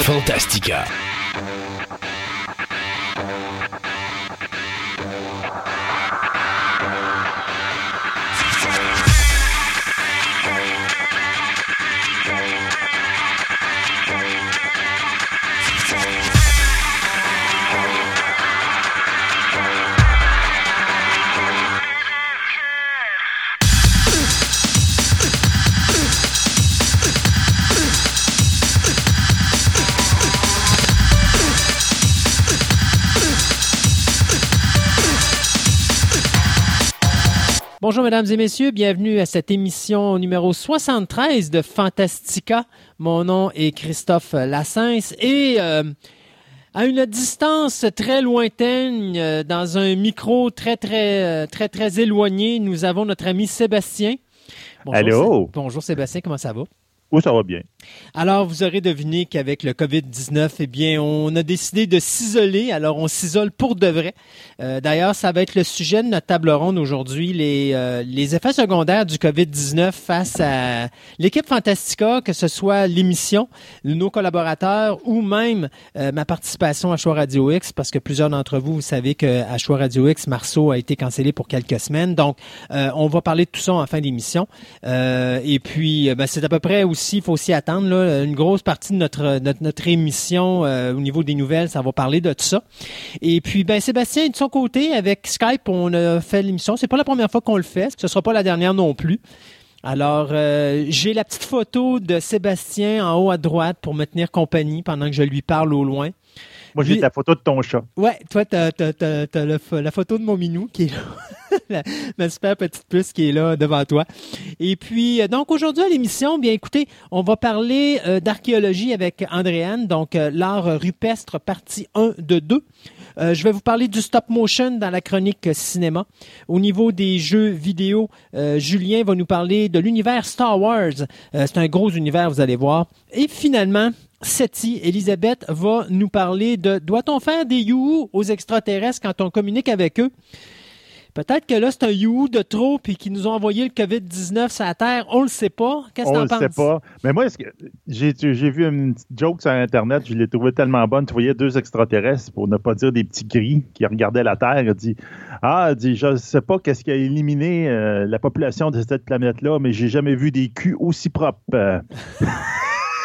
Fantastica. Bonjour mesdames et messieurs, bienvenue à cette émission numéro 73 de Fantastica. Mon nom est Christophe Lassens et euh, à une distance très lointaine, euh, dans un micro très très euh, très très éloigné, nous avons notre ami Sébastien. Bonjour, Allô? Sé- Bonjour Sébastien, comment ça va? Ça va bien. Alors, vous aurez deviné qu'avec le COVID-19, eh bien, on a décidé de s'isoler. Alors, on s'isole pour de vrai. Euh, D'ailleurs, ça va être le sujet de notre table ronde aujourd'hui, les, euh, les effets secondaires du COVID-19 face à l'équipe Fantastica, que ce soit l'émission, nos collaborateurs ou même euh, ma participation à Choix Radio X, parce que plusieurs d'entre vous, vous savez qu'à Choix Radio X, Marceau a été cancellé pour quelques semaines. Donc, on va parler de tout ça en fin d'émission. Et puis, ben, c'est à peu près aussi, il faut aussi attendre, une grosse partie de notre, notre, émission euh, au niveau des nouvelles, ça va parler de tout ça. Et puis, ben, Sébastien, de son côté, avec Skype, on a fait l'émission. C'est pas la première fois qu'on le fait. Ce sera pas la dernière non plus. Alors, euh, j'ai la petite photo de Sébastien en haut à droite pour me tenir compagnie pendant que je lui parle au loin. Moi, j'ai la photo de ton chat. Ouais, toi, t'as, t'as, t'as, t'as le pho- la photo de mon minou qui est là. la, ma super petite puce qui est là devant toi. Et puis, euh, donc aujourd'hui à l'émission, bien écoutez, on va parler euh, d'archéologie avec Andréane, donc euh, l'art rupestre partie 1 de 2. Euh, je vais vous parler du stop motion dans la chronique cinéma. Au niveau des jeux vidéo, euh, Julien va nous parler de l'univers Star Wars. Euh, c'est un gros univers, vous allez voir. Et finalement, Seti, Elisabeth va nous parler de doit-on faire des you aux extraterrestres quand on communique avec eux? Peut-être que là, c'est un you de trop puis qu'ils nous ont envoyé le COVID-19 sur la Terre. On le sait pas. Qu'est-ce que On t'en le penses? sait pas. Mais moi, j'ai vu une petite joke sur Internet, je l'ai trouvé tellement bonne. Tu voyais deux extraterrestres, pour ne pas dire des petits gris, qui regardaient la Terre. Il dit Ah, dit, je sais pas qu'est-ce qui a éliminé euh, la population de cette planète-là, mais j'ai jamais vu des culs aussi propres. Euh,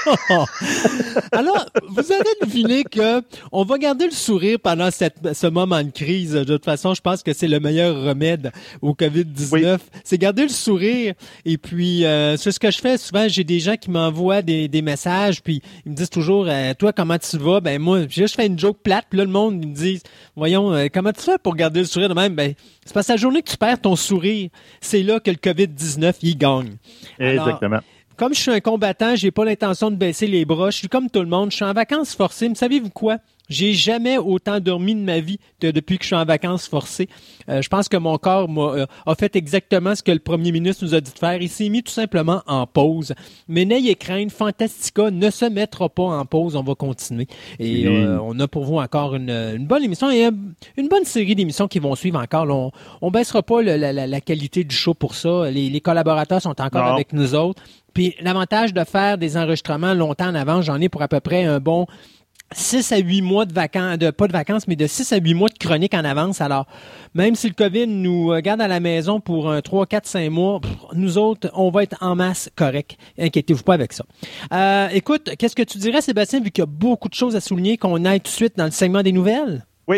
Alors, vous avez deviné que on va garder le sourire pendant cette- ce moment de crise. De toute façon, je pense que c'est le meilleur remède au COVID-19. Oui. C'est garder le sourire. Et puis, euh, c'est ce que je fais souvent. J'ai des gens qui m'envoient des, des messages, puis ils me disent toujours, euh, toi, comment tu vas? Ben moi, je fais une joke plate, puis là, le monde ils me dit, voyons, euh, comment tu fais pour garder le sourire de même? Ben, c'est parce que la journée que tu perds ton sourire, c'est là que le COVID-19, il gagne. Alors, Exactement. Comme je suis un combattant, j'ai pas l'intention de baisser les bras. Je suis comme tout le monde. Je suis en vacances forcées. Mais savez-vous quoi? J'ai jamais autant dormi de ma vie que depuis que je suis en vacances forcées. Euh, je pense que mon corps m'a, euh, a fait exactement ce que le premier ministre nous a dit de faire. Il s'est mis tout simplement en pause. Mais n'ayez crainte, Fantastica ne se mettra pas en pause. On va continuer. Et euh, on a pour vous encore une, une bonne émission et euh, une bonne série d'émissions qui vont suivre encore. Là, on, on baissera pas le- la, la- la qualité du show pour ça. Les, les collaborateurs sont encore Non. avec nous autres. Puis l'avantage de faire des enregistrements longtemps en avance, j'en ai pour à peu près un bon 6 à 8 mois de vacances, de, pas de vacances, mais de 6 à 8 mois de chronique en avance. Alors, même si le COVID nous euh, garde à la maison pour un 3, 4, 5 mois, nous autres, on va être en masse correct. Inquiétez-vous pas avec ça. Euh, écoute, qu'est-ce que tu dirais, Sébastien, vu qu'il y a beaucoup de choses à souligner, qu'on aille tout de suite dans le segment des nouvelles? Oui.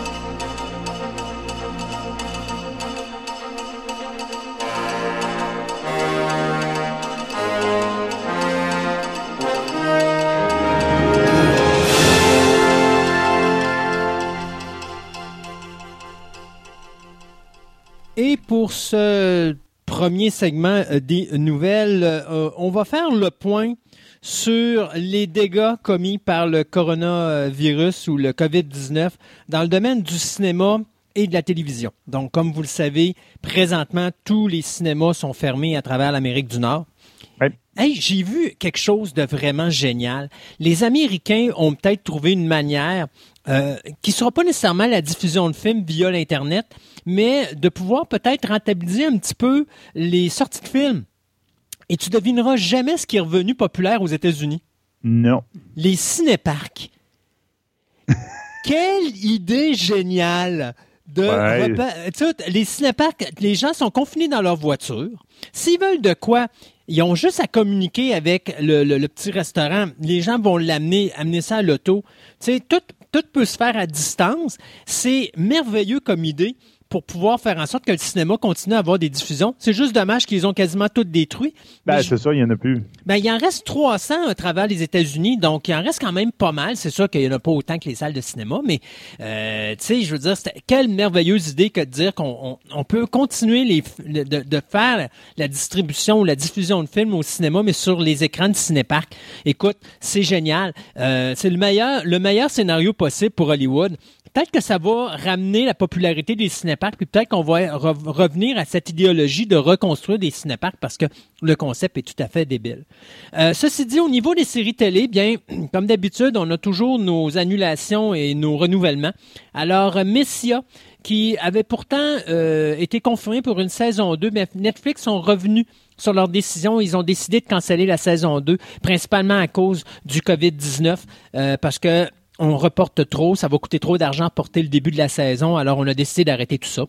Et pour ce premier segment euh, des nouvelles, euh, on va faire le point sur les dégâts commis par le coronavirus ou le COVID-19 dans le domaine du cinéma et de la télévision. Donc, comme vous le savez, présentement, tous les cinémas sont fermés à travers l'Amérique du Nord. Hey, j'ai vu quelque chose de vraiment génial. Les Américains ont peut-être trouvé une manière euh, qui ne sera pas nécessairement la diffusion de films via l'Internet, mais de pouvoir peut-être rentabiliser un petit peu les sorties de films. Et tu devineras jamais ce qui est revenu populaire aux États-Unis. Non. Les cinéparcs. Quelle idée géniale! De les cinéparcs, les gens sont confinés dans leur voiture. S'ils veulent de quoi, ils ont juste à communiquer avec le, petit restaurant. Les gens vont l'amener, amener ça à l'auto. Tu sais, tout, tout peut se faire à distance. C'est merveilleux comme idée pour pouvoir faire en sorte que le cinéma continue à avoir des diffusions. C'est juste dommage qu'ils ont quasiment toutes détruit. Ben, c'est ça, il n'y en a plus. Ben, il en reste 300 à travers les États-Unis, donc il en reste quand même pas mal. C'est sûr qu'il n'y en a pas autant que les salles de cinéma, mais euh, tu sais, je veux dire, quelle merveilleuse idée que de dire qu'on on, peut continuer les, de, de, faire la distribution ou la diffusion de films au cinéma, mais sur les écrans de cinépark. Écoute, c'est génial. Euh, c'est le meilleur, le meilleur scénario possible pour Hollywood peut-être que ça va ramener la popularité des cinéparks, puis peut-être qu'on va revenir à cette idéologie de reconstruire des cinéparks parce que le concept est tout à fait débile. Euh, ceci dit, au niveau des séries télé, bien, comme d'habitude, on a toujours nos annulations et nos renouvellements. Alors, Messia, qui avait pourtant euh, été confirmé pour une saison 2, mais Netflix sont revenus sur leur décision. Ils ont décidé de canceller la saison 2, principalement à cause du COVID-19, euh, parce que on reporte trop, ça va coûter trop d'argent porter le début de la saison, alors on a décidé d'arrêter tout ça.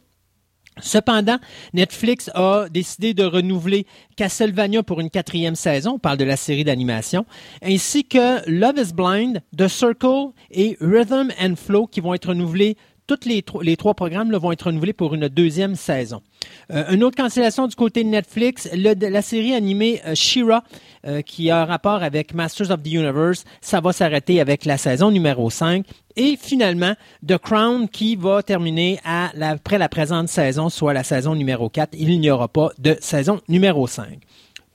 Cependant, Netflix a décidé de renouveler Castlevania pour une quatrième saison, on parle de la série d'animation, ainsi que Love is Blind, The Circle et Rhythm and Flow qui vont être renouvelés tous les, trois programmes vont être renouvelés pour une deuxième saison. Euh, une autre cancellation du côté de Netflix, la série animée euh, She-Ra, euh, qui a un rapport avec Masters of the Universe, ça va s'arrêter avec la saison numéro 5. Et finalement, The Crown qui va terminer après la présente saison, soit la saison numéro 4. Il n'y aura pas de saison numéro 5.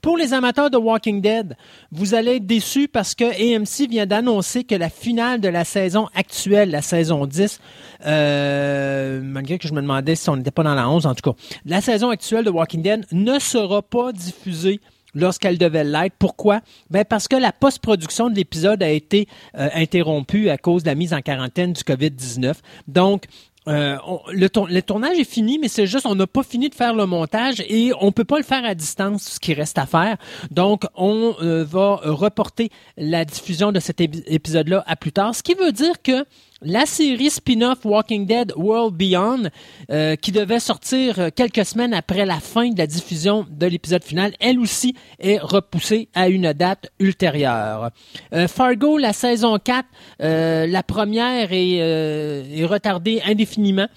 Pour les amateurs de Walking Dead, vous allez être déçus parce que AMC vient d'annoncer que la finale de la saison actuelle, la saison 10, euh, malgré que je me demandais si on n'était pas dans la 11 en tout cas, la saison actuelle de Walking Dead ne sera pas diffusée lorsqu'elle devait l'être. Pourquoi? Ben parce que la post-production de l'épisode a été euh, interrompue à cause de la mise en quarantaine du COVID-19. Donc, euh, le, tournage est fini, mais c'est juste on n'a pas fini de faire le montage et on peut pas le faire à distance, ce qui reste à faire. Donc, on euh, va reporter la diffusion de cet épisode-là à plus tard, ce qui veut dire que la série spin-off Walking Dead World Beyond, euh, qui devait sortir euh, quelques semaines après la fin de la diffusion de l'épisode final, elle aussi est repoussée à une date ultérieure. Euh, Fargo, la saison 4, la première est, retardée indéfiniment.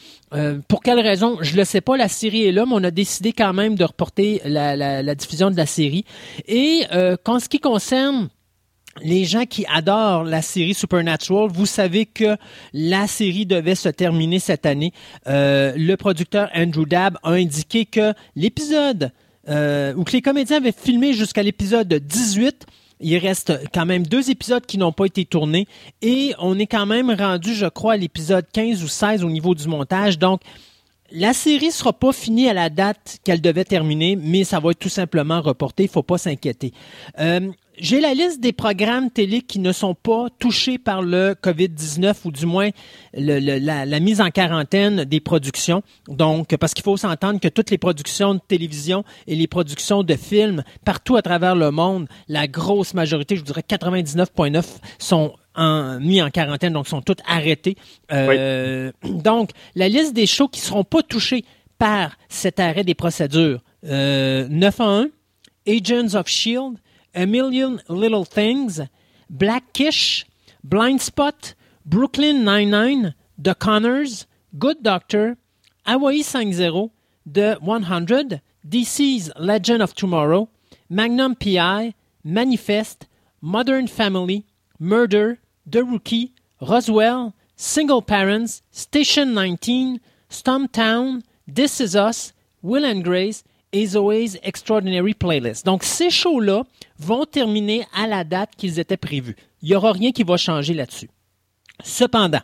pour quelle raison, je ne le sais pas, la série est là, mais on a décidé quand même de reporter la, la diffusion de la série. Et qu'en ce qui concerne les gens qui adorent la série Supernatural, vous savez que la série devait se terminer cette année. Euh, le producteur Andrew Dabb a indiqué que l'épisode, euh, ou que les comédiens avaient filmé jusqu'à l'épisode 18, il reste quand même deux épisodes qui n'ont pas été tournés et on est quand même rendu, je crois, à l'épisode 15 ou 16 au niveau du montage. Donc, la série sera pas finie à la date qu'elle devait terminer, mais ça va être tout simplement reporté. Il faut pas s'inquiéter. Euh, j'ai la liste des programmes télé qui ne sont pas touchés par le COVID-19 ou du moins la, mise en quarantaine des productions. Donc, parce qu'il faut s'entendre que toutes les productions de télévision et les productions de films partout à travers le monde, la grosse majorité, je vous dirais 99,9 sont mis en quarantaine, donc sont toutes arrêtées. Euh, donc, la liste des shows qui seront pas touchés par cet arrêt des procédures. Euh, 9 1, Agents of Shield, A Million Little Things, Black Kish, Blind Spot, Brooklyn Nine-Nine, The Connors, Good Doctor, Hawaii 5-0, The 100, DC's Legend of Tomorrow, Magnum PI, Manifest, Modern Family, Murder, The Rookie, Roswell, Single Parents, Station 19, Stumptown, This Is Us, Will and Grace et Zoe's Extraordinary Playlist. Donc, ces shows-là vont terminer à la date qu'ils étaient prévus. Il n'y aura rien qui va changer là-dessus. Cependant,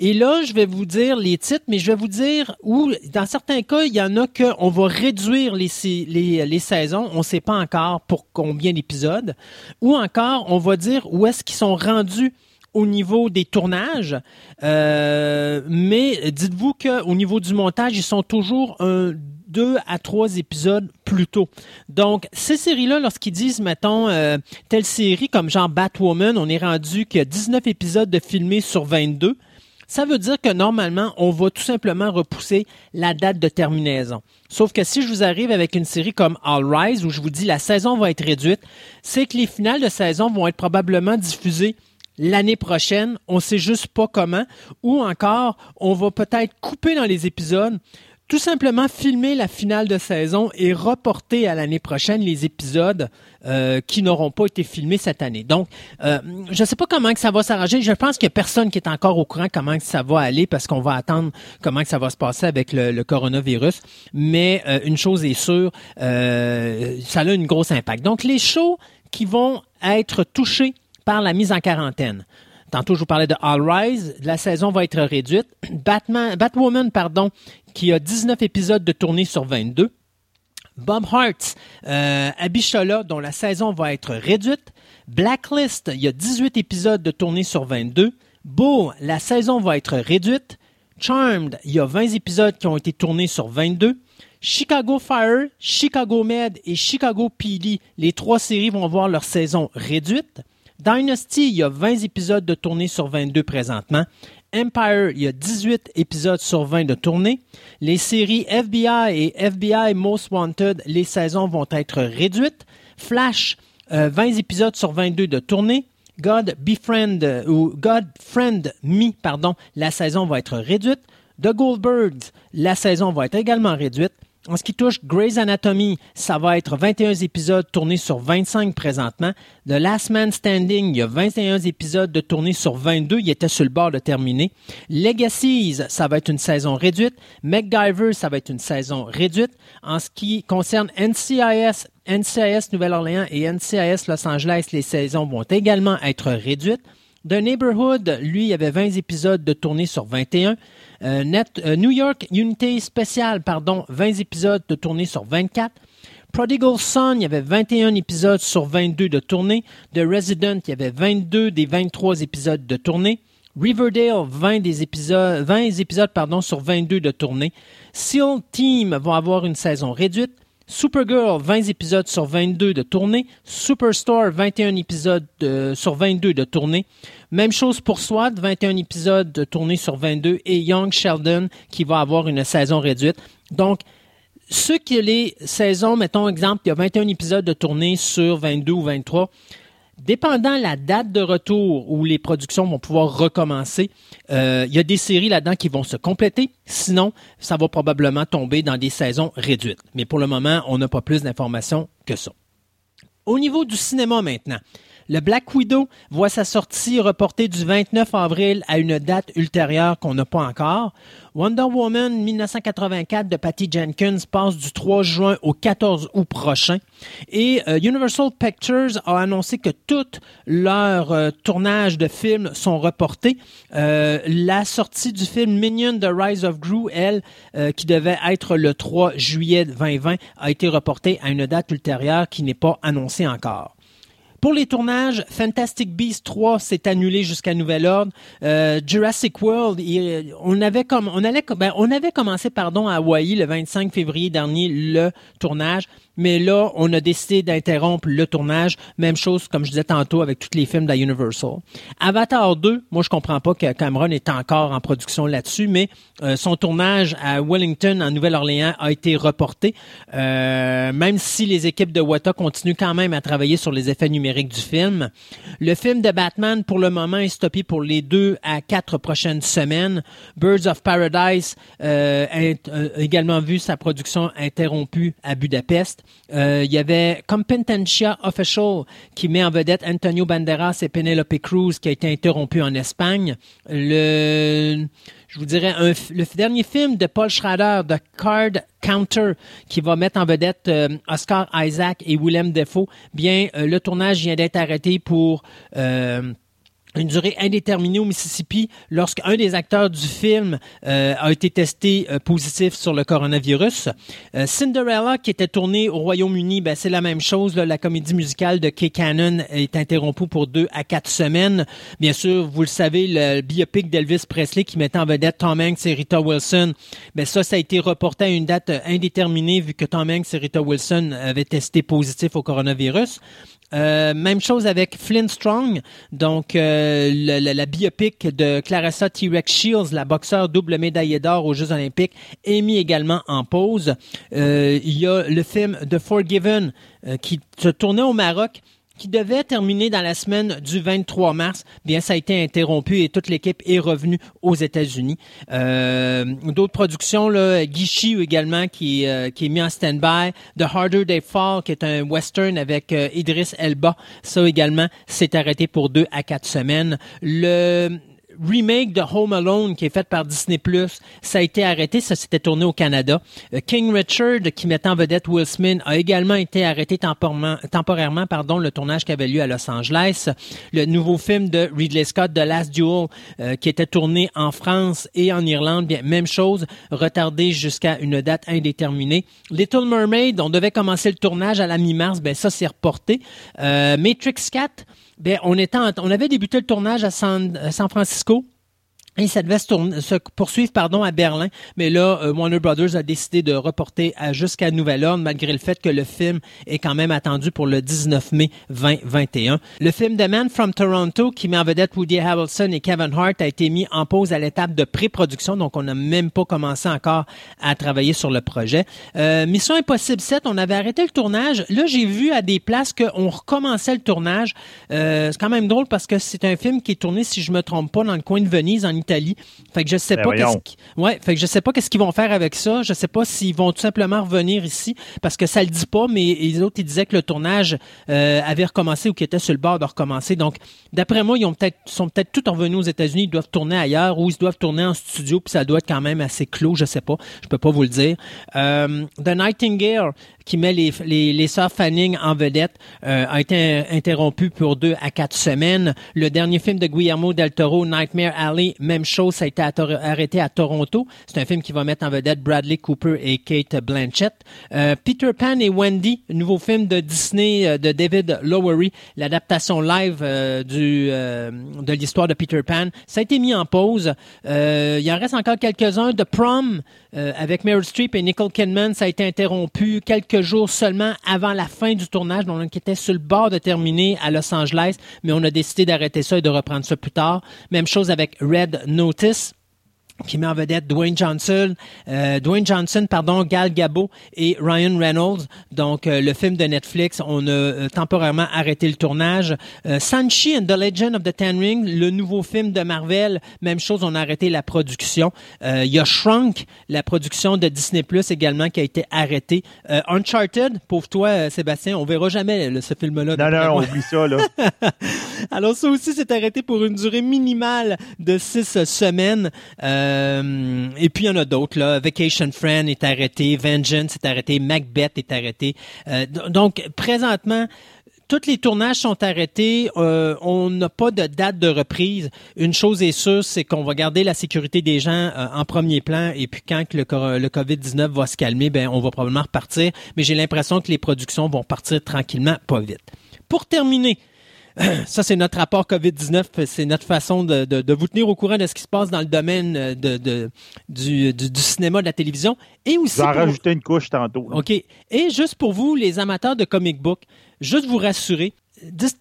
et là, je vais vous dire les titres, mais je vais vous dire où, dans certains cas, il y en a qu'on va réduire les, les, les saisons, on ne sait pas encore pour combien d'épisodes, ou encore, on va dire où est-ce qu'ils sont rendus au niveau des tournages, euh, mais dites-vous qu'au niveau du montage, ils sont toujours un deux à trois épisodes plus tôt. Donc, ces séries-là, lorsqu'ils disent, mettons, euh, telle série comme genre Batwoman, on est rendu qu'il y a 19 épisodes de filmés sur 22, ça veut dire que normalement, on va tout simplement repousser la date de terminaison. Sauf que si je vous arrive avec une série comme All Rise, où je vous dis la saison va être réduite, c'est que les finales de saison vont être probablement diffusées l'année prochaine, on sait juste pas comment, ou encore, on va peut-être couper dans les épisodes tout simplement filmer la finale de saison et reporter à l'année prochaine les épisodes euh, qui n'auront pas été filmés cette année. Donc, euh, je ne sais pas comment que ça va s'arranger. Je pense qu'il n'y a personne qui est encore au courant comment que ça va aller parce qu'on va attendre comment que ça va se passer avec le, coronavirus. Mais euh, une chose est sûre, ça a un gros impact. Donc, les shows qui vont être touchés par la mise en quarantaine. Tantôt, je vous parlais de All Rise. La saison va être réduite. Batman, Batwoman, pardon, qui a 19 épisodes de tournée sur 22. Bob Hart, euh, Abishola, dont la saison va être réduite. Blacklist, il y a 18 épisodes de tournée sur 22. Beau, la saison va être réduite. Charmed, il y a 20 épisodes qui ont été tournés sur 22. Chicago Fire, Chicago Med et Chicago PD, les trois séries vont voir leur saison réduite. Dynasty, il y a 20 épisodes de tournée sur 22 présentement. Empire, il y a 18 épisodes sur 20 de tournée. Les séries FBI et FBI Most Wanted, les saisons vont être réduites. Flash, 20 euh, épisodes sur 22 de tournée. God euh, ou God Friend Me, pardon, la saison va être réduite. The Goldbergs, la saison va être également réduite. En ce qui touche Grey's Anatomy, ça va être 21 épisodes tournés sur 25 présentement. The Last Man Standing, il y a 21 épisodes de tournés sur 22, il était sur le bord de terminer. Legacies, ça va être une saison réduite. MacGyver, ça va être une saison réduite. En ce qui concerne NCIS, NCIS Nouvelle-Orléans et NCIS Los Angeles, les saisons vont également être réduites. The Neighborhood, lui, il avait 20 épisodes de tournée sur 21. Euh, Net, euh, New York Unity Special, pardon, 20 épisodes de tournée sur 24. Prodigal Son, il y avait 21 épisodes sur 22 de tournée. The Resident, il y avait 22 des 23 épisodes de tournée. Riverdale, 20 des épisodes, 20 épisodes pardon, sur 22 de tournée. SEAL Team vont avoir une saison réduite. Supergirl, 20 épisodes sur 22 de tournée. Superstore, 21 épisodes sur 22 de tournée. Même chose pour SWAT, 21 épisodes de tournée sur 22. Et Young Sheldon, qui va avoir une saison réduite. Donc, ceux qui les saisons, mettons exemple, il y a 21 épisodes de tournée sur 22 ou 23, Dépendant la date de retour où les productions vont pouvoir recommencer, euh, il y a des séries là-dedans qui vont se compléter. Sinon, ça va probablement tomber dans des saisons réduites. Mais pour le moment, on n'a pas plus d'informations que ça. Au niveau du cinéma maintenant, le Black Widow voit sa sortie reportée du 29 avril à une date ultérieure qu'on n'a pas encore. Wonder Woman 1984 de Patty Jenkins passe du 3 juin au 14 août prochain. Et euh, Universal Pictures a annoncé que tous leurs euh, tournages de films sont reportés. Euh, la sortie du film Minion The Rise of Gru, elle, qui devait être le 3 juillet 2020, a été reportée à une date ultérieure qui n'est pas annoncée encore. Pour les tournages, Fantastic Beasts 3 s'est annulé jusqu'à nouvel ordre. Euh, Jurassic World, on avait comme on allait ben, on avait commencé pardon à Hawaii le 25 février dernier le tournage. Mais là, on a décidé d'interrompre le tournage. Même chose, comme je disais tantôt, avec tous les films de Universal. Avatar 2, moi, je comprends pas que Cameron est encore en production là-dessus, mais euh, son tournage à Wellington, en Nouvelle-Orléans, a été reporté. Euh, même si les équipes de Wata continuent quand même à travailler sur les effets numériques du film. Le film de Batman, pour le moment, est stoppé pour les deux à quatre prochaines semaines. Birds of Paradise euh, a également vu sa production interrompue à Budapest. Il y avait Competencia Official qui met en vedette Antonio Banderas et Penelope Cruz qui a été interrompu en Espagne. Le je vous dirais, le dernier film de Paul Schrader, The Card Counter, qui va mettre en vedette euh, Oscar Isaac et Willem Defoe, bien, euh, le tournage vient d'être arrêté pour euh, une durée indéterminée au Mississippi lorsqu'un des acteurs du film euh, a été testé euh, positif sur le coronavirus. Euh, Cinderella, qui était tournée au Royaume-Uni, ben, c'est la même chose. la comédie musicale de Kay Cannon est interrompue pour deux à quatre semaines. Bien sûr, vous le savez, le biopic d'Elvis Presley qui mettait en vedette Tom Hanks et Rita Wilson, ben, ça, ça a été reporté à une date indéterminée vu que Tom Hanks et Rita Wilson avaient testé positif au coronavirus. Euh, même chose avec Flint Strong, donc euh, la, biopic de Clarissa T-Rex Shields, la boxeur double médaillée d'or aux Jeux olympiques, est mis également en pause. Euh, il y a le film The Forgiven qui se tournait au Maroc qui devait terminer dans la semaine du 23 mars, bien ça a été interrompu et toute l'équipe est revenue aux États-Unis. Euh, D'autres productions, là, également qui, euh, qui est mis en stand-by, The Harder They Fall qui est un western avec euh, Idris Elba, ça également s'est arrêté pour deux à quatre semaines. Le remake de Home Alone qui est fait par Disney Plus, ça a été arrêté, ça s'était tourné au Canada. Euh, King Richard qui mettait en vedette Will Smith a également été arrêté temporairement, temporairement pardon, le tournage qui avait lieu à Los Angeles. Le nouveau film de Ridley Scott, The Last Duel, euh, qui était tourné en France et en Irlande, bien même chose, retardé jusqu'à une date indéterminée. Little Mermaid, on devait commencer le tournage à la mi-mars, ben ça s'est reporté. Euh, Matrix 4 ben, on, était on avait débuté le tournage à San, San Francisco. Et ça devait se, poursuivre pardon, à Berlin, mais là, euh, Warner Brothers a décidé de reporter jusqu'à Nouvelle Ordre, malgré le fait que le film est quand même attendu pour le 19 mai 2021. Le film The Man from Toronto, qui met en vedette Woody Harrelson et Kevin Hart, a été mis en pause à l'étape de pré-production, donc on n'a même pas commencé encore à travailler sur le projet. Euh, Mission Impossible 7, on avait arrêté le tournage. Là, j'ai vu à des places qu'on recommençait le tournage. Euh, c'est quand même drôle parce que c'est un film qui est tourné, si je me trompe pas, dans le coin de Venise, en Italie. Fait que je sais ben pas qu'est-ce ouais, fait que je sais pas qu'est-ce qu'ils vont faire avec ça. Je sais pas s'ils vont tout simplement revenir ici parce que ça le dit pas, mais les autres ils disaient que le tournage euh, avait recommencé ou qu'il était sur le bord de recommencer. Donc d'après moi, ils ont peut-être sont peut-être tout revenus aux États-Unis, ils doivent tourner ailleurs ou ils doivent tourner en studio puis ça doit être quand même assez clos, je sais pas. Je peux pas vous le dire. Euh, The Nightingale qui met les, les, les sœurs Fanning en vedette, euh, a été interrompu pour deux à quatre semaines. Le dernier film de Guillermo del Toro, Nightmare Alley, même chose, ça a été arrêté à Toronto. C'est un film qui va mettre en vedette Bradley Cooper et Kate Blanchett. Euh, Peter Pan et Wendy, nouveau film de Disney euh, de David Lowery, l'adaptation live euh, de l'histoire de Peter Pan, ça a été mis en pause. il en reste encore quelques-uns. The Prom avec Meryl Streep et Nicole Kidman, ça a été interrompu quelques jours seulement avant la fin du tournage. On était sur le bord de terminer à Los Angeles, mais on a décidé d'arrêter ça et de reprendre ça plus tard. Même chose avec Red Notice qui met en vedette Dwayne Johnson, euh, Dwayne Johnson, pardon, Gal Gabo et Ryan Reynolds. Donc, euh, le film de Netflix, on a euh, temporairement arrêté le tournage. Euh, Sanchi and the Legend of the Ten Ring, le nouveau film de Marvel, même chose, on a arrêté la production. Il y a Shrunk, la production de Disney Plus également, qui a été arrêtée. Uncharted, pauvre toi, Sébastien, on verra jamais ce film-là. Non, non, on oublie ça, là. Alors, ça aussi, c'est arrêté pour une durée minimale de six semaines. Euh, et puis il y en a d'autres là. Vacation Friend est arrêté, Vengeance est arrêté, Macbeth est arrêté. Euh, donc présentement, tous les tournages sont arrêtés. Euh, on n'a pas de date de reprise. Une chose est sûre, c'est qu'on va garder la sécurité des gens en premier plan. Et puis quand le, le COVID-19 va se calmer, ben on va probablement repartir. Mais j'ai l'impression que les productions vont partir tranquillement, pas vite. Pour terminer, ça, c'est notre rapport COVID-19. C'est notre façon de, de, de, vous tenir au courant de ce qui se passe dans le domaine de, de du, du, cinéma, de la télévision. Et aussi. Vous en rajouter une couche tantôt. OK. Et juste pour vous, les amateurs de comic book, juste vous rassurer,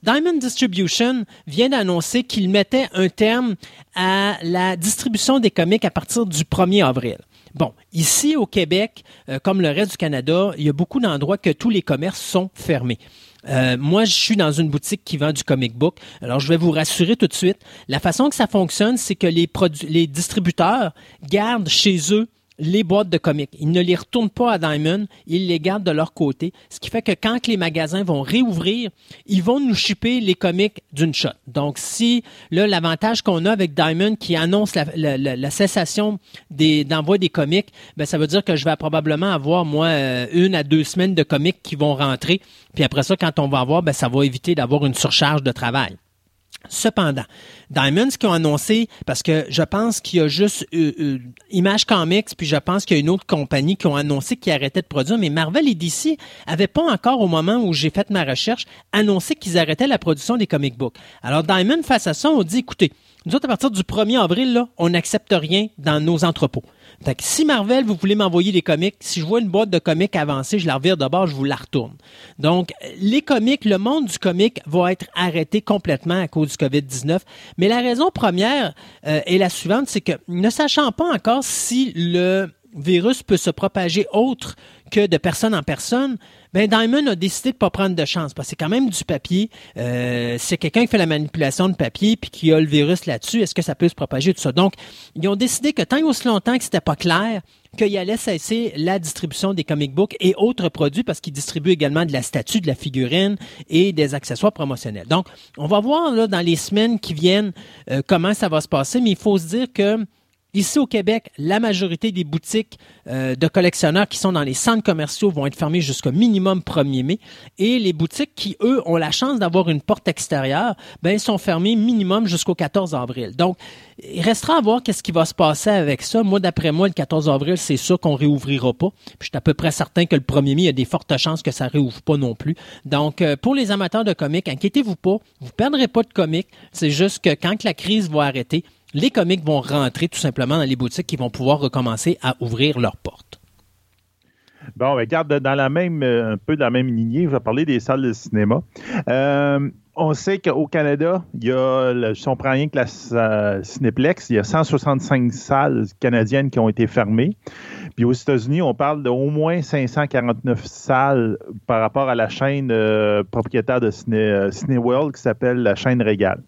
Diamond Distribution vient d'annoncer qu'il mettait un terme à la distribution des comics à partir du 1er avril. Bon, ici au Québec, euh, comme le reste du Canada, il y a beaucoup d'endroits que tous les commerces sont fermés. Euh, moi, je suis dans une boutique qui vend du comic book. Alors, je vais vous rassurer tout de suite. La façon que ça fonctionne, c'est que les, les distributeurs gardent chez eux les boîtes de comics. Ils ne les retournent pas à Diamond, ils les gardent de leur côté, ce qui fait que quand les magasins vont réouvrir, ils vont nous shipper les comics d'une shot. Donc, si là, l'avantage qu'on a avec Diamond qui annonce la, cessation des, d'envoi des comics, ben, ça veut dire que je vais probablement avoir, moi, euh, une à deux semaines de comics qui vont rentrer. Puis après ça, quand on va avoir, ben, ça va éviter d'avoir une surcharge de travail. Cependant, Diamonds qui ont annoncé, parce que je pense qu'il y a juste euh, euh, Image Comics, puis je pense qu'il y a une autre compagnie qui ont annoncé qu'ils arrêtaient de produire, mais Marvel et DC n'avaient pas encore, au moment où j'ai fait ma recherche, annoncé qu'ils arrêtaient la production des comic books. Alors Diamond, face à ça, on dit, écoutez, nous autres, à partir du 1er avril, on n'accepte rien dans nos entrepôts. Si Marvel, vous voulez m'envoyer des comics, si je vois une boîte de comics avancée, je la revire d'abord, je vous la retourne. Donc, les comics, le monde du comic va être arrêté complètement à cause du COVID-19. Mais la raison première euh, est la suivante, c'est que ne sachant pas encore si le virus peut se propager autre que de personne en personne, ben Diamond a décidé de pas prendre de chance parce que c'est quand même du papier. Euh, c'est quelqu'un qui fait la manipulation de papier puis qui a le virus là-dessus. Est-ce que ça peut se propager tout ça? Donc, ils ont décidé que tant et aussi longtemps que c'était pas clair, qu'il allait cesser la distribution des comic books et autres produits parce qu'ils distribuent également de la statue, de la figurine et des accessoires promotionnels. Donc, on va voir là dans les semaines qui viennent euh, comment ça va se passer, mais il faut se dire que Ici au Québec, la majorité des boutiques euh, de collectionneurs qui sont dans les centres commerciaux vont être fermées jusqu'au minimum 1er mai et les boutiques qui, eux, ont la chance d'avoir une porte extérieure, ben, sont fermées minimum jusqu'au 14 avril. Donc, il restera à voir qu'est-ce qui va se passer avec ça. Moi, d'après moi, le 14 avril, c'est sûr qu'on réouvrira pas. Puis, je suis à peu près certain que le 1er mai, il y a des fortes chances que ça réouvre pas non plus. Donc, euh, pour les amateurs de comics, inquiétez-vous pas. Vous perdrez pas de comics. C'est juste que quand la crise va arrêter, les comics vont rentrer tout simplement dans les boutiques qui vont pouvoir recommencer à ouvrir leurs portes. Bon, regarde, dans la même, euh, un peu dans la même lignée, je vais parler des salles de cinéma. Euh, on sait qu'au Canada, il y a, si on prend rien que la Cinéplex, il y a 165 salles canadiennes qui ont été fermées. Puis aux États-Unis, on parle d'au moins 549 salles par rapport à la chaîne euh, propriétaire de Ciné, Cinéworld qui s'appelle la chaîne Régale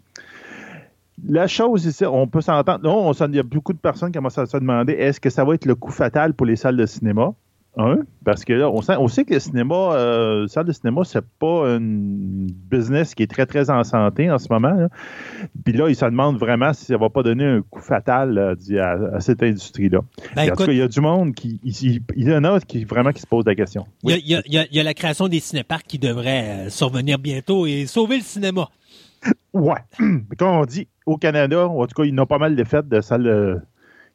la chose ici, on peut s'entendre. Non, il y a beaucoup de personnes qui commencent à se demander est-ce que ça va être le coup fatal pour les salles de cinéma? Un, parce que là, on sait, que le cinéma, euh, salle de cinéma, c'est pas un business qui est très, très en santé en ce moment. Puis là, ils se demandent vraiment si ça va pas donner un coup fatal à, cette industrie-là. Ben, en tout cas, il y a du monde qui. Il, y en a qui vraiment qui se pose la question. Il, y a, la création des cinéparks qui devrait euh, survenir bientôt et sauver le cinéma. Ouais. Mais comme on dit, au Canada, en tout cas, ils n'ont pas mal de fêtes de salles. Euh,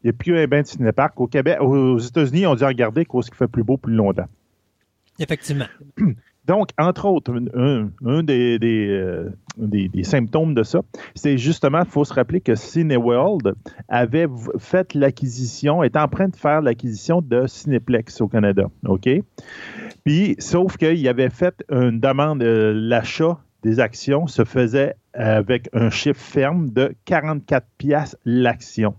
il n'y a plus un bain de cinépark. Au Québec, aux États-Unis, on dit regarder ce qui fait plus beau plus longtemps. Effectivement. Donc, entre autres, un, euh, des, des, symptômes de ça, c'est justement, il faut se rappeler que Cineworld avait fait l'acquisition, est en train de faire l'acquisition de Cineplex au Canada. OK? Puis, sauf qu'il avait fait une demande, euh, l'achat des actions se faisait avec un chiffre ferme de 44 pièces l'action.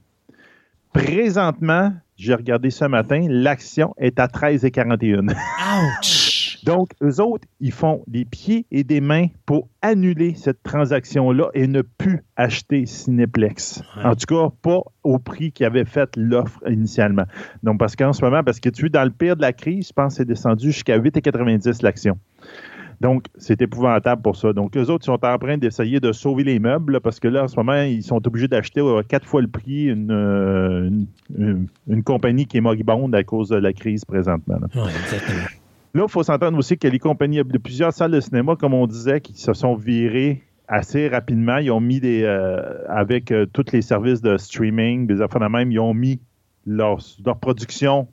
Présentement, j'ai regardé ce matin, l'action est à 13,41. Ouch! Donc, eux autres, ils font des pieds et des mains pour annuler cette transaction-là et ne plus acheter Cineplex. En tout cas, pas au prix qu'ils avaient fait l'offre initialement. Donc, parce qu'en ce moment, parce que tu es dans le pire de la crise, je pense que c'est descendu jusqu'à 8,90 l'action. Donc, c'est épouvantable pour ça. Donc, eux autres sont en train d'essayer de sauver les meubles parce que là, en ce moment, ils sont obligés d'acheter euh, quatre fois le prix une, euh, une, compagnie qui est moribonde à cause de la crise présentement. Là, il faut s'entendre aussi que les compagnies, de plusieurs salles de cinéma, comme on disait, qui se sont virées assez rapidement. Ils ont mis des. Euh, avec tous les services de streaming, des affaires de même, ils ont mis leur, leur production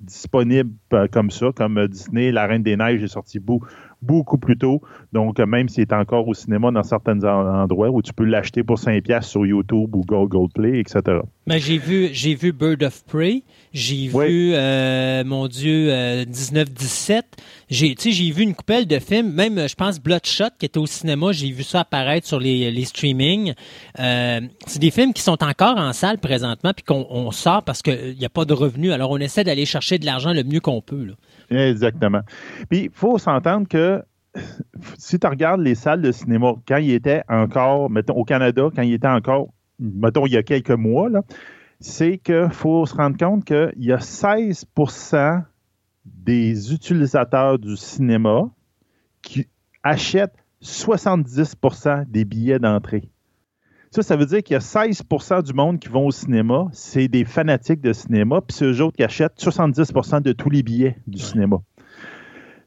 disponible comme ça, comme Disney, La Reine des Neiges est sorti bout beaucoup plus tôt. Donc, même s'il est encore au cinéma dans certains endroits où tu peux l'acheter pour 5$ sur YouTube ou Google Play, etc. Mais j'ai vu, j'ai vu Bird of Prey, j'ai vu, euh, mon Dieu, 1917. Euh, j'ai, j'ai vu une coupelle de films, même, je pense, Bloodshot, qui était au cinéma, j'ai vu ça apparaître sur les, les streamings. Euh, c'est des films qui sont encore en salle présentement, puis qu'on sort parce qu'il n'y a pas de revenus. Alors, on essaie d'aller chercher de l'argent le mieux qu'on peut. Là. Exactement. Puis, il faut s'entendre que si tu regardes les salles de cinéma, quand il était encore, mettons, au Canada, quand il était encore, mettons, il y a quelques mois, c'est qu'il faut se rendre compte qu'il y a 16% des utilisateurs du cinéma qui achètent 70% des billets d'entrée. Ça, ça veut dire qu'il y a 16% du monde qui vont au cinéma, c'est des fanatiques de cinéma, puis c'est eux autres qui achètent 70% de tous les billets du cinéma.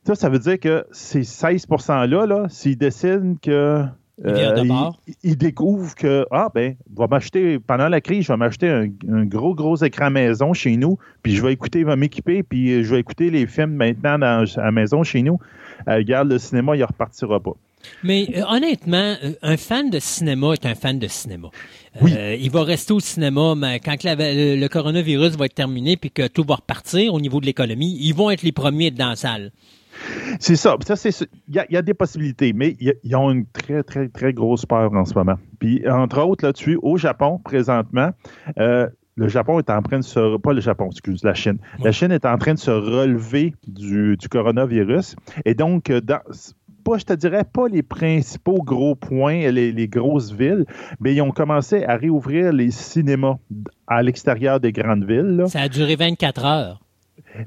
Ça, ça veut dire que ces 16 %-là, là, s'ils décident que euh, il, découvre que, ah, ben, va m'acheter, pendant la crise, je vais m'acheter un, gros, gros écran maison chez nous, puis je vais écouter, va m'équiper, puis je vais écouter les films maintenant dans, à la maison chez nous. Euh, regarde, le cinéma, il ne repartira pas. Mais euh, honnêtement, un fan de cinéma est un fan de cinéma. il va rester au cinéma, mais quand le, coronavirus va être terminé puis que tout va repartir au niveau de l'économie, ils vont être les premiers à être dans la salle. C'est ça. Il y, a des possibilités, mais ils ont une très, très, très grosse peur en ce moment. Puis, entre autres, là-dessus, au Japon, présentement, euh, le Japon est en train de se. Pas le Japon, excuse, la Chine. La Chine est en train de se relever du, coronavirus. Et donc, euh, dans, pas, je te dirais, pas les principaux gros points, les, les, grosses villes, mais ils ont commencé à réouvrir les cinémas à l'extérieur des grandes villes. Ça a duré 24 heures.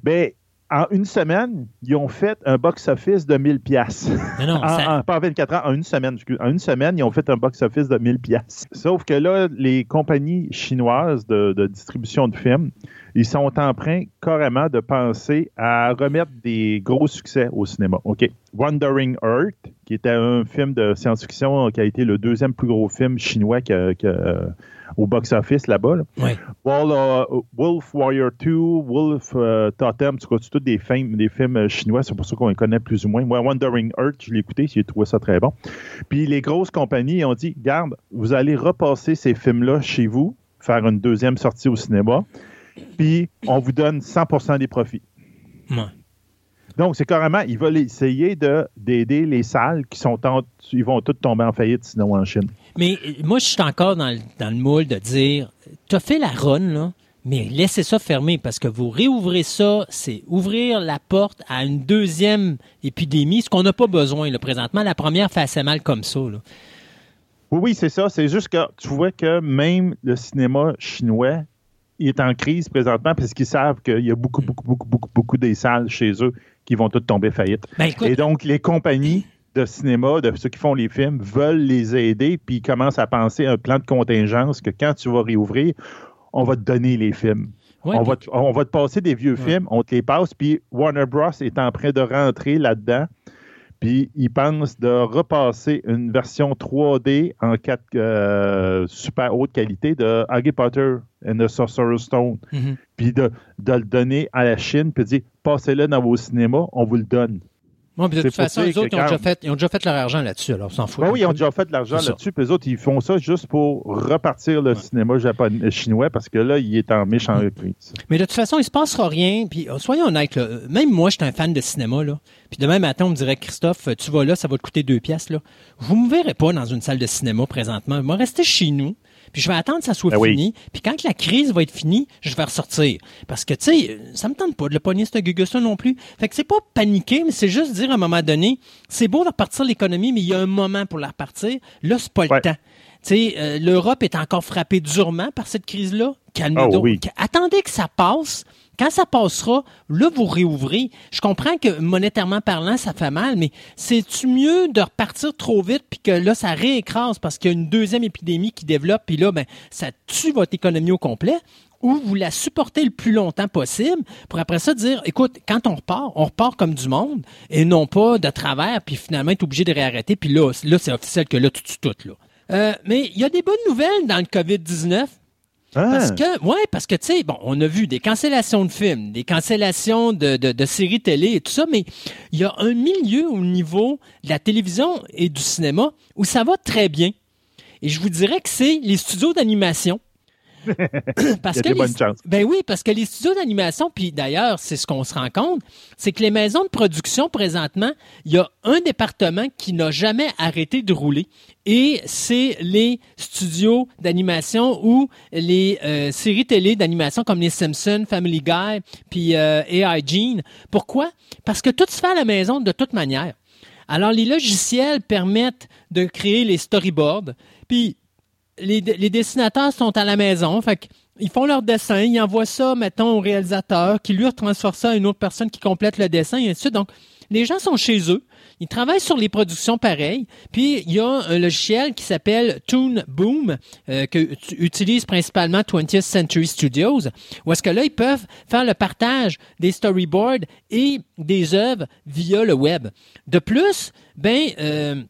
Bien, en une semaine, ils ont fait un box-office de 1000 pièces. Non, pas en 24 heures, en une semaine. En une semaine, ils ont fait un box-office de 1000 pièces. Sauf que là, les compagnies chinoises de, distribution de films, ils sont en train carrément de penser à remettre des gros succès au cinéma. OK. Wandering Earth, qui était un film de science-fiction qui a été le deuxième plus gros film chinois que, au box-office là-bas. Euh, Wolf Warrior 2, Wolf euh, Totem, tu c'est tous des films, des films euh, chinois, c'est pour ça qu'on les connaît plus ou moins. Moi, Wandering Earth, je l'ai écouté, j'ai trouvé ça très bon. Puis les grosses compagnies ont dit, garde, vous allez repasser ces films-là chez vous, faire une deuxième sortie au cinéma, puis on vous donne 100% des profits. Donc, c'est carrément, ils veulent essayer d'aider les salles qui sont en, ils vont toutes tomber en faillite sinon en Chine. Mais moi, je suis encore dans le, dans le moule de dire, tu as fait la run, là, mais laissez ça fermé parce que vous réouvrez ça, c'est ouvrir la porte à une deuxième épidémie, ce qu'on n'a pas besoin là, présentement. La première fait assez mal comme ça. Là. Oui, oui, c'est ça. C'est juste que tu vois que même le cinéma chinois il est en crise présentement parce qu'ils savent qu'il y a beaucoup, beaucoup, beaucoup, beaucoup, beaucoup des salles chez eux qui vont toutes tomber faillite. Ben, Et donc, les compagnies de cinéma, de ceux qui font les films, veulent les aider, puis ils commencent à penser à un plan de contingence que quand tu vas réouvrir, on va te donner les films. on, va te, on, va te, passer des vieux films, on te les passe, puis Warner Bros. est en train de rentrer là-dedans. Puis ils pensent de repasser une version 3D en 4 euh, super haute qualité de Harry Potter and the Sorcerer's Stone. Mm-hmm. Puis de, de, le donner à la Chine, puis dire passez-le dans vos cinémas, on vous le donne de toute façon, les autres, ils ont, déjà fait, ils ont déjà fait leur argent là-dessus, alors on s'en fout. oui, ils ont déjà fait de l'argent là-dessus, puis les autres, ils font ça juste pour repartir le cinéma japonais, euh, chinois, parce que là, il est en méchant reprise. Mais de toute façon, il se passera rien, puis euh, soyons honnêtes, même moi, je suis un fan de cinéma, là, puis demain matin, on me dirait, Christophe, tu vas là, ça va te coûter deux pièces, là. Vous me verrez pas dans une salle de cinéma présentement. Je vais rester chez nous. Puis je vais attendre que ça soit ben fini. Puis quand la crise va être finie, je vais ressortir. Parce que, tu sais, ça me tente pas de le pogner, ce gugus non plus. Fait que c'est pas paniquer, mais c'est juste dire à un moment donné, c'est beau de repartir l'économie, mais il y a un moment pour la repartir. Là, c'est pas le temps. Tu sais, euh, l'Europe est encore frappée durement par cette crise-là. Calmez-vous. Oh Attendez que ça passe. Quand ça passera, là, vous réouvrez. Je comprends que monétairement parlant, ça fait mal, mais c'est-tu mieux de repartir trop vite puis que là, ça réécrase parce qu'il y a une deuxième épidémie qui développe puis là, ben, ça tue votre économie au complet? Ou vous la supportez le plus longtemps possible pour après ça dire, écoute, quand on repart, on repart comme du monde et non pas de travers puis finalement être obligé de réarrêter puis là, c'est officiel que là, tu tues tout, là. Euh, mais il y a des bonnes nouvelles dans le COVID-19. Parce ah. que, ouais, parce que, tu sais, bon, on a vu des cancellations de films, des cancellations de, de, de, séries télé et tout ça, mais il y a un milieu au niveau de la télévision et du cinéma où ça va très bien. Et je vous dirais que c'est les studios d'animation. parce que les, ben oui, parce que les studios d'animation, puis d'ailleurs, c'est ce qu'on se rend compte, c'est que les maisons de production présentement, il y a un département qui n'a jamais arrêté de rouler, et c'est les studios d'animation ou les euh, séries télé d'animation comme les Simpsons, Family Guy, puis euh, AI Gene. Pourquoi? Parce que tout se fait à la maison de toute manière. Alors les logiciels permettent de créer les storyboards, puis les, dessinateurs sont à la maison. Fait ils font leur dessin, ils envoient ça, mettons, au réalisateur, qui lui transfère ça à une autre personne qui complète le dessin, et ainsi de suite. Donc, les gens sont chez eux, ils travaillent sur les productions pareilles. Puis il y a un logiciel qui s'appelle Toon Boom euh, que utilise principalement 20th Century Studios, où est-ce que là ils peuvent faire le partage des storyboards et des œuvres via le web. De plus, ben euh,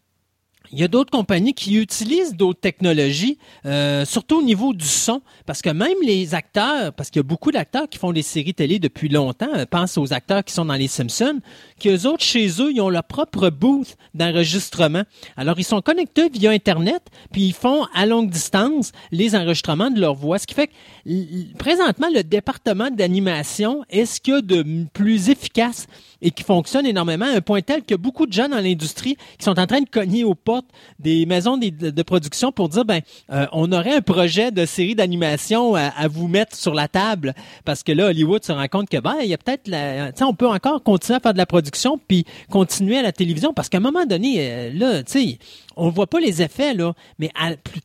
il y a d'autres compagnies qui utilisent d'autres technologies, euh, surtout au niveau du son, parce que même les acteurs, parce qu'il y a beaucoup d'acteurs qui font des séries télé depuis longtemps, euh, pense aux acteurs qui sont dans les Simpsons, qu'eux autres, chez eux, ils ont leur propre booth d'enregistrement. Alors, ils sont connectés via Internet, puis ils font à longue distance les enregistrements de leur voix, ce qui fait que présentement, le département d'animation est ce qu'il y a de plus efficace et qui fonctionne énormément à un point tel que beaucoup de gens dans l'industrie qui sont en train de cogner aux portes des maisons de, production pour dire ben euh, on aurait un projet de série d'animation à, vous mettre sur la table. Parce que là Hollywood se rend compte que ben il y a peut-être la on peut encore continuer à faire de la production puis continuer à la télévision. Parce qu'à un moment donné euh, là tu sais on voit pas les effets là mais à plus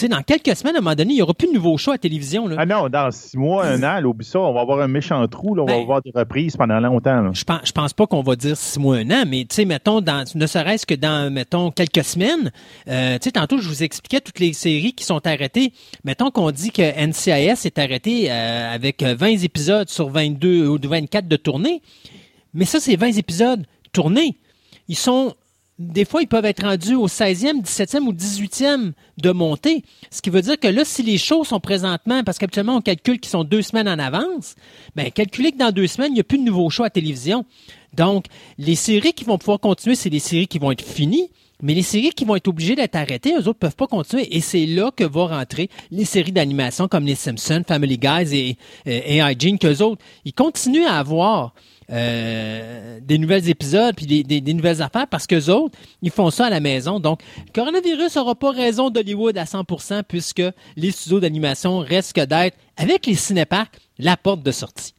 sais, dans quelques semaines, à un moment donné, il n'y aura plus de nouveaux shows à tévision. Là. Ah non, dans six mois, un an, ça, on va avoir un méchant trou, là, on va ben, avoir des reprises pendant longtemps. Je pense, je pense pas qu'on va dire six mois, un an, mais tu sais, mettons, dans, ne serait-ce que dans, mettons, quelques semaines, euh, tu sais, tantôt, je vous expliquais toutes les séries qui sont arrêtées. Mettons qu'on dit que NCIS est arrêté euh, avec 20 épisodes sur 22 ou 24 de tournée, mais ça, c'est 20 épisodes tournés. Ils sont des fois, ils peuvent être rendus au 16e, 17e ou 18e de montée. Ce qui veut dire que là, si les shows sont présentement, parce qu'habituellement, on calcule qu'ils sont deux semaines en avance, bien, calculez que dans deux semaines, il n'y a plus de nouveaux shows à télévision. Donc, les séries qui vont pouvoir continuer, c'est des séries qui vont être finies. Mais les séries qui vont être obligées d'être arrêtées, eux autres peuvent pas continuer. Et c'est là que vont rentrer les séries d'animation comme les Simpsons, Family Guys et, et, et Hygiene, qu'eux autres, ils continuent à avoir euh, des nouvelles épisodes puis des, des, nouvelles affaires parce que autres, ils font ça à la maison. Donc, le coronavirus n'aura pas raison d'Hollywood à 100% puisque les studios d'animation restent d'être, avec les cinéparks, la porte de sortie.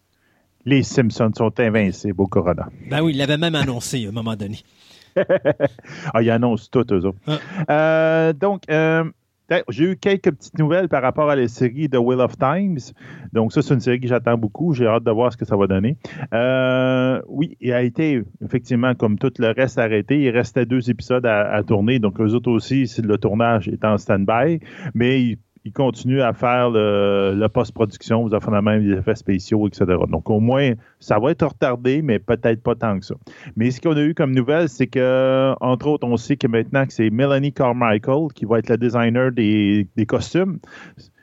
Les Simpsons sont invincibles au corona. Ben oui, il l'avait même annoncé à un moment donné. ah, ils annoncent tout, eux autres. Ah. Euh, donc, euh, j'ai eu quelques petites nouvelles par rapport à la série de Wheel of Times. Donc, ça, c'est une série que j'attends beaucoup. J'ai hâte de voir ce que ça va donner. Euh, oui, il a été, effectivement, comme tout le reste, arrêté. Il restait deux épisodes à, tourner. Donc, eux autres aussi, le tournage est en stand-by. Mais il continue à faire le, post-production, vous avez même des effets spéciaux, etc. Donc, au moins, ça va être retardé, mais peut-être pas tant que ça. Mais ce qu'on a eu comme nouvelle, c'est que, entre autres, on sait que maintenant que c'est Melanie Carmichael qui va être la designer des, costumes.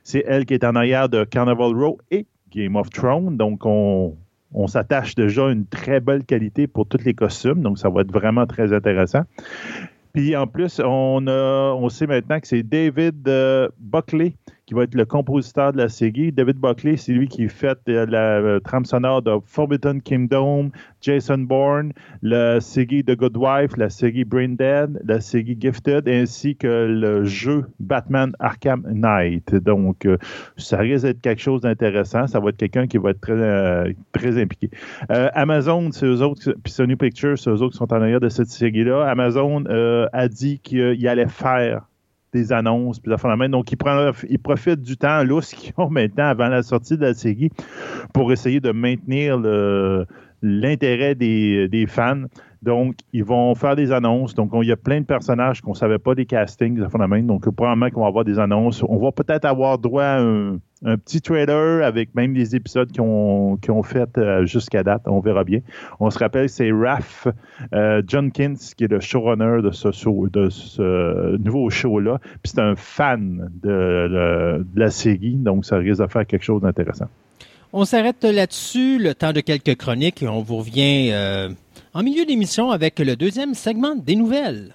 C'est elle qui est en arrière de Carnival Row et Game of Thrones. Donc, on, on s'attache déjà à une très belle qualité pour tous les costumes. Donc, ça va être vraiment très intéressant. Puis en plus, on, a, on sait maintenant que c'est David euh, Buckley va être le compositeur de la série. David Buckley, c'est lui qui fait euh, la, euh, trame sonore de Forbidden Kingdom, Jason Bourne, la série The Good Wife, la série Brain Dead, la série Gifted, ainsi que le jeu Batman Arkham Knight. Donc, euh, ça risque d'être quelque chose d'intéressant. Ça va être quelqu'un qui va être très, très impliqué. Amazon, c'est eux autres, puis Sony Pictures, c'est eux autres qui sont en arrière de cette série-là. Amazon a dit qu'il allait faire des annonces, puis la main. Donc, ils, ils profitent du temps lousse qu'ils ont maintenant avant la sortie de la série pour essayer de maintenir l'intérêt des, fans. Donc, ils vont faire des annonces. Donc, il y a plein de personnages qu'on ne savait pas des castings, de la main. Donc, probablement qu'on va avoir des annonces. On va peut-être avoir droit à un, petit trailer avec même des épisodes qui ont, fait euh, jusqu'à date. On verra bien. On se rappelle, c'est Raph euh, Junkins qui est le showrunner de ce, nouveau show-là. Puis c'est un fan de, la série, donc ça risque de faire quelque chose d'intéressant. On s'arrête là-dessus, le temps de quelques chroniques, on vous revient euh, en milieu d'émission avec le deuxième segment des nouvelles.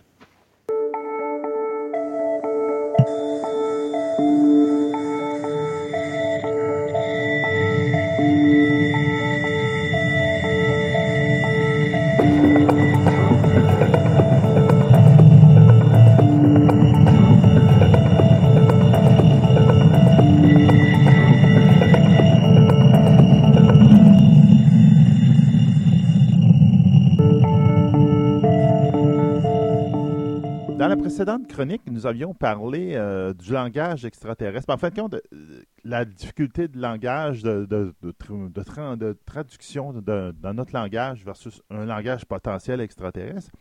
Précédente chronique, nous avions parlé euh, du langage extraterrestre. En fin de compte, euh, la difficulté de langage, de, de, de, traduction dans notre langage versus un langage potentiel extraterrestre.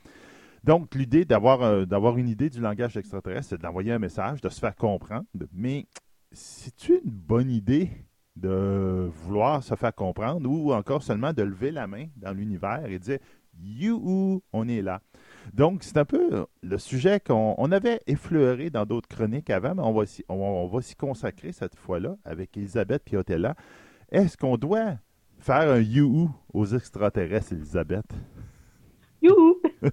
Donc, l'idée d'avoir d'avoir une idée du langage extraterrestre, c'est d'envoyer un message, de se faire comprendre. Mais c'est une bonne idée de vouloir se faire comprendre ou encore seulement de lever la main dans l'univers et dire You, on est là? Donc, c'est un peu le sujet qu'on avait effleuré dans d'autres chroniques avant, mais on va, on, va s'y consacrer cette fois-là avec Elisabeth Piotella. Est-ce qu'on doit faire un you aux extraterrestres, Elisabeth? You!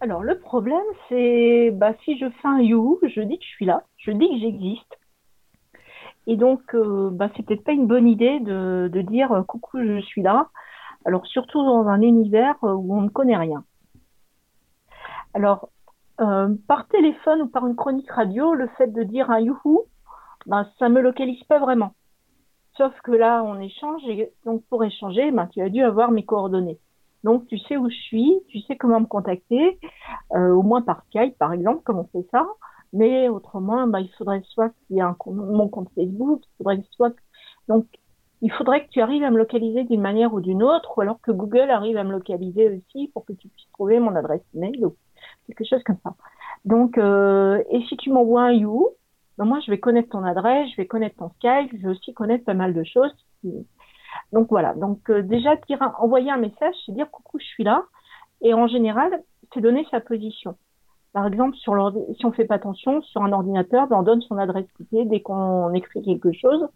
Alors, le problème, c'est bah, si je fais un you, je dis que je suis là, je dis que j'existe. Et donc, euh, bah, c'est peut-être pas une bonne idée de, de dire euh, coucou, je suis là. Alors, surtout dans un univers euh, où on ne connaît rien. Alors, euh, par téléphone ou par une chronique radio, le fait de dire un youhou, ben, ça me localise pas vraiment. Sauf que là, on échange et donc pour échanger, ben, tu as dû avoir mes coordonnées. Donc, tu sais où je suis, tu sais comment me contacter, euh, au moins par Skype, par exemple, comme on fait ça. Mais autrement, ben, il faudrait soit qu'il y ait mon compte Facebook, il faudrait soit donc il faudrait que tu arrives à me localiser d'une manière ou d'une autre, ou alors que Google arrive à me localiser aussi pour que tu puisses trouver mon adresse mail quelque chose comme ça. Donc, euh, et si tu m'envoies un You, ben moi je vais connaître ton adresse, je vais connaître ton Skype, je vais aussi connaître pas mal de choses. Donc voilà. Donc euh, déjà envoyer un message, c'est dire coucou, je suis là. Et en général, c'est donner sa position. Par exemple, sur si on fait pas attention, sur un ordinateur, ben on donne son adresse IP dès qu'on écrit quelque chose.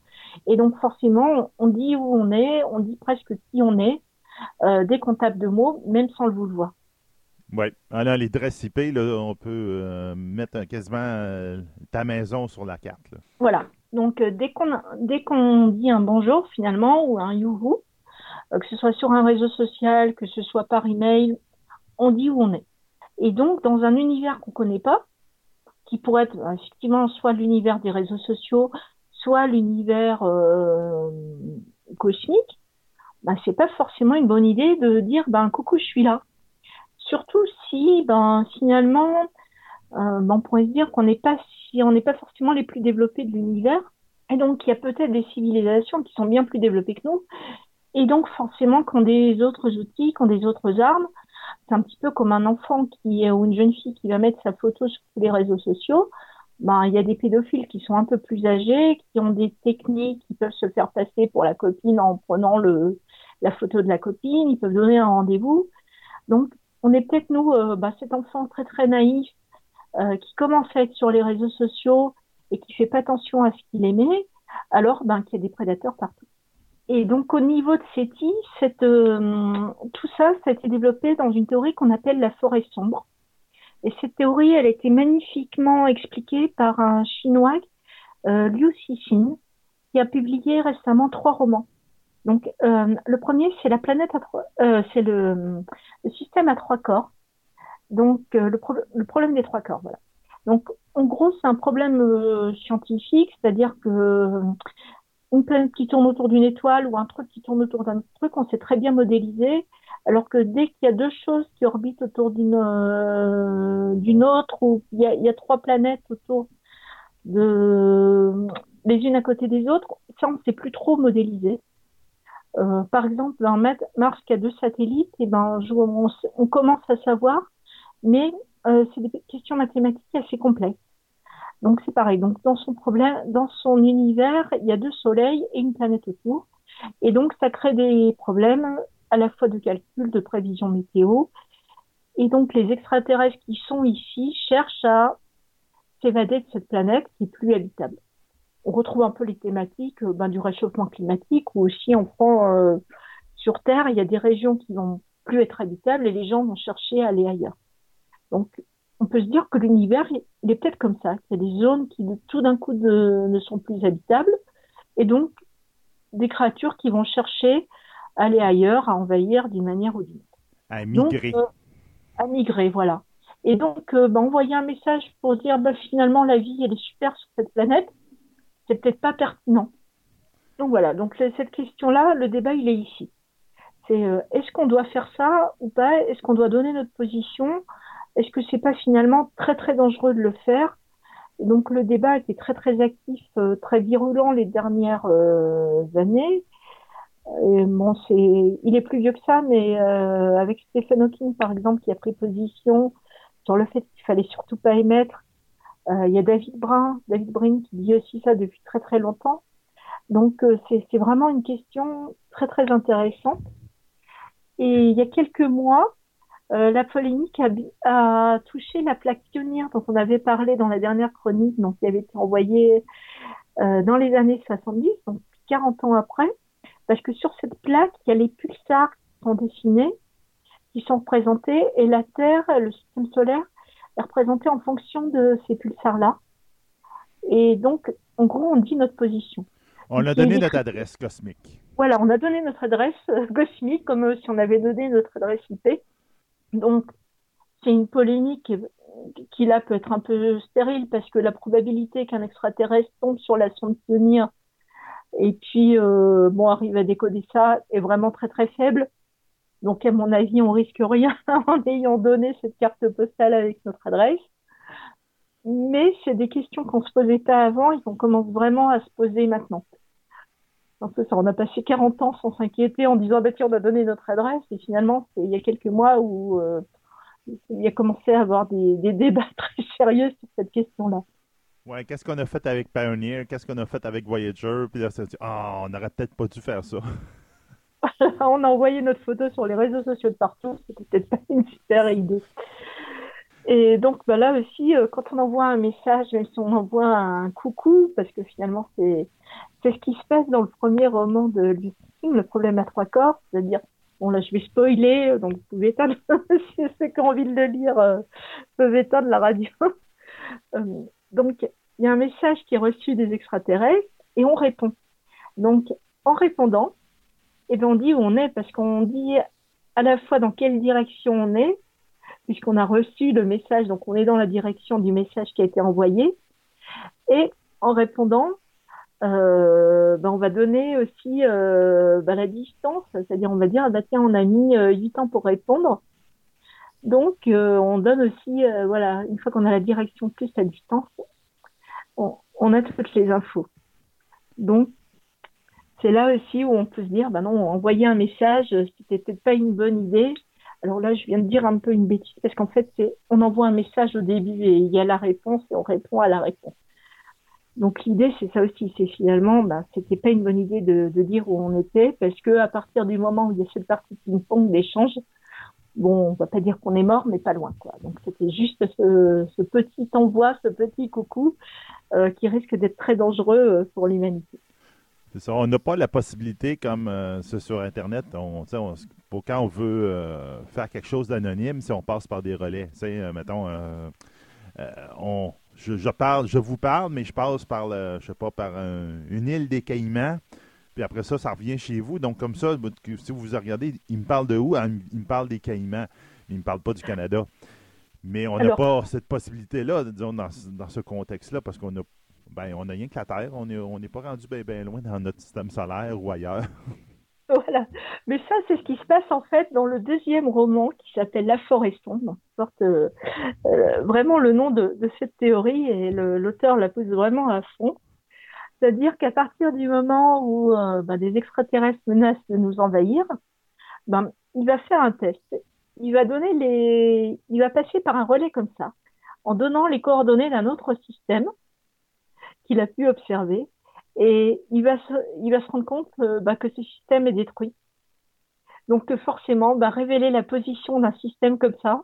Et donc forcément, on dit où on est, on dit presque qui on est, euh, dès qu'on tape deux mots, même sans le vouloir. Oui. Alors, les dresses IP, on peut euh, mettre quasiment euh, ta maison sur la carte. Voilà. Donc, euh, dès qu'on dès dit un bonjour, finalement, ou un youhou, que ce soit sur un réseau social, que ce soit par email, on dit où on est. Et donc, dans un univers qu'on ne connaît pas, qui pourrait être effectivement soit l'univers des réseaux sociaux, soit l'univers cosmique, bah, c'est pas forcément une bonne idée de dire ben coucou je suis là Surtout si, ben, finalement, euh, on pourrait se dire qu'on n'est pas si on n'est pas forcément les plus développés de l'univers, et donc il y a peut-être des civilisations qui sont bien plus développées que nous, et donc forcément ont des autres outils, ont des autres armes. C'est un petit peu comme un enfant qui ou une jeune fille qui va mettre sa photo sur les réseaux sociaux. Ben, il y a des pédophiles qui sont un peu plus âgés, qui ont des techniques, qui peuvent se faire passer pour la copine en prenant le, la photo de la copine, ils peuvent donner un rendez-vous. Donc, on est peut-être nous, euh, bah, cet enfant très très naïf euh, qui commence à être sur les réseaux sociaux et qui fait pas attention à ce qu'il aimait, alors ben, qu'il y a des prédateurs partout. Et donc au niveau de SETI, cette, euh, tout ça, ça a été développé dans une théorie qu'on appelle la forêt sombre. Et cette théorie, elle a été magnifiquement expliquée par un Chinois, Liu Cixin, qui a publié récemment trois romans. Donc, euh, le premier, c'est la planète à trois, euh, c'est le, système à trois corps. Donc, euh, le, le, problème des trois corps, voilà. Donc, en gros, c'est un problème scientifique, c'est-à-dire que une planète qui tourne autour d'une étoile ou un truc qui tourne autour d'un truc, on sait très bien modéliser. Alors que dès qu'il y a deux choses qui orbitent autour d'une d'une autre, ou il y, a, il y a trois planètes autour de les unes à côté des autres, ça on ne sait plus trop modéliser. Euh, par exemple, un Mars qui a deux satellites, et ben, on, commence à savoir, mais euh, c'est des questions mathématiques assez complexes. Donc c'est pareil. Donc dans son problème, dans son univers, il y a deux soleils et une planète autour, et donc ça crée des problèmes à la fois de calcul, de prévision météo, et donc les extraterrestres qui sont ici cherchent à s'évader de cette planète qui est plus habitable on retrouve un peu les thématiques euh, ben, du réchauffement climatique, où aussi on prend euh, sur Terre, il y a des régions qui vont plus être habitables et les gens vont chercher à aller ailleurs. Donc, on peut se dire que l'univers, il est peut-être comme ça, qu'il y a des zones qui tout d'un coup ne sont plus habitables, et donc des créatures qui vont chercher à aller ailleurs, à envahir d'une manière ou d'une autre. À migrer. Euh, à migrer, voilà. Et donc, envoyer un message pour dire, ben, finalement, la vie, elle est super sur cette planète, c'est peut-être pas pertinent. Donc voilà, donc cette question-là, le débat, il est ici. C'est euh, est-ce qu'on doit faire ça ou pas? Est-ce qu'on doit donner notre position? Est-ce que c'est pas finalement très très dangereux de le faire? Donc le débat était très très actif, euh, très virulent les dernières euh, années. Et bon, c'est, il est plus vieux que ça, mais avec Stephen Hawking par exemple qui a pris position sur le fait qu'il fallait surtout pas émettre. Il y a David Brun, David Brin qui dit aussi ça depuis très très longtemps. Donc c'est, c'est vraiment une question très très intéressante. Et il y a quelques mois, euh, la polémique a, touché la plaque pionnière dont on avait parlé dans la dernière chronique, donc qui avait été envoyée euh, dans les années 70, donc 40 ans après, parce que sur cette plaque, il y a les pulsars qui sont dessinés, qui sont représentés, et la Terre, le système solaire, est représenté en fonction de ces pulsars-là. Et donc, en gros, on dit notre position. On a donné notre adresse cosmique. Voilà, on a donné notre adresse euh, cosmique, comme si on avait donné notre adresse IP. Donc, c'est une polémique qui là peut être un peu stérile parce que la probabilité qu'un extraterrestre tombe sur la sonde pionnière et puis euh, bon arrive à décoder ça est vraiment très très faible. Donc à mon avis, on risque rien en ayant donné cette carte postale avec notre adresse. Mais c'est des questions qu'on se posait pas avant et qu'on commence vraiment à se poser maintenant. ça, on a passé 40 ans sans s'inquiéter en disant bah, tiens, on a donné notre adresse et finalement c'est il y a quelques mois où euh, il a commencé à avoir des, débats très sérieux sur cette question-là. Ouais, qu'est-ce qu'on a fait avec Pioneer, qu'est-ce qu'on a fait avec Voyager, puis là, ah, on n'aurait peut-être pas dû faire ça. on a envoyé notre photo sur les réseaux sociaux de partout, c'était peut-être pas une super idée. Et donc bah là aussi, euh, quand on envoie un message, même si on envoie un coucou, parce que finalement c'est c'est ce qui se passe dans le premier roman de Lucy le problème à trois corps, c'est-à-dire Bon, là, je vais spoiler, donc vous pouvez éteindre, si ceux qui ont envie de le lire euh, peuvent éteindre la radio. Euh, donc, il y a un message qui est reçu des extraterrestres et on répond. Donc, en répondant, eh bien, on dit où on est parce qu'on dit à la fois dans quelle direction on est, puisqu'on a reçu le message, donc on est dans la direction du message qui a été envoyé, et en répondant, euh, ben on va donner aussi euh, ben la distance, c'est-à-dire on va dire, bah tiens, on a mis euh, 8 ans pour répondre. Donc, euh, on donne aussi, voilà, une fois qu'on a la direction plus la distance, on, on, a toutes les infos. Donc, c'est là aussi où on peut se dire, ben non, envoyer un message, c'était peut-être pas une bonne idée. Alors là, je viens de dire un peu une bêtise parce qu'en fait, on envoie un message au début et il y a la réponse et on répond à la réponse. Donc l'idée, c'est ça aussi, c'est finalement, bah, c'était pas une bonne idée de, dire où on était, parce que à partir du moment où il y a cette partie ping-pong d'échange, bon, on va pas dire qu'on est mort, mais pas loin, quoi. Donc c'était juste ce, ce, petit envoi, ce petit coucou, euh, qui risque d'être très dangereux euh, pour l'humanité. C'est ça. On n'a pas la possibilité, comme euh, sur Internet, on, on, pour quand on veut euh, faire quelque chose d'anonyme, si on passe par des relais. Tu sais, mettons, euh, on je, parle, je vous parle, mais je passe par, le, je sais pas, par une île des Caïmans. Puis après ça, ça revient chez vous. Donc, comme ça, si vous vous regardez, il me parle de où? Ah, il me parle des Caïmans. Il ne me parle pas du Canada. Mais on n'a pas cette possibilité-là, disons, dans, ce contexte-là, parce qu'on a ben, on n'a rien que la Terre. On n'est on pas rendu bien loin dans notre système solaire ou ailleurs. Voilà. Mais ça, c'est ce qui se passe en fait dans le deuxième roman qui s'appelle La forêt sombre. Porte euh, euh, vraiment le nom de, cette théorie et l'auteur la pose vraiment à fond. C'est-à-dire qu'à partir du moment où euh, bah, des extraterrestres menacent de nous envahir, ben, il va faire un test. Il va donner les, il va passer par un relais comme ça, en donnant les coordonnées d'un autre système qu'il a pu observer et il va se, il va se rendre compte euh, bah, que ce système est détruit. Donc forcément, bah, révéler la position d'un système comme ça,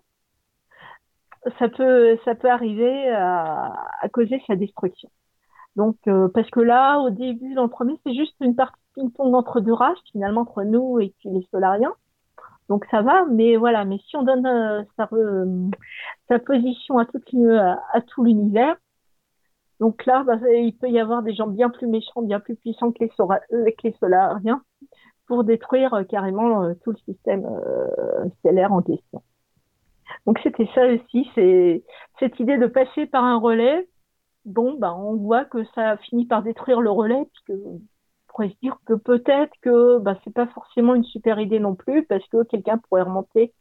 ça peut, ça peut arriver à, causer sa destruction. Donc euh, parce que là, au début, dans le premier, c'est juste une partie ping-pong entre deux races, finalement entre nous et les Solariens. Donc ça va, mais voilà, mais si on donne euh, sa, position à tout l'univers, donc là, bah, il peut y avoir des gens bien plus méchants, bien plus puissants que les, euh, les solariens pour détruire euh, carrément euh, tout le système stellaire en question. Donc c'était ça aussi, cette idée de passer par un relais. Bon, bah, on voit que ça finit par détruire le relais, puisque on pourrait se dire que peut-être que bah, c'est pas forcément une super idée non plus, parce que quelqu'un pourrait remonter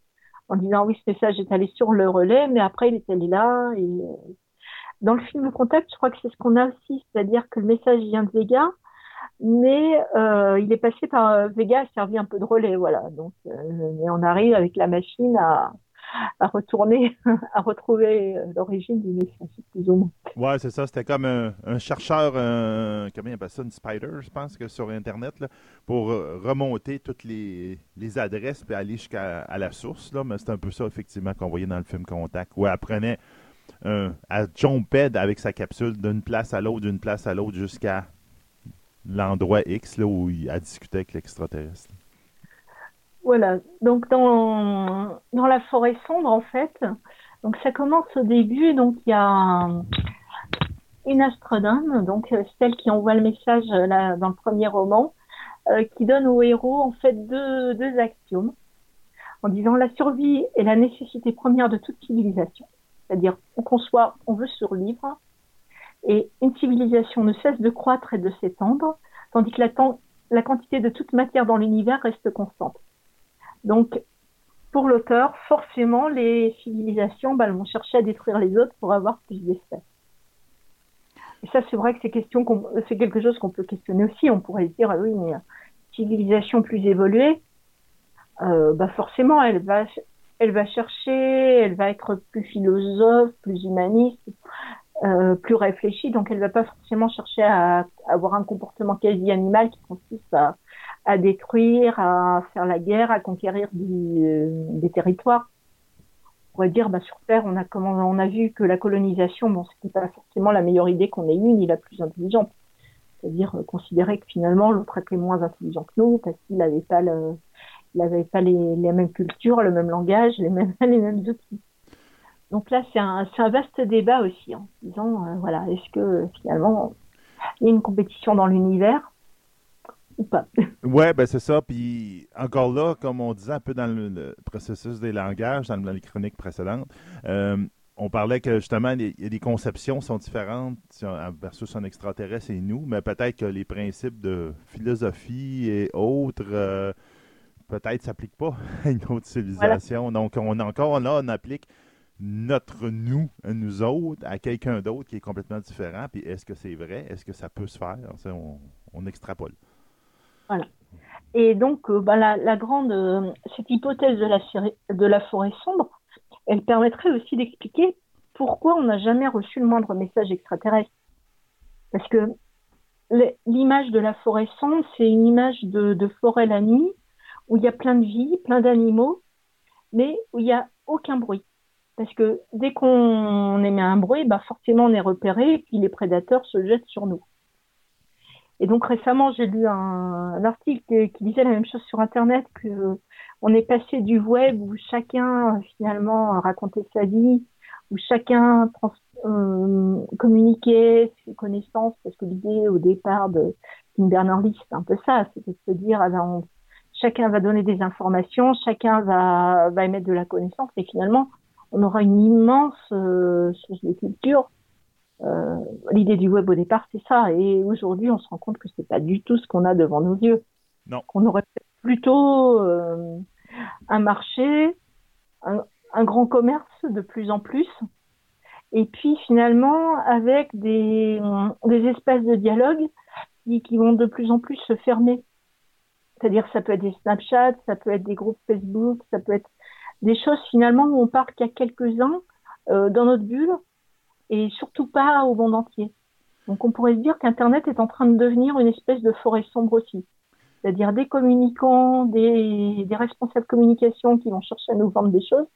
en disant oui, ce message est allé sur le relais, mais après il est allé là. Et dans le film Contact, je crois que c'est ce qu'on a aussi, c'est-à-dire que le message vient de Vega, mais euh, il est passé par euh, Vega, a servi un peu de relais, voilà. Donc, euh, et on arrive avec la machine à, retourner, à retrouver euh, l'origine du message, plus ou moins. Ouais, c'est ça. C'était comme un, chercheur, comment il appelle ça, une spider, je pense, que sur Internet, pour euh, remonter toutes les, adresses et aller jusqu'à la source. Là. Mais c'est un peu ça, effectivement, qu'on voyait dans le film Contact, où elle prenait, euh, elle jumpait avec sa capsule d'une place à l'autre, d'une place à l'autre, jusqu'à l'endroit X là, où elle discutait avec l'extraterrestre. Voilà, donc dans, dans la forêt sombre, en fait, donc ça commence au début, donc il y a un- une astronome, donc euh, celle qui envoie le message euh, là, dans le premier roman, euh, qui donne au héros en fait deux, deux axiomes, en disant la survie est la nécessité première de toute civilisation, c'est-à-dire on conçoit, on veut survivre, et une civilisation ne cesse de croître et de s'étendre, tandis que la, quantité de toute matière dans l'univers reste constante. Donc, pour l'auteur, forcément, les civilisations bah, vont chercher à détruire les autres pour avoir plus d'espèces. Et ça, c'est vrai que qu'on- c'est quelque chose qu'on peut questionner aussi. On pourrait se dire, ah oui, mais euh, civilisation plus évoluée, euh, bah forcément, elle va, elle va chercher, elle va être plus philosophe, plus humaniste, euh, plus réfléchie. Donc, elle va pas forcément chercher à avoir un comportement quasi animal qui consiste à détruire, à faire la guerre, à conquérir euh, des territoires. On pourrait dire, bah, sur Terre, on a, vu que la colonisation, bon, c'était pas forcément la meilleure idée qu'on ait eue, ni la plus intelligente. C'est-à-dire euh, considérer que finalement, l'autre était moins intelligent que nous, parce qu'il n'avait pas, le, il avait pas les, les mêmes cultures, le même langage, les mêmes, les mêmes outils. Donc là, c'est un, un vaste débat aussi, en disant, euh, voilà, est-ce que finalement, il y a une compétition dans l'univers ou pas? Ouais, ben c'est ça. Puis encore là, comme on disait un peu dans le, processus des langages, dans, les chroniques précédentes, euh, on parlait que justement, les, les conceptions sont différentes versus un extraterrestre et nous, mais peut-être que les principes de philosophie et autres, euh, peut-être s'appliquent pas à une autre civilisation. Donc, on encore là, on applique notre nous, nous autres, à quelqu'un d'autre qui est complètement différent. Puis est-ce que c'est vrai? Est-ce que ça peut se faire? On, on extrapole. Et donc, euh, bah, la, la grande, euh, cette hypothèse de la, de la forêt sombre, elle permettrait aussi d'expliquer pourquoi on n'a jamais reçu le moindre message extraterrestre. Parce que l'image de la forêt sombre, c'est une image de, de forêt la nuit, où il y a plein de vie, plein d'animaux, mais où il n'y a aucun bruit. Parce que dès qu'on émet un bruit, bah forcément on est repéré, et puis les prédateurs se jettent sur nous. Et donc récemment, j'ai lu un, article qui disait la même chose sur Internet, que on est passé du web où chacun finalement racontait sa vie, où chacun euh, communiquait ses connaissances, parce que l'idée au départ de Tim Berners-Lee, c'était un peu ça, c'était de se dire, ah ben, on- chacun va donner des informations, chacun va, va émettre de la connaissance, et finalement, on aura une immense euh, source de culture euh, L'idée du web au départ, c'est ça. Et aujourd'hui, on se rend compte que c'est pas du tout ce qu'on a devant nos yeux. Non. Qu'on aurait plutôt euh, un marché, un, un grand commerce de plus en plus. Et puis finalement, avec des, des espaces de dialogue qui, qui vont de plus en plus se fermer. C'est-à-dire, ça peut être des Snapchat, ça peut être des groupes Facebook, ça peut être des choses finalement où on y a quelques-uns euh, dans notre bulle et surtout pas au monde entier. Donc on pourrait se dire qu'Internet est en train de devenir une espèce de forêt sombre aussi. C'est-à-dire des communicants, des, des responsables communication qui vont chercher à nous vendre des choses,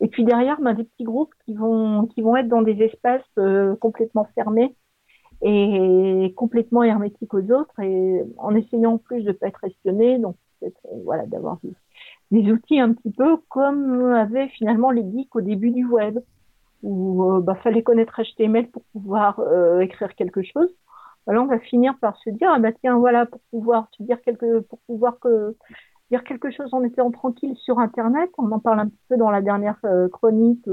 et puis derrière, ben, des petits groupes qui vont, qui vont être dans des espaces euh, complètement fermés et complètement hermétiques aux autres, et en essayant en plus de pas être espionnés, donc euh, voilà, d'avoir des, des outils un petit peu comme avaient finalement les geeks au début du web où euh, bah, fallait connaître HTML pour pouvoir euh, écrire quelque chose. Alors on va finir par se dire ah bah tiens voilà pour pouvoir se dire quelque pour pouvoir que dire quelque chose en étant tranquille sur internet. On en parle un petit peu dans la dernière euh, chronique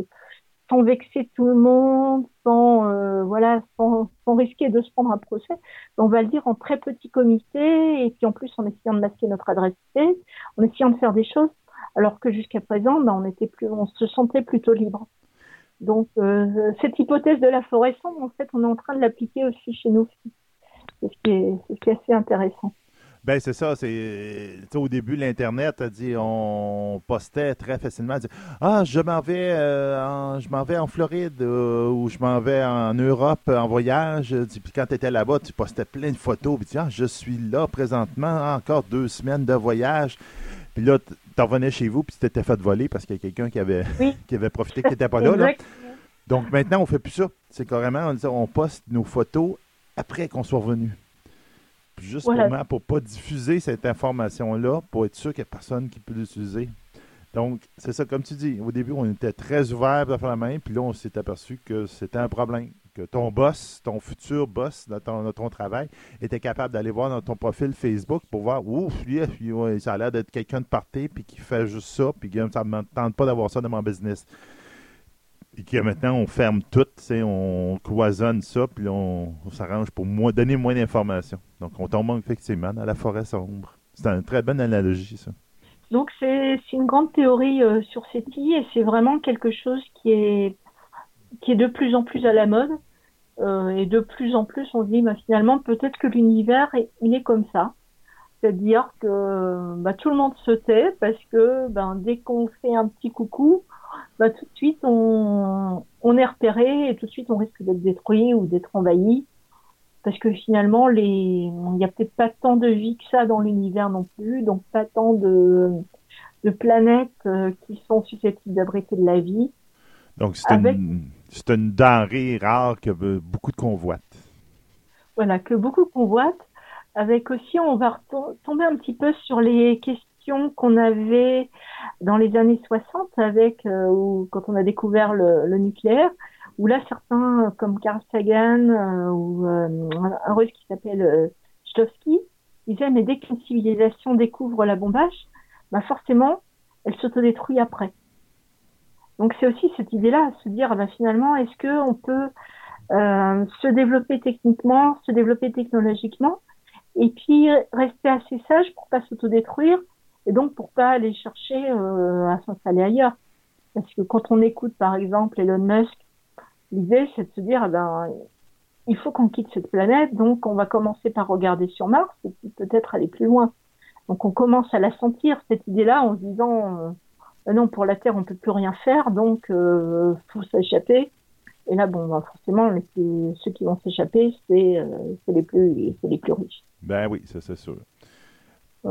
sans vexer tout le monde, sans euh, voilà sans, sans risquer de se prendre un procès. On va le dire en très petit comité et puis en plus en essayant de masquer notre adresse en essayant de faire des choses alors que jusqu'à présent, ben, on était plus, on se sentait plutôt libre. Donc euh, cette hypothèse de la forêt sombre, en fait, on est en train de l'appliquer aussi chez nous. C'est ce, qui est, ce qui est assez intéressant. Ben c'est ça, c'est au début l'internet a dit on postait très facilement dit, ah je m'en vais euh, en, je m'en vais en Floride euh, ou je m'en vais en Europe en voyage puis quand tu étais là-bas tu postais plein de photos puis tu ah, je suis là présentement encore deux semaines de voyage puis là tu revenais chez vous puis tu t'étais fait voler parce qu'il y a quelqu'un qui avait qui avait profité que tu n'étais pas là, là, Donc maintenant on fait plus ça, c'est carrément on, on poste nos photos après qu'on soit revenu. Justement, pour ne pas diffuser cette information-là, pour être sûr qu'il n'y a personne qui peut l'utiliser. Donc, c'est ça, comme tu dis, au début, on était très ouvert à faire la main, puis là, on s'est aperçu que c'était un problème. Que ton boss, ton futur boss dans ton, ton travail, était capable d'aller voir dans ton profil Facebook pour voir, ouf, ça a l'air d'être quelqu'un de parté, puis qui fait juste ça, puis ça ne me tente pas d'avoir ça dans mon business. Et que maintenant, on ferme tout, on cloisonne ça, puis on, s'arrange pour donner moins d'informations. Donc, on tombe effectivement dans la forêt sombre. C'est une très bonne analogie, ça. Donc, c'est une grande théorie euh, sur SETI et c'est vraiment quelque chose qui est, qui est de plus en plus à la mode. Euh, et de plus en plus, on se dit, bah, finalement, peut-être que l'univers, il est comme ça. C'est-à-dire que bah, tout le monde se tait parce que ben, dès qu'on fait un petit coucou, bah, tout de suite on, on, est repéré et tout de suite on risque d'être détruit ou d'être envahi. Parce que finalement, les... il n'y a peut-être pas tant de vie que ça dans l'univers non plus, donc pas tant de, de planètes euh, qui sont susceptibles d'abriter de la vie. Donc c'est une, une denrée rare que beaucoup de convoitent. Voilà, que beaucoup convoitent. Avec aussi, on va tomber un petit peu sur les questions qu'on avait dans les années 60 avec euh, ou quand on a découvert le, nucléaire, où là certains comme Carl Sagan euh, ou euh, un russe qui s'appelle Stovsky disaient mais dès qu'une civilisation découvre la bombage, bah forcément elle s'autodétruit après. Donc c'est aussi cette idée-là, se dire bah, finalement est-ce que on peut se développer techniquement, se développer technologiquement, et puis rester assez sage pour pas s'autodétruire et donc pour pas aller chercher euh, à s'installer ailleurs. Parce que quand on écoute par exemple Elon Musk, l'idée c'est de se dire, eh ben, il faut qu'on quitte cette planète, donc on va commencer par regarder sur Mars et puis peut-être aller plus loin. Donc on commence à la sentir cette idée-là en se disant, euh, non pour la Terre on peut plus rien faire, donc euh, faut s'échapper. Et là, bon, bah, forcément, ceux qui vont s'échapper, c'est euh, les plus, les plus riches. Ben oui, ça c'est sûr.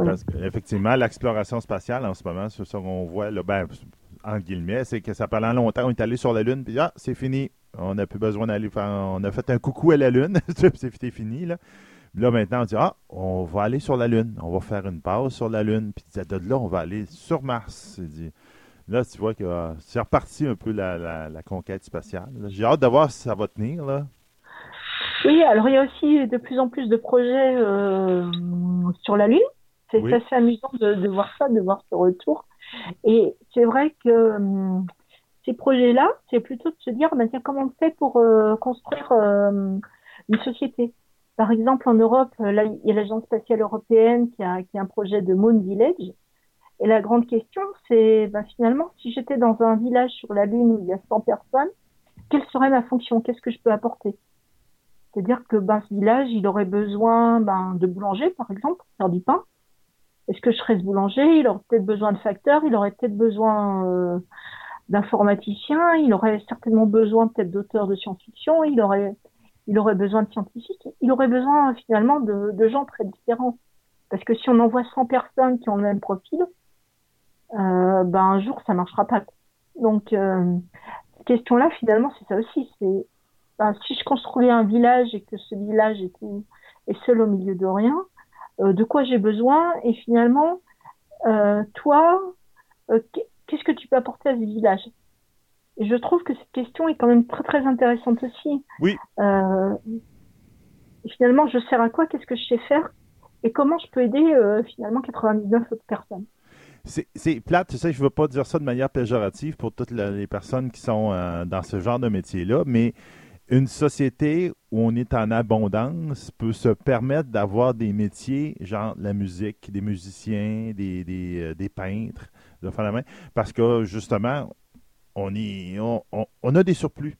Parce qu'effectivement, l'exploration spatiale en ce moment, c'est ça qu'on voit, là, ben, en guillemets, c'est que ça pendant longtemps, on est allé sur la Lune, puis ah, c'est fini. On n'a plus besoin d'aller faire. On a fait un coucou à la Lune, c'est fini, là. Là, maintenant, on dit Ah, on va aller sur la Lune. On va faire une pause sur la Lune. Puis de là, on va aller sur Mars. Dit. Là, tu vois que ah, c'est reparti un peu la, conquête spatiale. J'ai hâte de voir si ça va tenir. Là. Oui, alors il y a aussi de plus en plus de projets euh, sur la Lune. C'est assez amusant de, voir ça, de voir ce retour. Et c'est vrai que hum, ces projets-là, c'est plutôt de se dire, ben, tiens, comment on fait pour euh, construire euh, une société? Par exemple, en Europe, là, il y a l'Agence spatiale européenne qui a, qui a un projet de Moon Village. Et la grande question, c'est ben, finalement, si j'étais dans un village sur la Lune où il y a 100 personnes, quelle serait ma fonction? Qu'est-ce que je peux apporter? C'est-à-dire que ben, ce village, il aurait besoin ben, de boulanger, par exemple, pour faire du pain. Est-ce que je serais ce boulanger? Il aurait peut-être besoin de facteurs, il aurait peut-être besoin euh, d'informaticiens, il aurait certainement besoin peut-être d'auteurs de science-fiction, il aurait, il aurait besoin de scientifiques, il aurait besoin finalement de, gens très différents. Parce que si on envoie 100 personnes qui ont le même profil, euh, ben un jour ça marchera pas. Donc euh, question-là finalement c'est ça aussi. C'est ben, si je construis un village et que ce village est, est seul au milieu de rien, euh, de quoi j'ai besoin et finalement, euh, toi, euh, qu'est-ce que tu peux apporter à ce village? Et je trouve que cette question est quand même très très intéressante aussi. Oui. finalement, je sers à quoi? Qu'est-ce que je sais faire? Et comment je peux aider finalement 99 autres personnes? C'est plate, tu sais, je ne veux pas dire ça de manière péjorative pour toutes les personnes qui sont dans ce genre de métier-là, mais une société où on est en abondance peut se permettre d'avoir des métiers, genre la musique, des musiciens, des, des, euh, des peintres, de faire la main, parce que justement, on, on, a des surplus.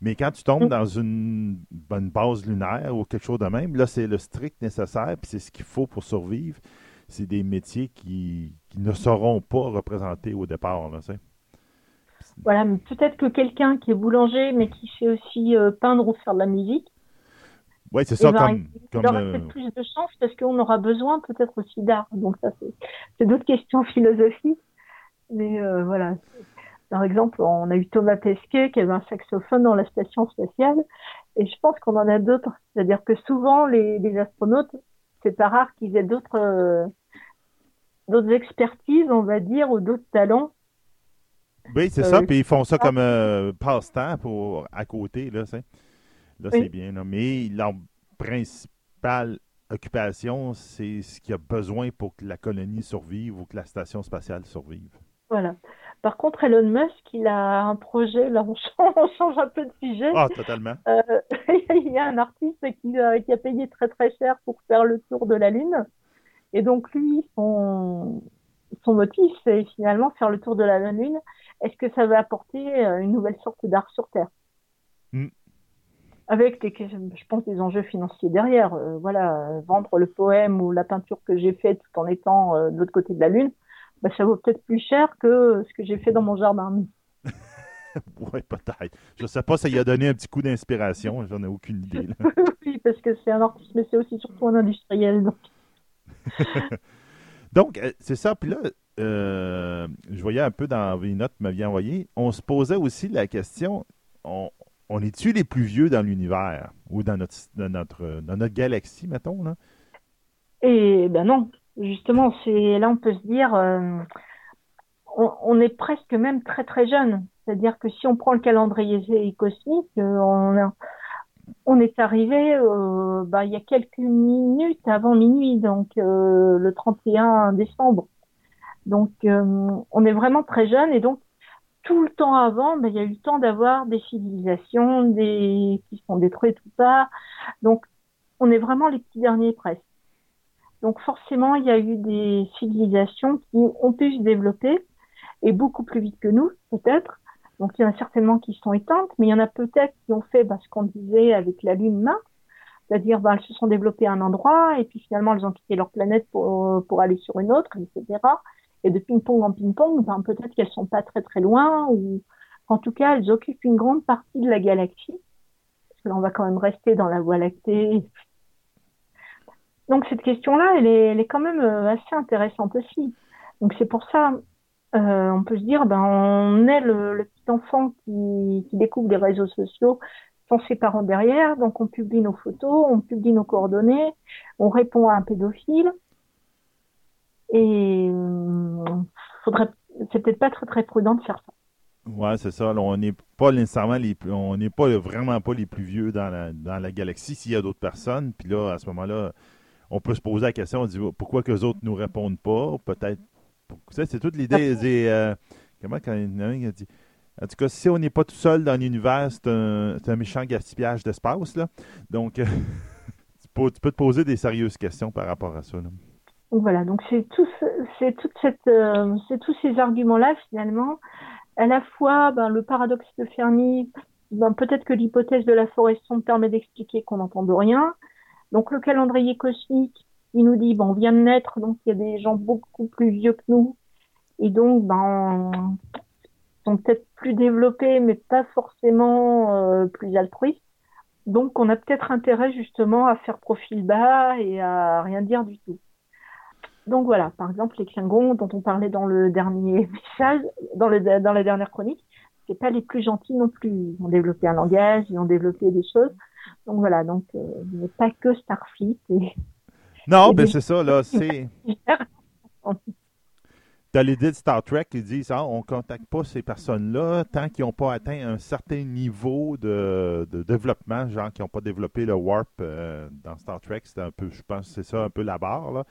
Mais quand tu tombes mm. dans une bonne base lunaire ou quelque chose de même, là, c'est le strict nécessaire, puis c'est ce qu'il faut pour survivre. C'est des métiers qui, qui, ne seront pas représentés au départ. Là, voilà, peut-être que quelqu'un qui est boulanger, mais qui sait aussi euh, peindre ou faire de la musique. Oui, c'est ça. Eh ben, comme, il aura euh, peut-être plus de chance parce qu'on aura besoin peut-être aussi d'art. Donc, ça, c'est d'autres questions philosophiques. Mais euh, voilà. Par exemple, on a eu Thomas Pesquet qui avait un saxophone dans la station spatiale. Et je pense qu'on en a d'autres. C'est-à-dire que souvent, les, les astronautes, c'est pas rare qu'ils aient d'autres d'autres expertises, on va dire, ou d'autres talents oui, c'est ça. Puis ils font ça comme euh, passe-temps pour à côté. Là, là c'est bien. Mais leur principale occupation, c'est ce qu'il y a besoin pour que la colonie survive ou que la station spatiale survive. Voilà. Par contre, Elon Musk, il a un projet, là on change, un peu de sujet. Ah, totalement. Euh, il y a un artiste qui, qui, a payé très très cher pour faire le tour de la Lune. Et donc lui, son, son motif, c'est finalement faire le tour de la Lune est-ce que ça va apporter euh, une nouvelle sorte d'art sur Terre? Mm. Avec, des, je pense, des enjeux financiers derrière. Euh, voilà, vendre le poème ou la peinture que j'ai faite tout en étant euh, de l'autre côté de la Lune, bah, ça vaut peut-être plus cher que ce que j'ai fait dans mon jardin. oui, peut-être. Je ne sais pas, ça y a donné un petit coup d'inspiration, j'en ai aucune idée. oui, parce que c'est un artiste, mais c'est aussi surtout un industriel. Donc, donc c'est ça. Puis là, euh, je voyais un peu dans les notes que m'aviez on se posait aussi la question on, est-tu les plus vieux dans l'univers ou dans notre, dans notre, dans notre galaxie, mettons là? Eh ben non. Justement, c'est là on peut se dire euh, on, est presque même très très jeune. C'est-à-dire que si on prend le calendrier cosmique, euh, on, on est arrivé bah, il y a quelques minutes avant minuit, donc le 31 décembre. Donc, euh, on est vraiment très jeune et donc tout le temps avant, ben, il y a eu le temps d'avoir des civilisations, des qui sont détruites ou pas. Donc, on est vraiment les petits derniers presque. Donc, forcément, il y a eu des civilisations qui ont pu se développer et beaucoup plus vite que nous, peut-être. Donc, il y en a certainement qui sont éteintes, mais il y en a peut-être qui ont fait ben, ce qu'on disait avec la Lune Mars, c'est-à-dire ben, elles se sont développées à un endroit et puis finalement elles ont quitté leur planète pour, pour aller sur une autre, etc. Et de ping-pong en ping-pong, ben, peut-être qu'elles sont pas très très loin ou en tout cas elles occupent une grande partie de la galaxie. Parce que là, on va quand même rester dans la Voie lactée. Donc cette question-là, elle est, elle est quand même euh, assez intéressante aussi. Donc c'est pour ça, euh, on peut se dire, ben on est le, le petit enfant qui, qui découvre les réseaux sociaux sans ses parents derrière, donc on publie nos photos, on publie nos coordonnées, on répond à un pédophile, et euh, faudrait, c'est peut-être pas très très prudent de faire ça. Ouais, c'est ça. on n'est pas nécessairement les on n'est pas vraiment pas les plus vieux dans la, dans la galaxie s'il y a d'autres personnes. Puis là, à ce moment-là, on peut se poser la question, on dit pourquoi que les autres nous répondent pas? Peut-être. C'est toute l'idée. Euh, comment quand il a dit en tout cas, si on n'est pas tout seul dans l'univers, c'est un, un, méchant gaspillage d'espace. Là. Donc, tu, peux, te poser des sérieuses questions par rapport à ça. Là. Donc voilà, donc c'est tout, c'est toute cette, euh, c'est tous ces arguments-là finalement, à la fois ben, le paradoxe de Fermi, ben, peut-être que l'hypothèse de la forêt sombre permet d'expliquer qu'on n'entend rien. Donc le calendrier cosmique, il nous dit bon, on vient de naître, donc il y a des gens beaucoup plus vieux que nous, et donc ben sont peut-être plus développés, mais pas forcément euh, plus altruistes. Donc on a peut-être intérêt justement à faire profil bas et à rien dire du tout. Donc voilà, par exemple, les Klingons dont on parlait dans le dernier message, dans, le, dans la dernière chronique, c'est pas les plus gentils non plus. Ils ont développé un langage, ils ont développé des choses. Donc voilà, donc euh, n'est pas que Starfleet. non, mais ben, c'est ça, là, c'est. Dans l'idée de Star Trek, ils disent ah, on ne contacte pas ces personnes-là tant qu'ils n'ont pas atteint un certain niveau de, développement, genre qui n'ont pas développé le warp euh, dans Star Trek. C'est un peu, je pense, c'est ça un peu la barre. Là.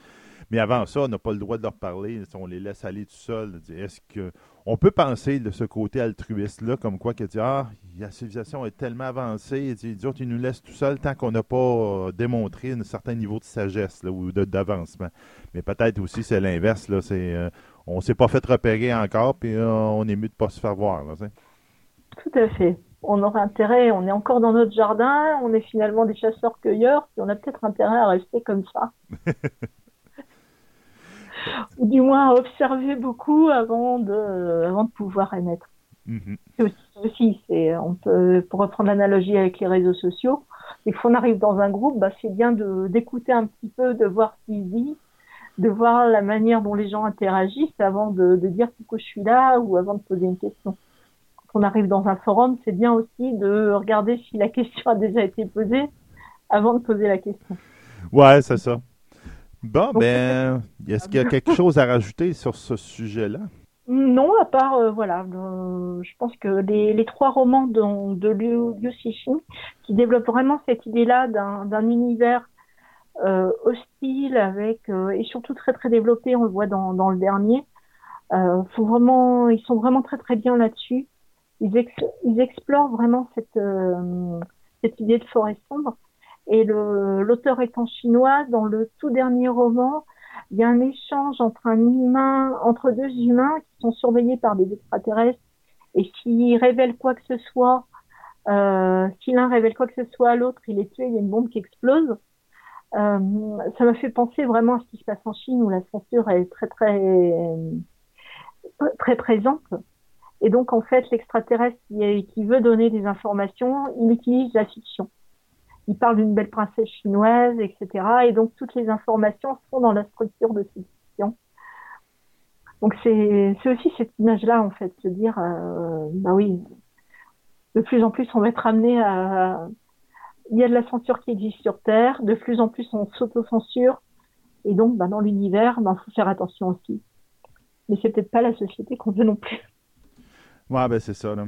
Mais avant ça, on n'a pas le droit de leur parler. On les laisse aller tout seuls. Est-ce que on peut penser de ce côté altruiste-là, comme quoi que dit Ah, la civilisation est tellement avancée, les autres, ils nous laissent tout seuls tant qu'on n'a pas euh, démontré un certain niveau de sagesse ou d'avancement. Mais peut-être aussi c'est l'inverse. Là, c'est, euh, on ne s'est pas fait repérer encore, puis euh, on est mieux de ne pas se faire voir. tout à fait. On aurait intérêt, on est encore dans notre jardin, on est finalement des chasseurs-cueilleurs, puis on a peut-être intérêt à rester comme ça. ou du moins à observer beaucoup avant de, avant de pouvoir émettre. Aussi, c'est, on peut, pour reprendre l'analogie avec les réseaux sociaux, et qu'on arrive dans un groupe, bah, c'est bien de, d'écouter un petit peu, de voir ce qu'ils disent, de voir la manière dont les gens interagissent avant de, de dire pourquoi je suis là ou avant de poser une question. Quand on arrive dans un forum, c'est bien aussi de regarder si la question a déjà été posée avant de poser la question. Ouais, c'est ça. Bon, ben, est-ce qu'il y a quelque chose à rajouter sur ce sujet-là? Non, à part, euh, voilà, euh, je pense que les, les trois romans de, de Liu, Liu Cixin, qui développent vraiment cette idée-là d'un univers euh, hostile avec et surtout très très développé, on le voit dans, dans le dernier, vraiment, ils sont vraiment très très bien là-dessus. Ils, ils explorent vraiment cette cette idée de forêt sombre. Et l'auteur étant chinois, dans le tout dernier roman, il y a un échange entre un humain, entre deux humains qui sont surveillés par des extraterrestres. Et s'ils révèlent quoi que ce soit, euh, si l'un révèle quoi que ce soit à l'autre, il est tué, il y a une bombe qui explose. Euh, ça m'a fait penser vraiment à ce qui se passe en Chine où la censure est très très très présente. Et donc en fait, l'extraterrestre qui, qui veut donner des informations, il utilise la fiction il parle d'une belle princesse chinoise, etc. Et donc toutes les informations sont dans la structure de cette fiction. Donc c'est aussi cette image-là en fait, se dire euh, bah oui, de plus en plus on va être amené à il y a de la censure qui existe sur Terre, de plus en plus on s'auto-censure, et donc bah, dans l'univers, il bah, faut faire attention aussi. Mais c'est peut-être pas la société qu'on veut non plus. Ouais, ben c'est ça. Là.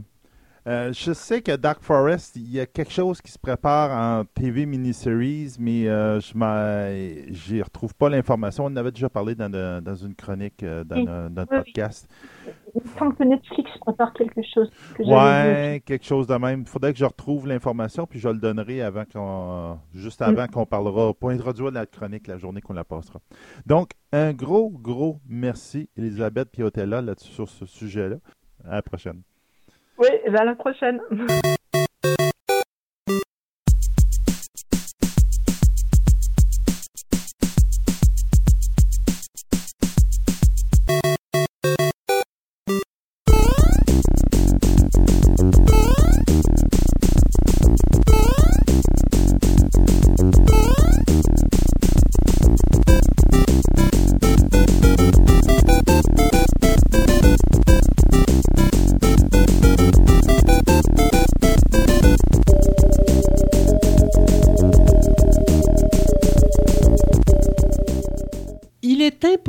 Euh, je sais que Dark Forest, il y a quelque chose qui se prépare en TV mini-series, mais euh, je ne retrouve pas l'information. On en avait déjà parlé dans, dans une chronique, euh, dans, notre podcast. Il semble que Netflix prépare quelque chose. ouais, quelque chose de même. Il faudrait que je retrouve l'information, puis je le donnerai avant qu'on, juste avant mm. qu'on parlera, pour introduire la chronique la journée qu'on la passera. Donc, un gros, gros merci, Elisabeth Piotella, là-dessus, sur ce sujet-là. À la prochaine. Oui, à la prochaine.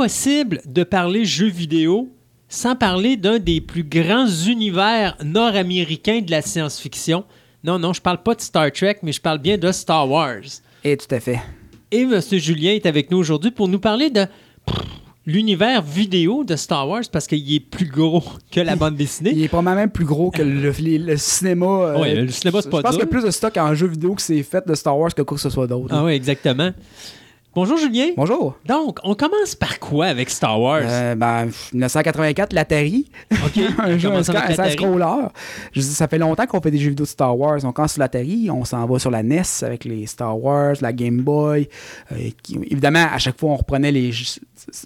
Impossible de parler jeux vidéo sans parler d'un des plus grands univers nord-américains de la science-fiction. Non, non, je parle pas de Star Trek, mais je parle bien de Star Wars. Et tout à fait. Et M. Julien est avec nous aujourd'hui pour nous parler de l'univers vidéo de Star Wars parce qu'il est plus gros que la bande dessinée. Il est probablement même plus gros que le, cinéma. Euh, oui, le cinéma, c'est pas Je pense qu'il y a plus de stock en jeu vidéo que c'est fait de Star Wars que quoi que ce soit d'autre. Ah oui, exactement. Bonjour Julien. Bonjour. Donc, on commence par quoi avec Star Wars? Euh, ben, 1984, l'Atari. OK. un jeu, un, scroller. Je ça fait longtemps qu'on fait des jeux vidéo de Star Wars. On commence sur l'Atari, on s'en va sur la NES avec les Star Wars, la Game Boy. Euh, évidemment, à chaque fois, on reprenait les...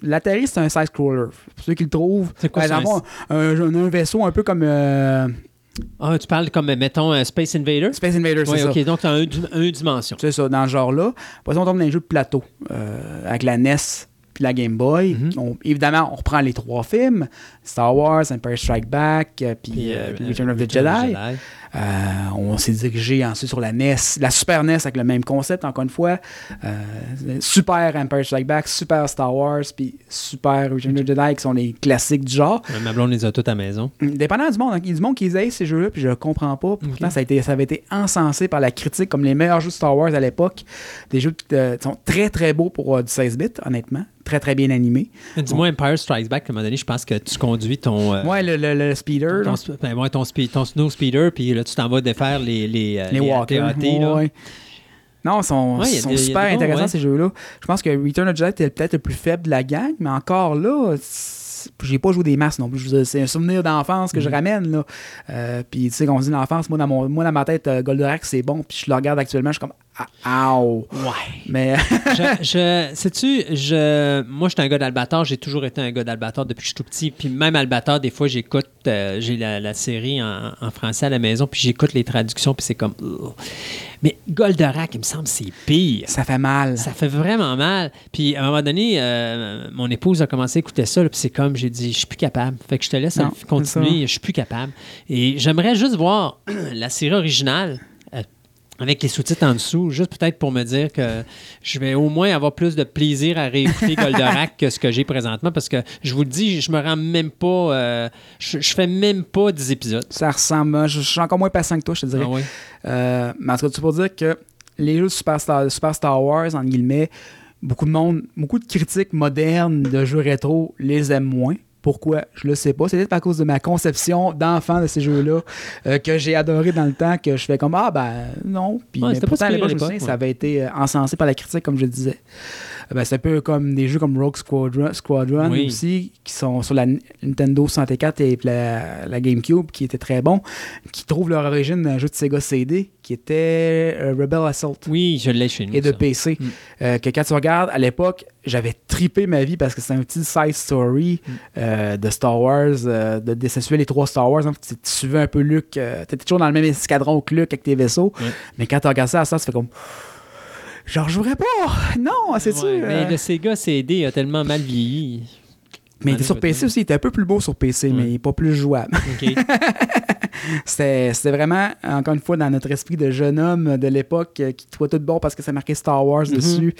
L'Atari, c'est un side-scroller. Pour ceux qui le trouvent, c'est quoi, un, un, vaisseau un peu comme... Euh, ah, tu parles comme, mettons, un Space Invader? Space Invader, c'est ça. OK, donc tu as un, un, dimension. C'est ça, dans ce genre-là. Après on tombe dans un jeu de plateau euh, avec la NES puis la Game Boy. Mhm. évidemment, on reprend les trois films Star Wars, Empire Strike Back, euh, puis, euh, Return of the Jedi. On s'est dirigé ensuite sur la NES, la Super NES avec le même concept, encore une fois. super Empire Strike Back, super Star Wars, puis super Return of the Jedi, qui sont les classiques du genre. Ma blonde les a toutes à la maison. Dépendant du monde, hein. il y a du monde qui aiment ces jeux-là, puis je comprends pas. Pourtant, ça, a été, ça avait été encensé par la critique comme les meilleurs jeux de Star Wars à l'époque. Des jeux qui sont très très beaux pour du 16 bits, honnêtement très très bien animé. Dis-moi, Empire Strikes Back, à un moment donné, je pense que tu conduis ton. Euh, ouais, le, le, speeder. Ton, ben, ouais, ton, ton, snow speeder, puis là, tu t'en vas défaire les. Les, euh, les, les walkers. là? Non, ils sont, sont super intéressants ces jeux-là. Je pense que Return of the Jedi était peut-être le plus faible de la gang, mais encore là, j'ai pas joué des masses non plus. C'est un souvenir d'enfance que je mhm. ramène. Là. Euh, puis, tu sais, quand on dit l'enfance, moi, dans mon, moi, dans ma tête, euh, Goldorak, c'est bon. Puis, je le regarde actuellement, je suis comme, ah, Ouais. Mais. je, je sais-tu, je, moi, je suis un gars d'Albator. J'ai toujours été un gars d'Albator depuis que je suis tout petit. Puis, même Albator, des fois, j'écoute, euh, j'ai la, série en, français à la maison. Puis, j'écoute les traductions. Puis, c'est comme. Mais Goldorak, il me semble, c'est pire. Ça fait mal. Ça fait vraiment mal. Puis, à un moment donné, mon épouse a commencé à écouter ça. puis, c'est comme, j'ai dit, je suis plus capable. Fait que je te laisse continuer, je suis plus capable. Et j'aimerais juste voir la série originale euh, avec les sous-titres en dessous, juste peut-être pour me dire que je vais au moins avoir plus de plaisir à réécouter Goldorak que ce que j'ai présentement, parce que je vous le dis, je me rends même pas, euh, je, fais même pas des épisodes. Ça ressemble, je, suis encore moins patient que toi, je te dirais. Ah euh, mais en tout cas, tu peux dire que les jeux de Super Star, Super Star Wars, en guillemets, beaucoup de monde, beaucoup de critiques modernes de jeux rétro les aiment moins. Pourquoi? Je le sais pas. C'est peut-être à cause de ma conception d'enfant de ces jeux-là euh, que j'ai adoré dans le temps que je fais comme Ah ben non. Puis pourtant, à l'époque, ça avait été euh, encensé par la critique, comme je disais. Ben, c'est un peu comme des jeux comme Rogue Squadron, Squadron aussi, qui sont sur la Nintendo 64 et la, GameCube, qui étaient très bons, qui trouvent leur origine dans un jeu de Sega CD qui était euh, Rebel Assault. Oui, je l'ai chez nous. Et de PC. Mm. Euh, que quand tu regardes, à l'époque, j'avais tripé ma vie parce que c'est un petit side story mm. euh, de Star Wars, de, de, les trois Star Wars. Hein, tu, suivais un peu Luke, tu étais toujours dans le même escadron que Luke avec tes vaisseaux. Mais quand tu regardes ça ça, ça fait comme J'en jouerais pas. Non, c'est sûr. mais le Sega CD a tellement mal vieilli. Mais il était sur PC aussi, il était un peu plus beau sur PC, mais il n'est pas plus jouable. c'était vraiment, encore une fois, dans notre esprit de jeune homme de l'époque euh, qui trouvait tout bon parce que ça marquait Star Wars mm-hmm. dessus.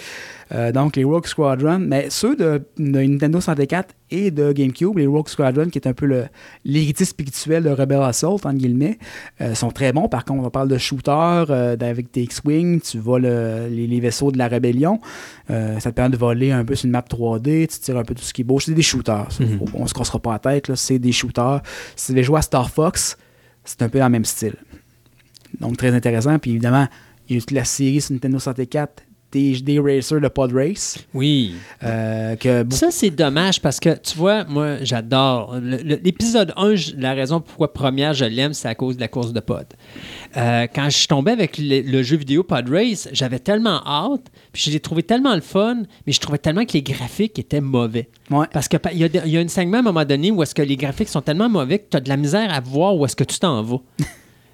Euh, donc, les Rogue Squadron. Mais ceux de, Nintendo 64 et de GameCube, les Rogue Squadron, qui est un peu l'héritier spirituel de Rebel Assault, entre guillemets, euh, sont très bons. Par contre, on parle de shooter avec tes X-Wing, tu voles les, vaisseaux de la rébellion. ça te permet de voler un peu sur une map 3D, tu tires un peu tout ce qui bouge. C'est des shooters. Mm-hmm. On se cassera pas la tête, c'est des shooters. Si tu veux jouer à Star Fox, c'est un peu dans le même style. Donc, très intéressant. Puis évidemment, il y a toute la série sur Nintendo 64 des, racers de Pod Race. Oui. Euh, que Ça, c'est dommage parce que, tu vois, moi, j'adore. L'épisode 1, la raison pourquoi première je l'aime, c'est à cause de la course de pod. Euh, quand je suis tombé avec le, jeu vidéo Pod Race, j'avais tellement hâte, puis je l'ai trouvé tellement le fun, mais je trouvais tellement que les graphiques étaient mauvais. Ouais. Parce qu'il y, a, y a un segment à un moment donné où est-ce que les graphiques sont tellement mauvais que tu as de la misère à voir où est-ce que tu t'en vas.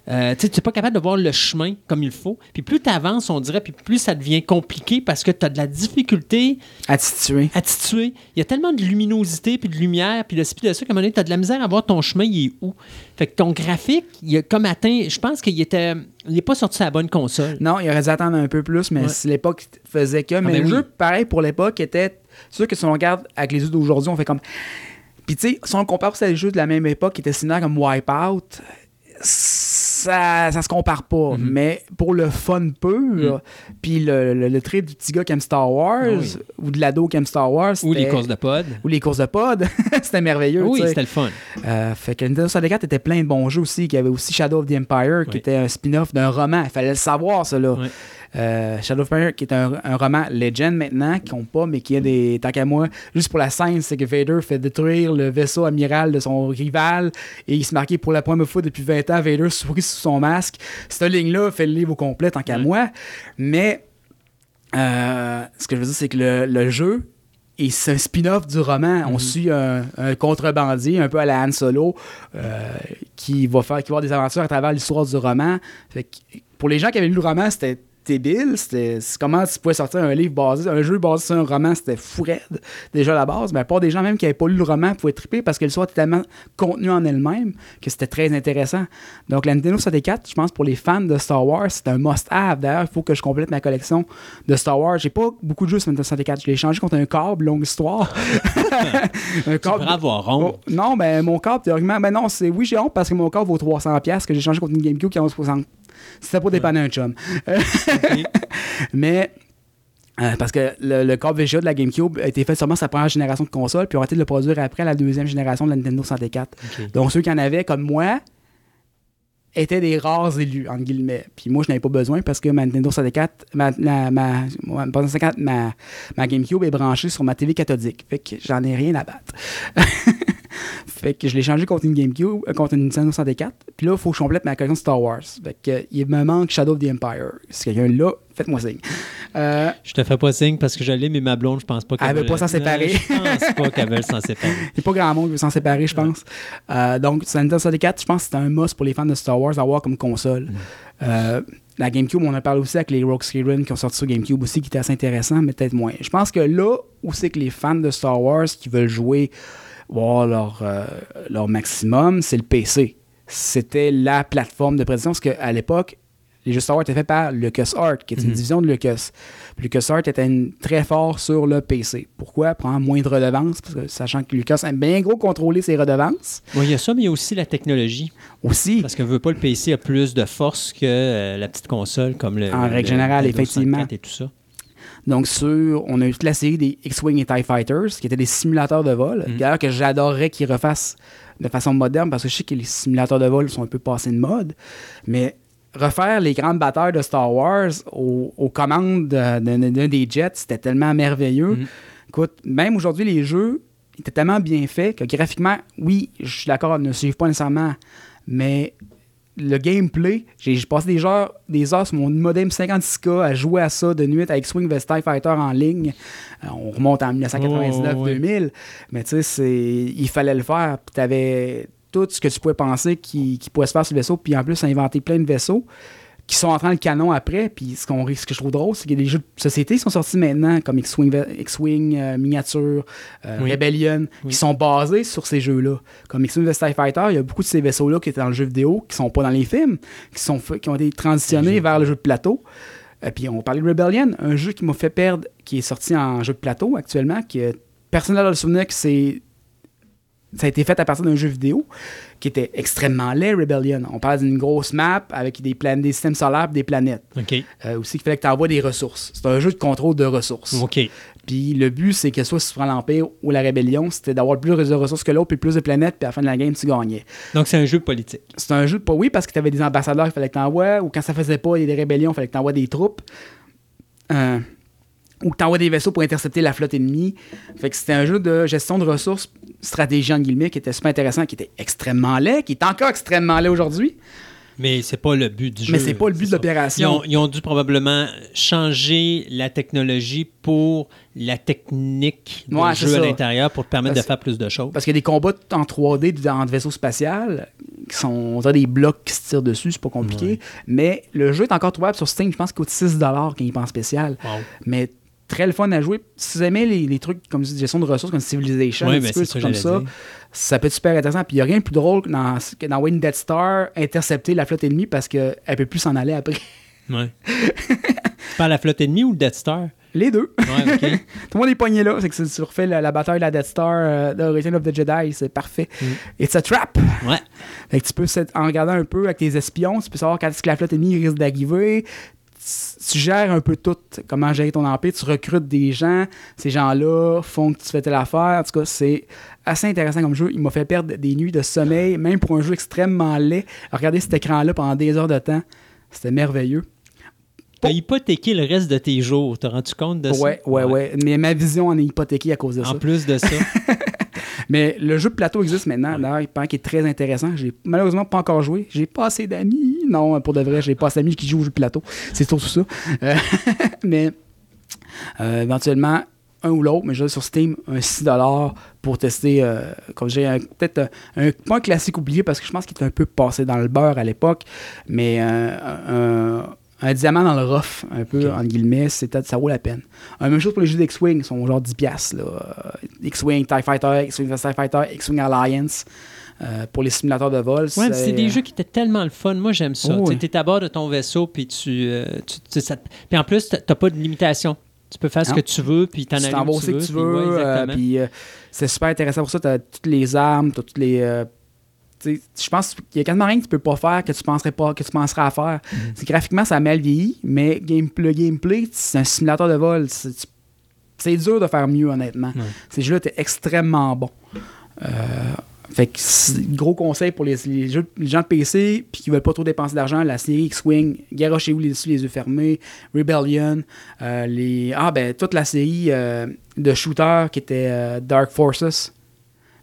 Euh, tu n'es pas capable de voir le chemin comme il faut. Puis plus tu avances, on dirait, puis plus ça devient compliqué parce que tu as de la difficulté à À Il y a tellement de luminosité, puis de lumière, puis de ci, de ça, qu'à un moment donné, tu as de la misère à voir ton chemin, il est où. Fait que ton graphique, il a comme atteint, je pense qu'il était. Il n'est pas sorti à la bonne console. Non, il aurait dû attendre un peu plus, mais l'époque faisait que. Ah, mais ben le jeu, pareil pour l'époque, était. sûr que si on regarde avec les yeux d'aujourd'hui, on fait comme. Puis tu sais, si on compare ça à des jeux de la même époque qui étaient similaires comme Wipeout, ça, ça se compare pas. Mhm. Mais pour le fun pur, mhm. puis le, le, trip du petit gars qui aime Star Wars, ah ou de l'ado qui aime Star Wars. Ou les courses de pod. Ou les courses de pod. c'était merveilleux. Oui, c'était le fun. Euh, fait que Nintendo 64 était plein de bons jeux aussi. Il y avait aussi Shadow of the Empire, qui était un spin-off d'un roman. Il fallait le savoir, ça, là. Euh, Shadow of Empire, qui est un, roman Legend maintenant, qui compte pas, mais qui a des. Tant qu'à moi, juste pour la scène, c'est que Vader fait détruire le vaisseau amiral de son rival et il se marquait pour la première fois depuis 20 ans, Vader sourit sous son masque. Cette ligne-là fait le livre au complet, tant qu'à moi. Mais euh, ce que je veux dire, c'est que le, jeu, et c'est un spin-off du roman. On mhm. suit un, contrebandier, un peu à la Han Solo, euh, qui va faire qui va avoir des aventures à travers l'histoire du roman. pour les gens qui avaient lu le roman, c'était débile. C'était comment tu pouvais sortir un livre basé, un jeu basé sur un roman, c'était fou raide, déjà à la base. Mais pas des gens même qui n'avaient pas lu le roman pouvaient triper parce que l'histoire était tellement contenue en elle-même que c'était très intéressant. Donc la Nintendo 64, je pense pour les fans de Star Wars, c'est un must-have. D'ailleurs, il faut que je complète ma collection de Star Wars. J'ai pas beaucoup de jeux sur Nintendo 64. Je l'ai changé contre un câble, longue histoire. un câble. Tu avoir honte. Oh, non, ben mon câble, théoriquement, ben non, c'est oui, j'ai honte parce que mon câble vaut 300$ que j'ai changé contre une GameCube qui en 60 c'était pour dépanner un chum. Mais. Euh, parce que le, le corps VGA de la GameCube a été fait seulement sa première génération de console, puis on a été de le produire après la deuxième génération de la Nintendo 64. Donc ceux qui en avaient, comme moi, étaient des rares élus, entre guillemets. Puis moi, je n'avais pas besoin parce que ma Nintendo 64, ma, ma, ma, ma, ma GameCube est branchée sur ma TV cathodique. Fait que j'en ai rien à battre. fait que je l'ai changé contre une GameCube, euh, contre une Nintendo 64. Puis là, il faut que je complète ma collection Star Wars. Fait que, il me manque Shadow of the Empire. Si quelqu'un là, faites-moi signe. Euh, je te fais pas signe parce que j'allais, mais ma blonde, je pense pas qu'elle veut. pas s'en séparer. je pense pas qu'elle veut s'en séparer. Il n'y a pas grand monde qui veut s'en séparer, je pense. Euh, donc, sur Nintendo 64, je pense que c'est un must pour les fans de Star Wars d'avoir comme console. Mm. Euh, la GameCube, on en parle aussi avec les Rogue Squadron qui ont sorti sur GameCube aussi, qui était assez intéressant, mais peut-être moins. Je pense que là où c'est que les fans de Star Wars qui veulent jouer voir leur, euh, leur maximum, c'est le PC. C'était la plateforme de prédiction parce qu'à l'époque, les jeux Star Wars étaient faits par LucasArts, qui est une mhm. division de Lucas. LucasArts était très fort sur le PC. Pourquoi? Prendre moins de redevances, parce que, sachant que Lucas aime bien gros contrôler ses redevances. Oui, il y a ça, mais il y a aussi la technologie. Aussi. Parce qu'on veut pas le PC a plus de force que euh, la petite console, comme le. En règle générale, effectivement. Et tout ça. Donc, sur, on a eu toute la série des X-Wing et TIE Fighters, qui étaient des simulateurs de vol. Mhm. D'ailleurs, que j'adorerais qu'ils refassent de façon moderne, parce que je sais que les simulateurs de vol sont un peu passés de mode. Mais refaire les grandes batailles de Star Wars aux, commandes d'un des jets, c'était tellement merveilleux. Mhm. Écoute, même aujourd'hui, les jeux étaient tellement bien faits que graphiquement, oui, je suis d'accord, ne suivent pas nécessairement, mais le gameplay, j'ai passé des heures, des heures sur mon modem 56K à jouer à ça de nuit avec Swing vs TIE Fighter en ligne. Euh, on remonte en 1999-2000, mais tu sais, il fallait le faire. tu avais tout ce que tu pouvais penser qui, qui pouvait se faire sur le vaisseau, puis en plus, inventer plein de vaisseaux qui sont entrés dans le canon après. Puis ce, qu'on, ce que je trouve drôle, c'est que des jeux de société sont sortis maintenant, comme X-Wing, X-Wing euh, Miniature, euh, Rebellion, qui sont basés sur ces jeux-là. Comme X-Wing The Fighter, il y a beaucoup de ces vaisseaux-là qui étaient dans le jeu vidéo, qui sont pas dans les films, qui, sont, qui ont été transitionnés vers le jeu de plateau. Et euh, puis on parlait de Rebellion, un jeu qui m'a fait perdre, qui est sorti en jeu de plateau actuellement, qui personne n'a le souvenir que c'est ça a été fait à partir d'un jeu vidéo qui était extrêmement laid, Rebellion. On parle d'une grosse map avec des, des systèmes solaires et des planètes. OK. Euh, aussi, qu'il fallait que tu envoies des ressources. C'est un jeu de contrôle de ressources. OK. Puis le but, c'est que soit si tu prends l'Empire ou la Rébellion, c'était d'avoir plus de ressources que l'autre, puis plus de planètes, puis à la fin de la game, tu gagnais. Donc c'est un jeu politique. C'est un jeu de. Oui, parce que tu avais des ambassadeurs qu'il fallait que tu envoies, ou quand ça faisait pas, il y a des rébellions, il fallait que tu envoies des troupes. Euh, ou que tu envoies des vaisseaux pour intercepter la flotte ennemie. Fait que c'était un jeu de gestion de ressources, stratégie en guillemets, qui était super intéressant, qui était extrêmement laid, qui est encore extrêmement laid aujourd'hui. Mais c'est pas le but du jeu. Mais c'est pas le but de l'opération. Ils, ont dû probablement changer la technologie pour la technique du jeu à l'intérieur pour te permettre de faire plus de choses. Parce qu'il y a des combats en 3D dans vaisseaux spatial qui sont on a des blocs qui se tirent dessus, c'est pas compliqué. Mais le jeu est encore trouvable sur Steam, je pense qu'il coûte 6 quand il est en spécial. Mais très le fun à jouer. Si vous aimez les, trucs comme gestion de ressources, comme Civilization, un petit peu, comme ça, ça peut être super intéressant. Puis il n'y a rien de plus drôle dans, que dans Wayne Death Star intercepter la flotte ennemie parce qu'elle ne peut plus s'en aller après. Ouais. tu la flotte ennemie ou le Death Star? Les deux. Ouais, Tout le monde est pogné là. C'est que tu refais la, bataille de la Death Star euh, de Return of the Jedi, c'est parfait. Mm. It's a trap. Ouais. Fait que tu peux, en regardant un peu avec tes espions, tu peux savoir quand est-ce que la flotte ennemie risque d'arriver tu gères un peu tout, comment gérer ton empire, tu recrutes des gens, ces gens-là font que tu fais telle affaire. En tout cas, c'est assez intéressant comme jeu. Il m'a fait perdre des nuits de sommeil, même pour un jeu extrêmement laid. Regarder cet écran-là pendant des heures de temps, c'était merveilleux. T'as hypothéqué le reste de tes jours, t'as rendu compte de ça? Ouais, ouais, ouais. Mais ma vision en est hypothéquée à cause de ça. En plus de ça. Mais le jeu de plateau existe maintenant. D'ailleurs, il paraît qu'il est très intéressant. J'ai malheureusement pas encore joué. J'ai pas assez d'amis. Non, pour de vrai, j'ai pas d'amis qui jouent au jeu plateau. C'est tout ça. Euh, mais euh, éventuellement, un ou l'autre, mais je sur Steam, un 6$ pour tester, euh, comme j'ai peut-être un, pas un classique oublié parce que je pense qu'il était un peu passé dans le beurre à l'époque, mais un, un diamant dans le rough, un peu, en guillemets, ça vaut la peine. Même chose pour les jeux d'X-Wing, ils sont genre 10$. Là. X-Wing, TIE Fighter, X-Wing TIE Fighter, X-Wing Alliance. Euh, pour les simulateurs de vol. Ouais, c'est des jeux qui étaient tellement le fun. Moi, j'aime ça. Oh, tu es à bord de ton vaisseau, puis tu. Euh, puis en plus, tu n'as pas de limitation. Tu peux faire ce que tu veux, puis t'en as où tu veux. Que tu veux euh, puis c'est super intéressant pour ça. Tu as toutes les armes, tu as toutes les. je pense qu'il y a quasiment rien que tu peux pas faire que tu penserais pas que tu penserais à faire. Mhm. C'est graphiquement ça a mal vieilli, mais game, le gameplay, c'est un simulateur de vol. C'est dur de faire mieux honnêtement. Ces jeux-là étaient extrêmement bons. Euh, fait que gros conseil pour les, gens de PC puis qui veulent pas trop dépenser d'argent, la série X-Wing, Guerra chez vous les, les yeux fermés, Rebellion, euh, les ah ben toute la série euh, de shooters qui était euh, Dark Forces.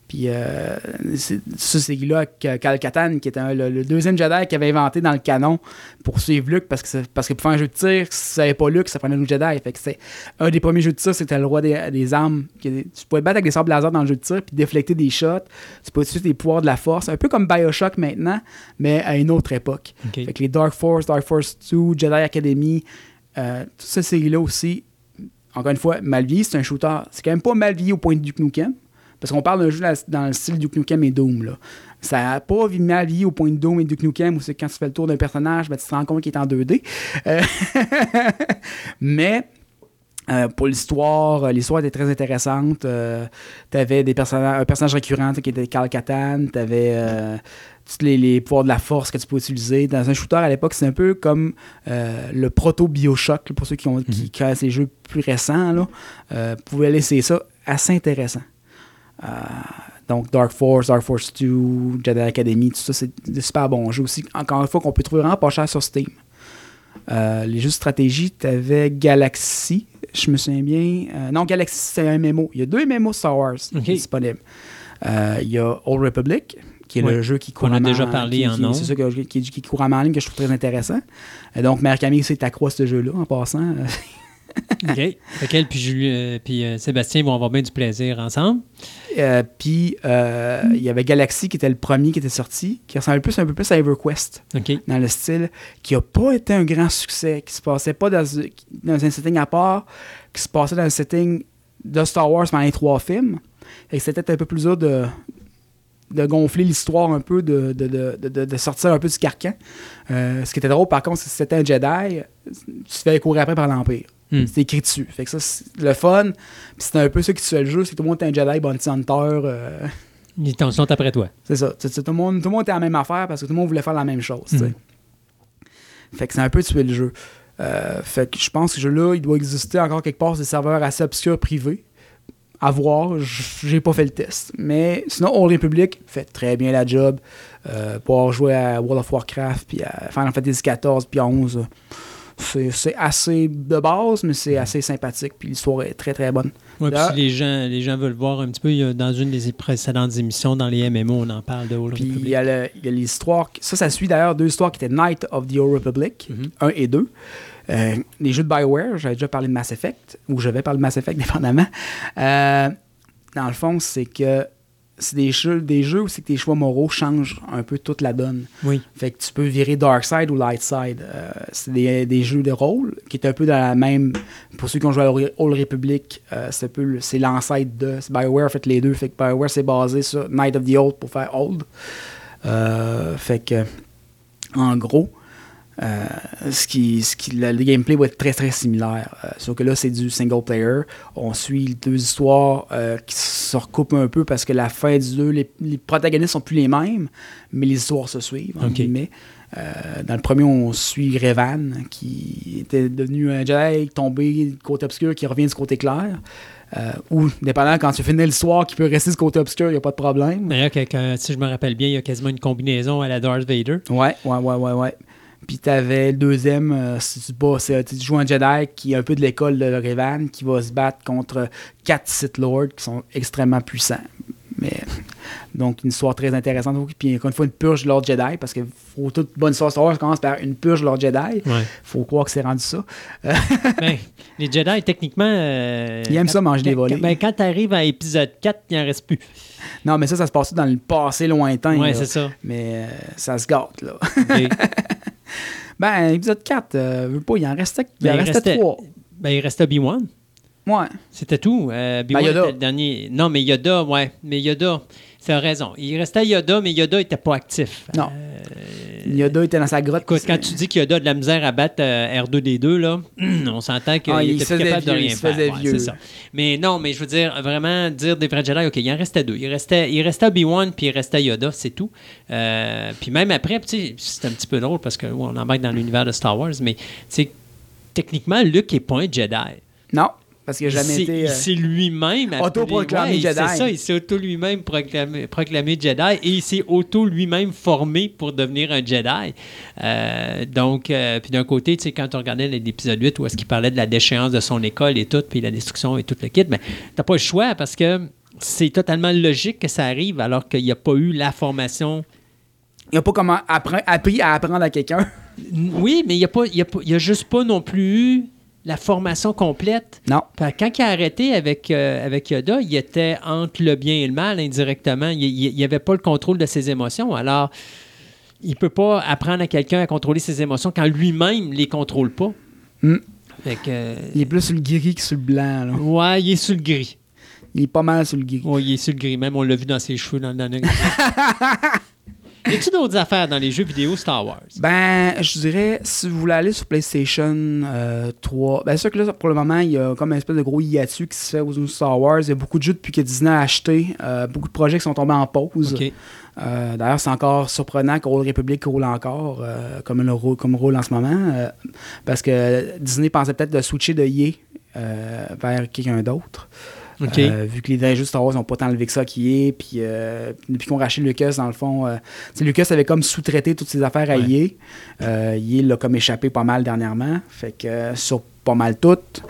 Puis euh, ça, c'est là Cal Katan, qui était le, deuxième Jedi qui avait inventé dans le canon pour suivre Luke, parce que, parce que pour faire un jeu de tir, si ça n'avait pas Luke, ça prenait un Jedi. Fait que c'est un des premiers jeux de tir, c'était le roi des, armes. Tu pouvais battre avec des sabres laser dans le jeu de tir, puis déflecter des shots. Tu pouvais utiliser des pouvoirs de la force, un peu comme Bioshock maintenant, mais à une autre époque. Fait que les Dark Force, Dark Force 2, Jedi Academy, euh, toute cette série-là aussi, encore une fois, mal c'est un shooter. C'est quand même pas mal au point de Nukem. Parce qu'on parle d'un jeu dans le style Duke Nukem et Doom. Là. Ça n'a pas mal vie au point de Doom et Duke Nukem où c'est quand tu fais le tour d'un personnage, ben, tu te rends compte qu'il est en 2D. Euh, mais euh, pour l'histoire, euh, l'histoire était très intéressante. tu avais des personnages, un personnage récurrent qui était Carl Catan. Tu avais tous les, pouvoirs de la force que tu peux utiliser. Dans un shooter à l'époque, c'est un peu comme le proto-Bioshock, pour ceux qui ont qui, mhm. ces jeux plus récents. Là, pouvaient laisser ça assez intéressant. Euh, donc Dark Force, Dark Force 2, Jedi Academy, tout ça, c'est des super bons jeux aussi. Encore une fois, qu'on peut trouver vraiment pas cher sur Steam. Euh, les jeux de stratégie, tu avais Galaxy, je me souviens bien. Euh, non, Galaxy, c'est un MMO. Il y a deux MMO Star Wars disponibles. il y a Old Republic, qui est le jeu qui court On a déjà parlé en C'est ça qui, qui, court en ligne que je trouve très intéressant. donc, Mère Camille, c'est accro ce jeu-là en passant. OK. Lequel, puis, Julie, euh, puis euh, Sébastien vont avoir bien du plaisir ensemble. Euh, puis il y avait Galaxy qui était le premier qui était sorti, qui ressemblait plus un peu plus à EverQuest dans le style, qui n'a pas été un grand succès, qui se passait pas dans, dans, un setting à part, qui se passait dans un setting de Star Wars pendant les trois films. Et c'était un peu plus dur de, de gonfler l'histoire un peu, de, de, de, de, sortir un peu du carcan. ce qui était drôle, par contre, si c'était un Jedi, tu te fais courir après par l'Empire. Hmm. C'est écrit dessus. Fait que ça, c'est le fun. C'est un peu ça qui tue le jeu, c'est que tout le monde est un Jedi, Bounty Hunter. Euh... Ils sont après toi. C'est ça. tout, le monde, tout le monde était la même affaire parce que tout le monde voulait faire la même chose. Hmm. Fait que c'est un peu tuer le jeu. Euh, fait que je pense que ce jeu-là, il doit exister encore quelque part sur des serveurs assez obscurs privés. À voir, j'ai pas fait le test. Mais sinon, Old Republic fait très bien la job. Euh, pour jouer à World of Warcraft, puis à Final Fantasy XIV, puis 11 c'est assez de base, mais c'est assez sympathique. Puis l'histoire est très, très bonne. Oui, puis si les gens, les gens veulent voir un petit peu, dans une des précédentes émissions, dans les MMO, on en parle de Old Puis il y a l'histoire. Ça, ça suit d'ailleurs deux histoires qui étaient Night of the Old Republic, 1 mhm. et 2. Euh, les jeux de Bioware, j'avais déjà parlé de Mass Effect, ou je vais parler de Mass Effect dépendamment. Euh, dans le fond, c'est que c'est des jeux, des jeux où c'est que tes choix moraux changent un peu toute la donne. Oui. Fait que tu peux virer Dark Side ou Light Side. Euh, c'est des, des, jeux de rôle qui est un peu dans la même. Pour ceux qui ont joué à Old Republic, euh, c'est peu c'est l'ancêtre de. Bioware fait les deux. Fait que Bioware c'est basé sur Night of the Old pour faire Old. Euh, fait que en gros, euh, ce qui, ce qui, le, gameplay va être très très similaire. Euh, sauf que là, c'est du single player. On suit deux histoires euh, qui se recoupent un peu parce que la fin du deux, les, protagonistes sont plus les mêmes, mais les histoires se suivent. dans le premier, on suit Revan, qui était devenu un Jedi tombé du côté obscur, qui revient du côté clair. ou, dépendant, quand tu finis l'histoire, qui peut rester du côté obscur, il n'y a pas de problème. D'ailleurs, si je me rappelle bien, il y a quasiment une combinaison à la Darth Vader. Ouais, ouais, ouais, ouais, ouais. Puis t'avais le deuxième, euh, si tu, bats, tu joues un Jedi qui est un peu de l'école de Revan, qui va se battre contre quatre Sith Lords qui sont extrêmement puissants. Mais, donc, une histoire très intéressante. Puis, encore une fois, une purge de Lord Jedi, parce que faut toute bonne histoire Star Wars commence par une purge de Lord Jedi. Il faut croire que c'est rendu ça. ben, les Jedi, techniquement. Euh, Ils aiment ça, manger des volets. Ben, quand tu arrives à épisode 4, il n'en reste plus. Non, mais ça, ça se passe dans le passé lointain. Oui, c'est ça. Mais euh, ça se gâte, là. Ben, épisode 4, euh, pas, il en restait, il ben, en restait, 3. Ben, il restait B1. Ouais. C'était tout. Euh, B1 ben, était le dernier. Non, mais Yoda, ouais. Mais Yoda, as raison. Il restait Yoda, mais Yoda n'était pas actif. Non. Euh, Yoda était dans sa grotte. quand tu dis qu'il Yoda a de la misère à battre euh, R2D2, là, on s'entend qu'il ah, était plus capable de rien faire. c'est ça. Mais non, mais je veux dire, vraiment, dire des vrais Jedi, OK, il en restait deux. Il restait, il restait Obi-Wan, puis il restait Yoda, c'est tout. Euh, puis même après, c'est un petit peu drôle parce qu'on embarque dans l'univers de Star Wars, mais techniquement, Luke n'est pas un Jedi. Non. Parce qu'il n'a jamais été. Euh, c'est lui-même. Auto-proclamé Jedi. C'est ça, il s'est auto lui-même proclamé, Jedi et il s'est auto lui-même formé pour devenir un Jedi. Euh, donc, euh, puis d'un côté, tu sais, quand on regardait l'épisode 8 où est-ce qu'il parlait de la déchéance de son école et tout, puis la destruction et tout le kit, mais t'as pas le choix parce que c'est totalement logique que ça arrive alors qu'il n'y a pas eu la formation. Il n'a pas comment appris à apprendre à quelqu'un. Oui, mais il n'y a, pas, il y a, a juste pas non plus eu la formation complète? Non. Quand il a arrêté avec, euh, avec Yoda, il était entre le bien et le mal indirectement. Il n'avait pas le contrôle de ses émotions. Alors, il ne peut pas apprendre à quelqu'un à contrôler ses émotions quand lui-même ne les contrôle pas. Hmm. il est plus sur le gris que sur le blanc. Là. Ouais, il est sur le gris. Il est pas mal sur le gris. Oui, il est sur le gris. Même, on l'a vu dans ses cheveux dans le dernier. Y a-t-il d'autres affaires dans les jeux vidéo Star Wars? Ben, je dirais, si vous voulez aller sur PlayStation 3, euh, ben, c'est sûr que là, pour le moment, il y a comme un espèce de gros hiatus qui se fait aux Star Wars. Il y a beaucoup de jeux depuis que Disney a acheté, euh, beaucoup de projets qui sont tombés en pause. Euh, d'ailleurs, c'est encore surprenant que Old Republic roule encore comme, le, comme roule en ce moment, parce que Disney pensait peut-être de switcher de EA vers quelqu'un d'autre. Euh, vu que les derniers jeux Star Wars n'ont pas tant levé que ça qui est, puis euh, depuis qu'on racheté Lucas, dans le fond, euh, Lucas avait comme sous-traité toutes ses affaires à ouais. EA. EA l'a comme échappé pas mal dernièrement, fait que sur pas mal toutes.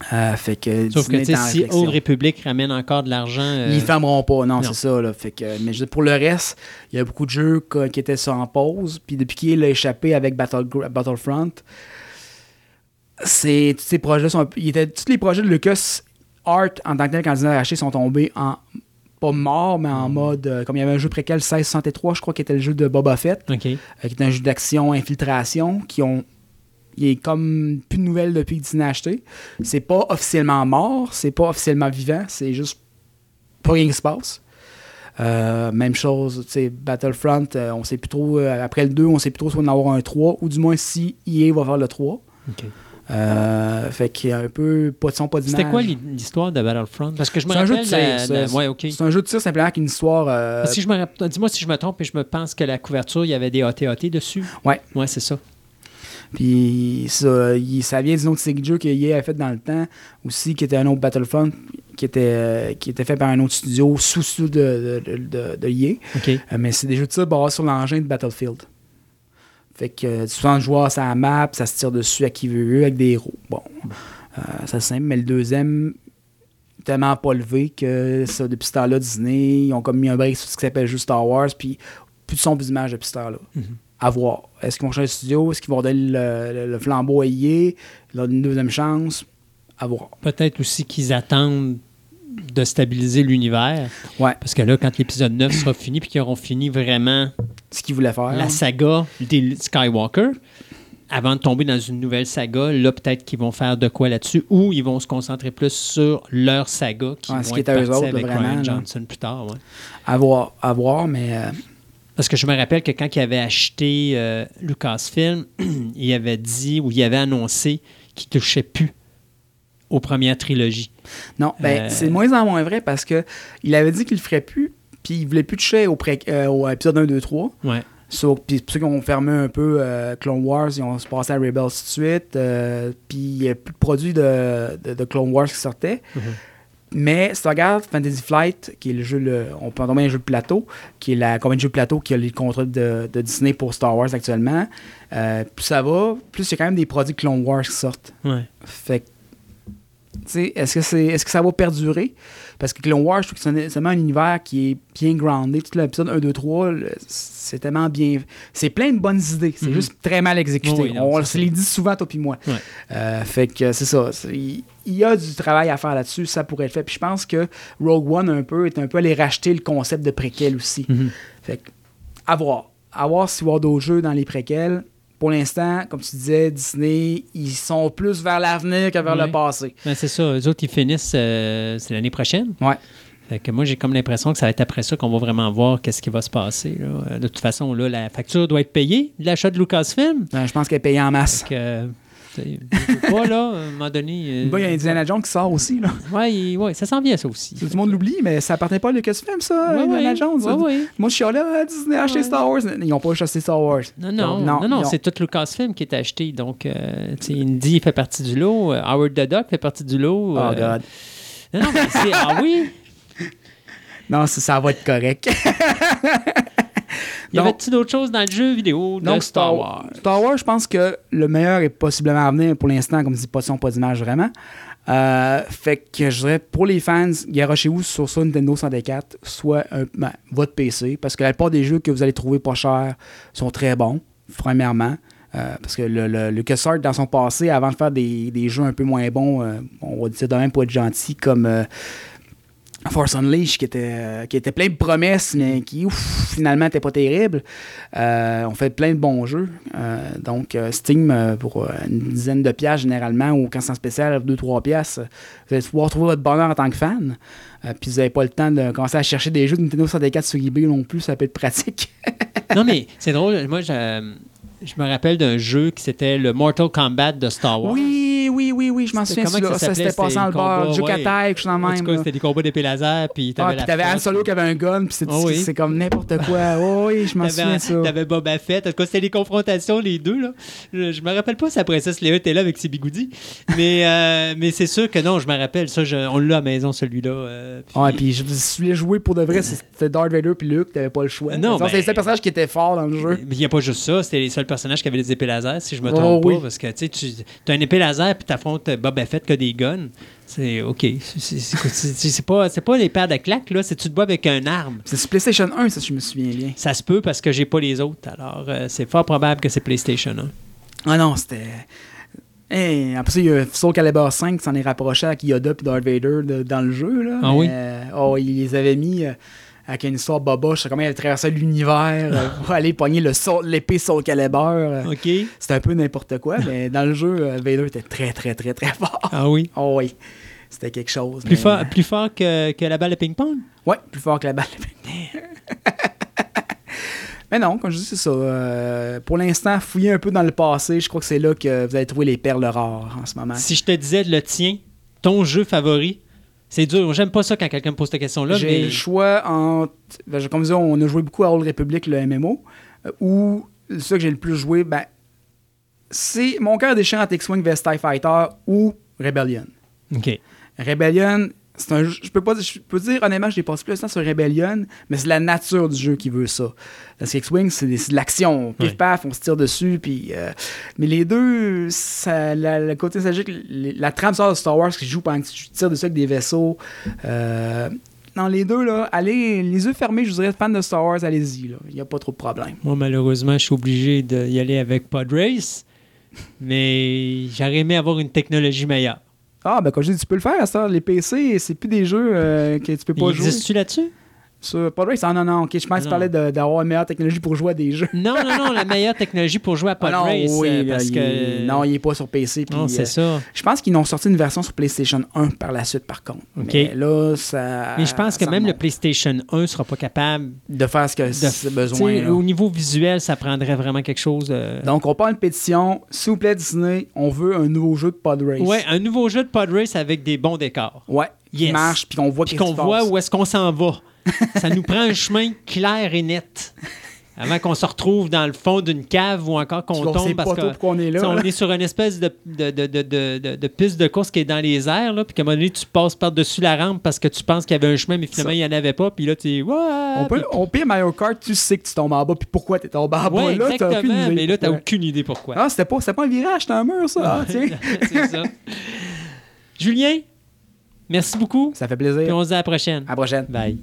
fait que Sauf que si Old Republic ramène encore de l'argent. Ils ne fermeront pas, non, c'est ça. Là, fait que, mais pour le reste, il y a beaucoup de jeux qui étaient ça en pause. Puis depuis qu'il a échappé avec Battle, Battlefront, c'est, tous ces projets sont. Il était, tous les projets de Lucas Art en tant que tel, quand ils ont acheté, sont tombés en pas mort, mais en mm. mode. Euh, comme il y avait un jeu préquel 1663, je crois, qui était le jeu de Boba Fett, euh, qui était un jeu d'action infiltration, qui ont. Il est comme plus de nouvelles depuis que Disney a acheté. C'est pas officiellement mort, c'est pas officiellement vivant, c'est juste pas rien qui se passe. Euh, même chose, tu sais, Battlefront, on sait plus trop, après le 2, on sait plus trop si on va en avoir un 3, ou du moins si EA va faire le 3. Euh, fait qu'il y a un peu pas de son, pas d'image. C'était quoi l'histoire de Battlefront? Parce que je me rappelle... C'est un jeu de tir simplement avec une histoire... Euh, si je me... Dis-moi si je me trompe et je me pense que la couverture, il y avait des AT-AT dessus. Ouais. Ouais, c'est ça. Puis ça, ça vient d'une autre série de jeux qu'il a fait dans le temps aussi, qui était un autre Battlefront, qui était, euh, qui était fait par un autre studio sous-sous de, de, de, EA. mais c'est des jeux de tir basés sur l'engin de Battlefield. Fait que souvent, joueur, ça map, ça se tire dessus à qui veut, avec des héros. Bon, euh, ça c'est simple, mais le deuxième, tellement pas levé que ça, depuis ce temps-là, Disney, ils ont comme mis un break sur ce qui s'appelle juste Star Wars, puis plus de son, plus d'image depuis ce temps-là. Mm-hmm. À voir. Est-ce qu'ils vont changer de studio? Est-ce qu'ils vont donner le, flambeau à? Leur une deuxième chance? À voir. Peut-être aussi qu'ils attendent de stabiliser l'univers. Ouais. Parce que là, quand l'épisode 9 sera fini, puis qu'ils auront fini vraiment ce qu'ils voulaient faire, la saga des Skywalker, avant de tomber dans une nouvelle saga, là, peut-être qu'ils vont faire de quoi là-dessus, ou ils vont se concentrer plus sur leur saga qui vont ce qui être est autres, avec vraiment, Ryan Johnson plus tard. Ouais. À voir, à voir mais... Euh, Parce que je me rappelle que quand il avait acheté euh, Lucasfilm, il avait dit, ou il avait annoncé qu'il touchait plus aux premières trilogies. Non, ben, euh, c'est de moins en moins vrai parce que il avait dit qu'il le ferait plus, puis il voulait plus toucher au, pré euh, au épisode 1, 2, 3. Ouais. puis ceux qui ont fermé un peu euh, Clone Wars, ils ont se passé à Rebels tout de suite. puis il n'y a plus de produits de, de, Clone Wars qui sortaient. Mm-hmm. Mais si tu regardes Fantasy Flight, qui est le jeu, le, on peut en un jeu de plateau, qui est la compagnie de jeux de plateau qui a les contrats de, de, Disney pour Star Wars actuellement, plus ça va, plus il y a quand même des produits Clone Wars qui sortent. Ouais. Fait que est-ce que, c'est, est-ce que ça va perdurer? Parce que Clone Wars, je trouve que c'est tellement un univers qui est bien groundé. Tout l'épisode 1, 2, 3, c'est tellement bien. C'est plein de bonnes idées. C'est mhm. juste très mal exécuté. On se les dit souvent, toi et moi. Euh, fait que c'est ça. il y a du travail à faire là-dessus. Ça pourrait être fait. Puis je pense que Rogue One, un peu, est un peu allé racheter le concept de préquel aussi. Mhm. Fait que, à voir. À voir s'il y a d'autres jeux dans les préquels pour l'instant, comme tu disais, Disney, ils sont plus vers l'avenir que vers Ouais. le passé. Ben, c'est ça. Eux autres, ils finissent, euh, c'est l'année prochaine. Ouais. Fait que moi, j'ai comme l'impression que ça va être après ça qu'on va vraiment voir qu'est-ce qui va se passer. là. De toute façon, là, la facture doit être payée de l'achat de Lucasfilm. Ben, je pense qu'elle est payée en masse. Euh, tu sais, je veux pas, là, à un moment donné. euh, Bah, Il y a Indiana Jones qui sort aussi. Là. il- ouais, ça s'en vient, ça aussi. Tout le monde l'oublie, mais ça appartenait pas à Lucasfilm, ça, Ouais, Indiana ouais, Jones. ouais, ouais. Moi, je suis allé à Disney acheter. Star Wars. Ils n'ont pas acheté Star Wars. Non, non, non, non, ont- c'est tout Lucasfilm qui est acheté. Donc, euh, tu sais, Indy fait partie du lot. euh, Howard the Duck fait partie du lot. Oh, euh, God. Non, non, mais c'est. Ah oui? Non, ça, ça va être correct. Y avait-tu d'autres choses dans le jeu vidéo de Donc, Star Wars? Star Wars, je pense que le meilleur est possiblement à venir pour l'instant, comme dit pas de son, pas d'image vraiment. Euh, fait que je dirais pour les fans, garochez-vous sur ça Nintendo 64, soit un- ben, votre PC, parce que la plupart des jeux que vous allez trouver pas chers sont très bons, premièrement. Euh, parce que le, le, LucasArts, dans son passé, avant de faire des, des jeux un peu moins bons, euh, on va dire de même pour être gentil, comme Force Unleashed, qui était, euh, qui était plein de promesses, mais qui ouf, finalement n'était pas terrible. Euh, on fait plein de bons jeux. Euh, donc, Steam, pour une dizaine de piastres généralement, ou quand c'est en spécial, 2-3 piastres, vous allez pouvoir trouver votre bonheur en tant que fan. Puis vous n'avez pas le temps de commencer à chercher des jeux de Nintendo 64 sur eBay non plus, ça peut être pratique. Non, mais c'est drôle. Moi, je, je me rappelle d'un jeu qui c'était le Mortal Kombat de Star Wars. Oui, oui, oui, oui, je m'en souviens. Ça, ça s'était passé C'était dans le bar, combat, du ouais. Katai, quelque chose dans le En même. tout cas, c'était des combats d'épée laser, puis t'avais Ah, puis t'avais Han. Solo qui avait un gun, puis c'est Ah comme n'importe quoi. Oh, oui, je m'en souviens T'avais, Boba Fett. En tout cas, c'était des confrontations, les deux. Là. Je, me rappelle pas si la princesse Léa était là avec ses bigoudis. Mais, euh, mais c'est sûr que non, je me rappelle. Ça, on l'a à la maison, celui-là. euh, puis- Ouais, puis je, voulais jouer pour de vrai, c'était Darth Vader puis Luke, t'avais pas le choix. Non, ben- c'est les seuls personnages qui étaient forts dans le jeu. Mais il n'y a pas juste ça, c'était les seuls personnages qui avaient des épées laser, si je me Oh, trompe pas. Parce que tu as une épée laser puis tu affrontes Boba Fett qui a des guns. C'est OK. C'est- pas, pas les paires de claques, là. C'est tu te bats avec un arme. C'est sur PlayStation 1, ça, je me souviens bien. Ça se peut parce que j'ai pas les autres. Alors, euh, c'est fort probable que c'est PlayStation 1. Ah non, c'était. Hey, après ça, il y a Soul Calibur 5 qui s'en est rapproché avec Yoda et Darth Vader de- dans le jeu. Là. Ah Mais, oui? euh, oh, ils les avaient mis euh, avec une histoire boba. Je sais comment il avait traversé l'univers euh, pour aller pogner le l'épée Soul Calibur. euh. OK. C'était un peu n'importe quoi, mais dans le jeu, euh, Vader était très, très, très, très fort. Ah oui? Oh oui, c'était quelque chose. Plus mais- fort, plus fort que, que la balle de ping-pong? Ouais, plus fort que la balle. Mais non, comme je dis, c'est ça. Euh, pour l'instant, fouiller un peu dans le passé, je crois que c'est là que vous allez trouver les perles rares en ce moment. Si je te disais le tien, ton jeu favori, c'est dur. J'aime pas ça quand quelqu'un me pose cette question-là, J'ai mais le choix entre. ben, comme je disais, on a joué beaucoup à Old Republic, le MMO, euh, ou ce que j'ai le plus joué, ben, c'est mon cœur déchirant entre X-Wing vs TIE Fighter ou Rebellion. OK. Rebellion, un je peux pas je peux dire honnêtement j'ai passé plus de temps sur Rebellion mais c'est la nature du jeu qui veut ça. Parce que X-Wing c'est de l'action pif paf on se tire dessus puis euh, mais les deux ça, la- le côté nostalgique les- la trame sort de Star Wars qui joue pendant que tu tires dessus avec des vaisseaux euh, dans les deux là allez les yeux fermés je vous dirais fan de Star Wars allez-y il y a pas trop de problème. Moi, malheureusement, je suis obligé d'y aller avec Pod Race, mais j'aurais aimé avoir une technologie meilleure. Ah ben quand je dis tu peux le faire ça les PC c'est plus des jeux euh, que tu peux pas Il jouer existe-tu là-dessus? Sur Pod Race ah non non ok je pense que tu Non. parlais d'avoir une meilleure technologie pour jouer à des jeux Non, non, non, la meilleure technologie pour jouer à Pod Ah non, Race. oui, euh, parce il que... non, il n'est pas sur PC. Non, euh, c'est ça. Je pense qu'ils ont sorti une version sur PlayStation 1 par la suite, par contre. OK. Mais là, ça. Mais je pense que même le. PlayStation 1 sera pas capable De faire ce que de c'est besoin. Au niveau visuel, ça prendrait vraiment quelque chose de... Donc, on part une pétition. S'il vous plaît, Disney, on veut un nouveau jeu de Pod Race. Ouais, un nouveau jeu de Pod Race avec des bons décors. Ouais. Qui Yes. marche, puis qu'on voit Puis qu'est-ce qu'on qui se voit où est-ce qu'on s'en va. Ça nous prend un chemin clair et net. Avant qu'on se retrouve dans le fond d'une cave ou encore qu'on Puis on tombe parce que on est là. on est sur une espèce de, de, de, de, piste de course qui est dans les airs, là, puis qu'à un moment donné, tu passes par-dessus la rampe parce que tu penses qu'il y avait un chemin, mais finalement, Ça. il n'y en avait pas, puis là, tu es... On peut, on peut Mario Kart, tu sais que tu tombes en bas, puis pourquoi tu es tombé en bas. Ouais, là, t'as aucune exactement, idée. mais là, tu n'as Ouais. aucune idée pourquoi. Ah, c'était pas, c'était pas un virage, c'était un mur, ça. Ah. C'est ça. Julien, merci beaucoup, Ça fait puis plaisir. on se dit à la prochaine. À la prochaine. Bye.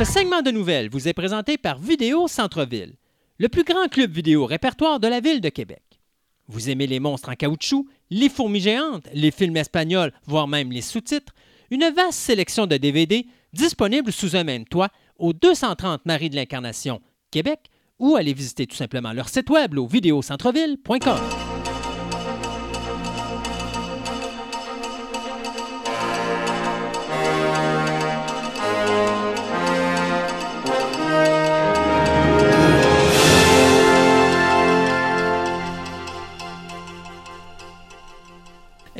Ce segment de nouvelles vous est présenté par Vidéo Centre-Ville, le plus grand club vidéo répertoire de la ville de Québec. Vous aimez les monstres en caoutchouc, les fourmis géantes, les films espagnols, voire même les sous-titres? Une vaste sélection de DVD disponible sous un même toit au 230 Marie de l'Incarnation, Québec, ou allez visiter tout simplement leur site web au vidéocentreville.com.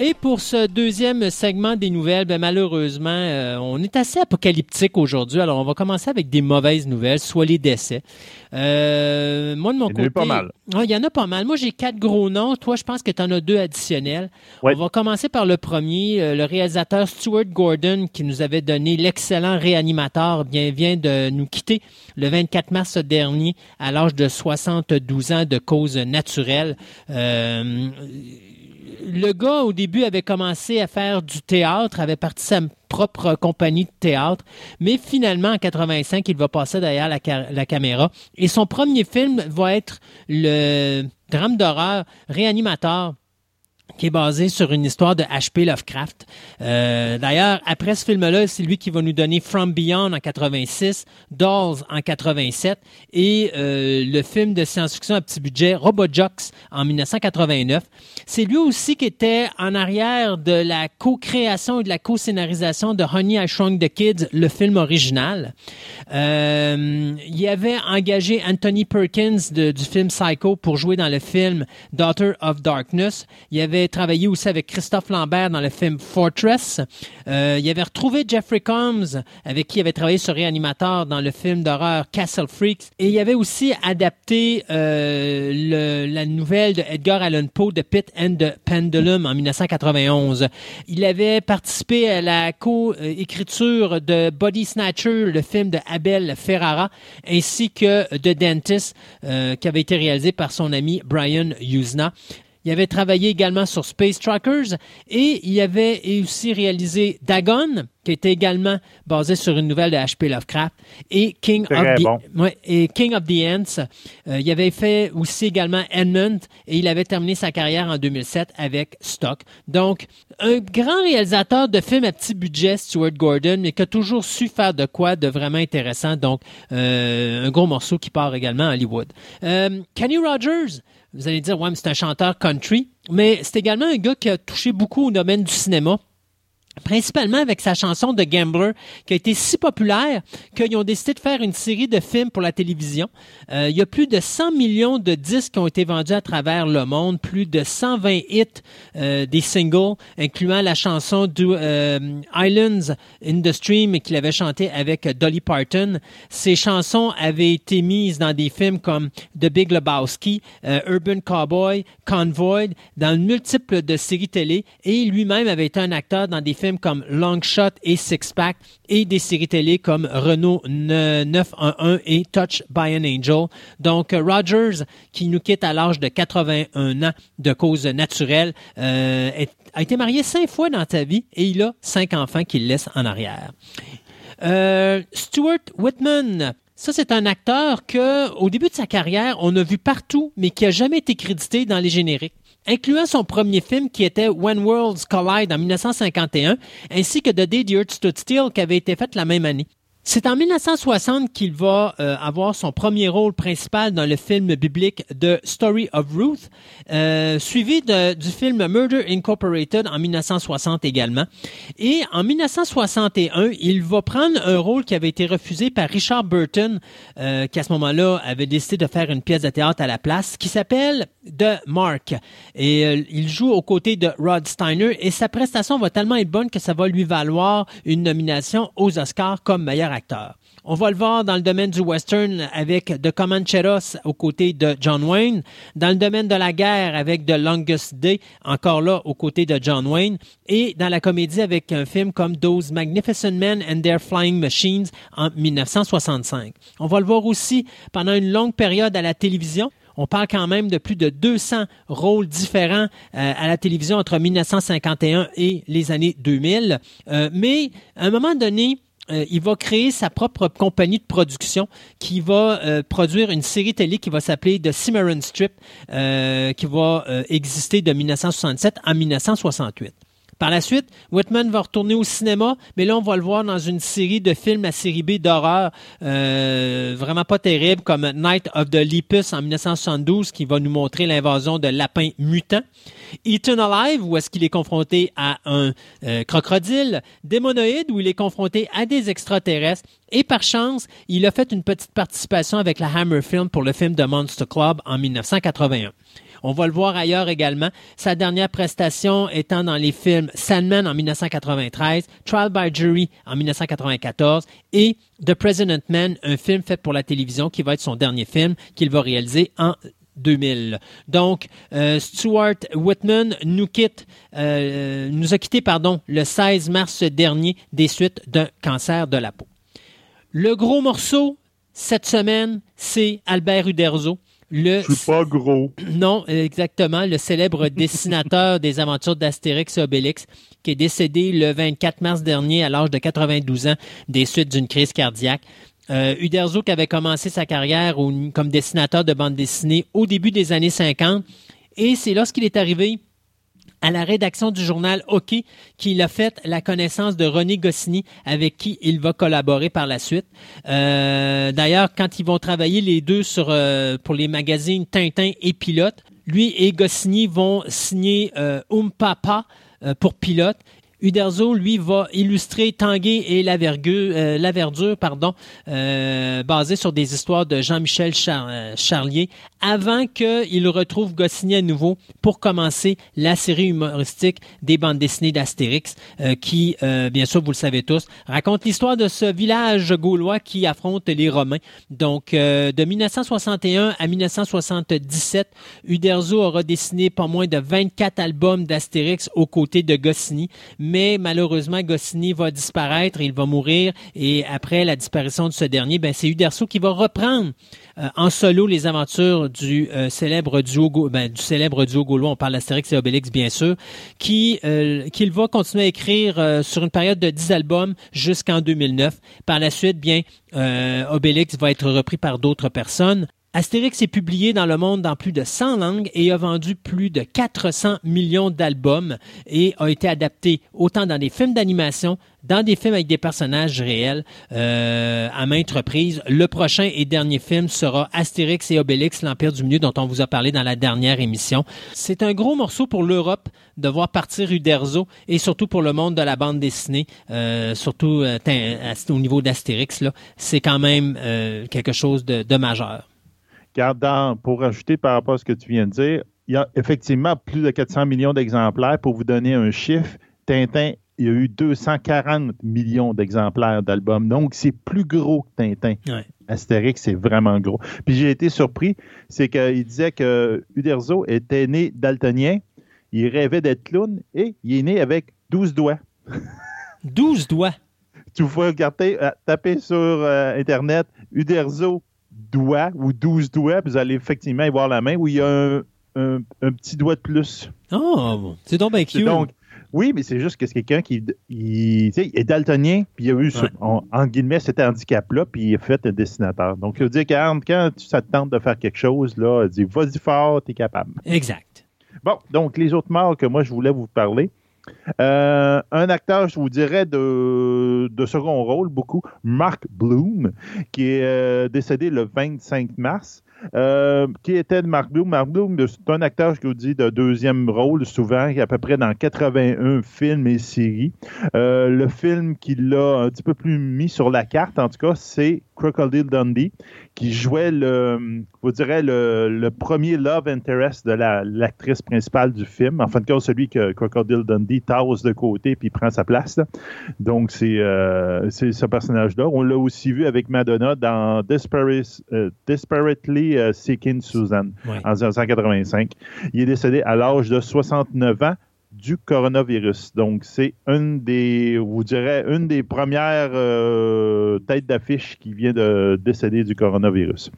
Et pour ce deuxième segment des nouvelles, ben malheureusement, euh, on est assez apocalyptique aujourd'hui. Alors, on va commencer avec des mauvaises nouvelles, soit les décès. Euh, moi, de mon côté. Il y en a pas mal. il y en a pas mal. Moi, j'ai quatre gros noms. Toi, je pense que tu en as deux additionnels. On va commencer par le premier. Euh, le réalisateur Stuart Gordon, qui nous avait donné l'excellent réanimateur, bien, vient de nous quitter le 24 mars dernier à l'âge de 72 ans de cause naturelle. Euh, le gars, au début, avait commencé à faire du théâtre, avait parti sa propre compagnie de théâtre, mais finalement, en 85, il va passer derrière la, la caméra. Et son premier film va être le drame d'horreur Réanimateur qui est basé sur une histoire de H.P. Lovecraft. Euh, D'ailleurs, après ce film-là, c'est lui qui va nous donner From Beyond en 86, Dolls en 87 et euh, le film de science-fiction à petit budget Robojocks en 1989. C'est lui aussi qui était en arrière de la co-création et de la co-scénarisation de Honey, I Shrunk the Kids, le film original. Euh, il avait engagé Anthony Perkins du film Psycho pour jouer dans le film Daughter of Darkness. Il avait travaillé aussi avec Christophe Lambert dans le film Fortress. Euh, il avait retrouvé Jeffrey Combs, avec qui il avait travaillé sur Réanimateur dans le film d'horreur Castle Freaks. Et il avait aussi adapté euh, la nouvelle de Edgar Allan Poe, de Pit and the Pendulum, en 1991. Il avait participé à la co-écriture de Body Snatcher, le film de Abel Ferrara, ainsi que The Dentist, euh, qui avait été réalisé par son ami Brian Usna. Il avait travaillé également sur Space Trackers et il avait aussi réalisé Dagon, qui était également basé sur une nouvelle de H.P. Lovecraft, et King, of the, et King of the Ants. Euh, il avait fait aussi également Edmund et il avait terminé sa carrière en 2007 avec Stock. Donc, un grand réalisateur de films à petit budget, Stuart Gordon, mais qui a toujours su faire de quoi de vraiment intéressant. Donc, euh, un gros morceau qui part également à Hollywood. Euh, Kenny Rogers, vous allez dire, ouais, mais c'est un chanteur country, mais c'est également un gars qui a touché beaucoup au domaine du cinéma principalement avec sa chanson de Gambler, qui a été si populaire qu'ils ont décidé de faire une série de films pour la télévision. Euh, il y a plus de 100 millions de disques qui ont été vendus à travers le monde, plus de 120 hits euh, des singles, incluant la chanson du euh, Islands in the Stream qu'il avait chanté avec Dolly Parton. Ces chansons avaient été mises dans des films comme The Big Lebowski, Urban Cowboy, Convoy, dans multiples de séries télé, et lui-même avait été un acteur dans des films comme Long Shot et Six Pack et des séries télé comme Renault 911 et Touch by an Angel. Donc Rogers, qui nous quitte à l'âge de 81 ans de cause naturelle, euh, a été marié cinq fois dans sa vie et il a cinq enfants qu'il laisse en arrière. Euh, Stuart Whitman, ça, c'est un acteur que, au début de sa carrière, on a vu partout, mais qui a jamais été crédité dans les génériques incluant son premier film qui était When Worlds Collide en 1951, ainsi que The Day the Earth Stood Still qui avait été fait la même année. C'est en 1960 qu'il va euh, avoir son premier rôle principal dans le film biblique The Story of Ruth, euh, suivi de, du film Murder Incorporated en 1960 également. Et en 1961, il va prendre un rôle qui avait été refusé par Richard Burton, euh, qui à ce moment-là avait décidé de faire une pièce de théâtre à la place, qui s'appelle The Mark. Et il joue aux côtés de Rod Steiner et sa prestation va tellement être bonne que ça va lui valoir une nomination aux Oscars comme meilleur acteur. On va le voir dans le domaine du western avec The Comancheros aux côtés de John Wayne, dans le domaine de la guerre avec The Longest Day, encore là aux côtés de John Wayne, et dans la comédie avec un film comme Those Magnificent Men and Their Flying Machines en 1965. On va le voir aussi pendant une longue période à la télévision. On parle quand même de plus de 200 rôles différents euh, à la télévision entre 1951 et les années 2000. Euh, mais à un moment donné, euh, il va créer sa propre compagnie de production qui va euh, produire une série télé qui va s'appeler The Cimarron Strip, euh, qui va exister de 1967 à 1968. Par la suite, Whitman va retourner au cinéma, mais là, on va le voir dans une série de films à série B d'horreur euh, vraiment pas terrible, comme Night of the Lepus en 1972, qui va nous montrer l'invasion de lapins mutants. Eaten Alive, où est-ce qu'il est confronté à un euh, crocodile. Démonoïde, où il est confronté à des extraterrestres. Et par chance, il a fait une petite participation avec la Hammer Film pour le film de Monster Club en 1981. On va le voir ailleurs également. Sa dernière prestation étant dans les films Sandman en 1993, Trial by Jury en 1994 et The President Man, un film fait pour la télévision qui va être son dernier film qu'il va réaliser en 2000. Donc, euh, Stuart Whitman nous quitte, euh, nous a quitté, pardon, le 16 mars dernier des suites d'un cancer de la peau. Le gros morceau cette semaine, c'est Albert Uderzo le, je suis pas gros. Non, exactement. Le célèbre dessinateur des aventures d'Astérix et Obélix, qui est décédé le 24 mars dernier à l'âge de 92 ans des suites d'une crise cardiaque. Euh, Uderzo, qui avait commencé sa carrière comme dessinateur de bande dessinée au début des années 50, et c'est lorsqu'il est arrivé à la rédaction du journal Hockey qu'il a fait la connaissance de René Goscinny avec qui il va collaborer par la suite. Euh, d'ailleurs, quand ils vont travailler les deux euh, pour les magazines Tintin et Pilote, lui et Goscinny vont signer euh, Umpapa pour Pilote Uderzo, lui, va illustrer Tanguay et la, euh, la verdure, pardon, euh, basé sur des histoires de Jean-Michel euh, Charlier, avant qu'il retrouve Goscinny à nouveau pour commencer la série humoristique des bandes dessinées d'Astérix, euh, qui, bien sûr, vous le savez tous, raconte l'histoire de ce village gaulois qui affronte les Romains. Donc, de 1961 à 1977, Uderzo aura dessiné pas moins de 24 albums d'Astérix aux côtés de Goscinny, malheureusement, Goscinny va disparaître, il va mourir, et après la disparition de ce dernier, ben, c'est Uderso qui va reprendre euh, en solo les aventures du euh, célèbre duo ben, du célèbre duo gaulois, on parle d'Astérix et Obélix bien sûr, qui euh, qu'il va continuer à écrire sur une période de 10 albums jusqu'en 2009. Par la suite, bien Obélix va être repris par d'autres personnes. Astérix est publié dans le monde dans plus de 100 langues et a vendu plus de 400 millions d'albums et a été adapté autant dans des films d'animation, dans des films avec des personnages réels euh, à maintes reprises. Le prochain et dernier film sera Astérix et Obélix, l'Empire du Milieu, dont on vous a parlé dans la dernière émission. C'est un gros morceau pour l'Europe de voir partir Uderzo et surtout pour le monde de la bande dessinée, euh, surtout euh, au niveau d'Astérix. C'est quand même quelque chose de, de majeur. Car pour ajouter par rapport à ce que tu viens de dire, il y a effectivement plus de 400 millions d'exemplaires. Pour vous donner un chiffre, Tintin, il y a eu 240 millions d'exemplaires d'albums. Donc, c'est plus gros que Tintin. Astérix, c'est vraiment gros. Puis j'ai été surpris, c'est qu'il disait que Uderzo était né daltonien, il rêvait d'être clown et il est né avec 12 doigts. 12 doigts? Tu pouvez regarder, euh, taper sur euh, Internet Uderzo doigts ou 12 doigts, puis vous allez effectivement y voir la main où il y a un, petit doigt de plus. Oh, c'est donc bien cute. Donc, oui, mais c'est juste que c'est quelqu'un qui il, est daltonien, puis il a eu, en, guillemets, cet handicap-là, puis il a fait un dessinateur. Donc, il veut dire quand, quand ça te tente de faire quelque chose, là, il dit vas-y fort, t'es capable. Exact. Bon, donc, les autres morts que moi, je voulais vous parler, euh, un acteur, je vous dirais, de, second rôle, beaucoup, Mark Bloom, qui est euh, décédé le 25 mars. Euh, qui était de Mark Bloom. Mark Bloom, c'est un acteur, je vous dis, de deuxième rôle, souvent, à peu près dans 81 films et séries. le film qui l'a un petit peu plus mis sur la carte, en tout cas, c'est Crocodile Dundee, qui jouait le, vous dirais, le, premier love interest de l'actrice principale du film. En fin de compte, celui que Crocodile Dundee tasse de côté puis prend sa place. Donc, euh, c'est ce personnage-là. On l'a aussi vu avec Madonna dans euh, Desperately euh, Seeking Susan en 1985. Il est décédé à l'âge de 69 ans du coronavirus. Donc, c'est une des, vous dirais, une des premières euh, têtes d'affiche qui vient de décéder du coronavirus.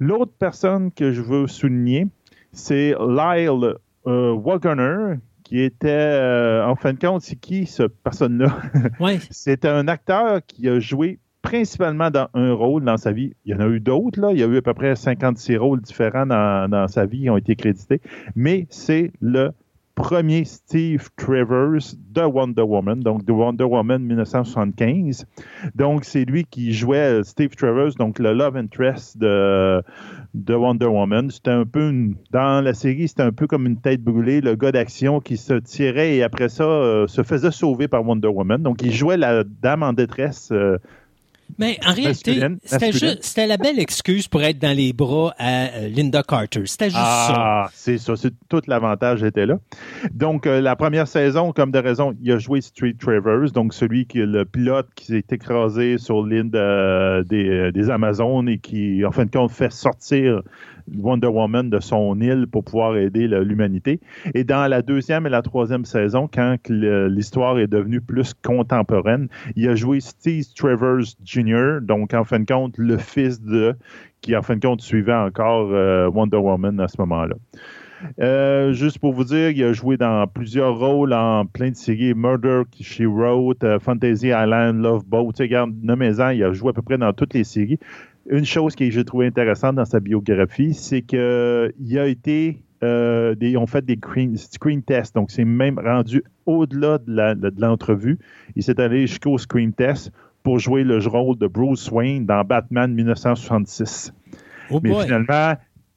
L'autre personne que je veux souligner, c'est Lyle euh, qui était, en fin de compte, c'est qui ce personne-là? C'est un acteur qui a joué principalement dans un rôle dans sa vie. Il y en a eu d'autres, là. Il y a eu à peu près 56 rôles différents dans, dans sa vie qui ont été crédités. Mais c'est le premier Steve Travers de Wonder Woman, donc de Wonder Woman 1975. Donc, c'est lui qui jouait Steve Travers, donc le love interest de, de Wonder Woman. C'était un peu, dans la série, c'était un peu comme une tête brûlée, le gars d'action qui se tirait et après ça euh, se faisait sauver par Wonder Woman. Donc, il jouait la dame en détresse euh, mais en réalité, c'était la belle excuse pour être dans les bras à euh, Linda Carter. C'était juste ça. Ah, c'est ça. Tout l'avantage était là. Donc, euh, la première saison, comme de raison, il a joué Street Travers, donc celui qui est le pilote qui s'est écrasé sur l'île des, des Amazones et qui, en fin de compte, fait sortir Wonder Woman de son île pour pouvoir aider l'humanité. Et dans la deuxième et la troisième saison, quand l'histoire est devenue plus contemporaine, il a joué Steve Travers Jr., donc en fin de compte, le fils de, qui en fin de compte suivait encore euh, Wonder Woman à ce moment-là. Euh, juste pour vous dire, il a joué dans plusieurs rôles en plein de séries. Murder, She Wrote, euh, Fantasy Island, Love Boat. Regarde, nommez-en, il a joué à peu près dans toutes les séries une chose que j'ai trouvé intéressante dans sa biographie, c'est qu'il a été. Euh, des, ils ont fait des screen, tests, donc c'est même rendu au-delà de l'entrevue. il s'est allé jusqu'au screen test pour jouer le rôle de Bruce Wayne dans Batman 1966. mais finalement,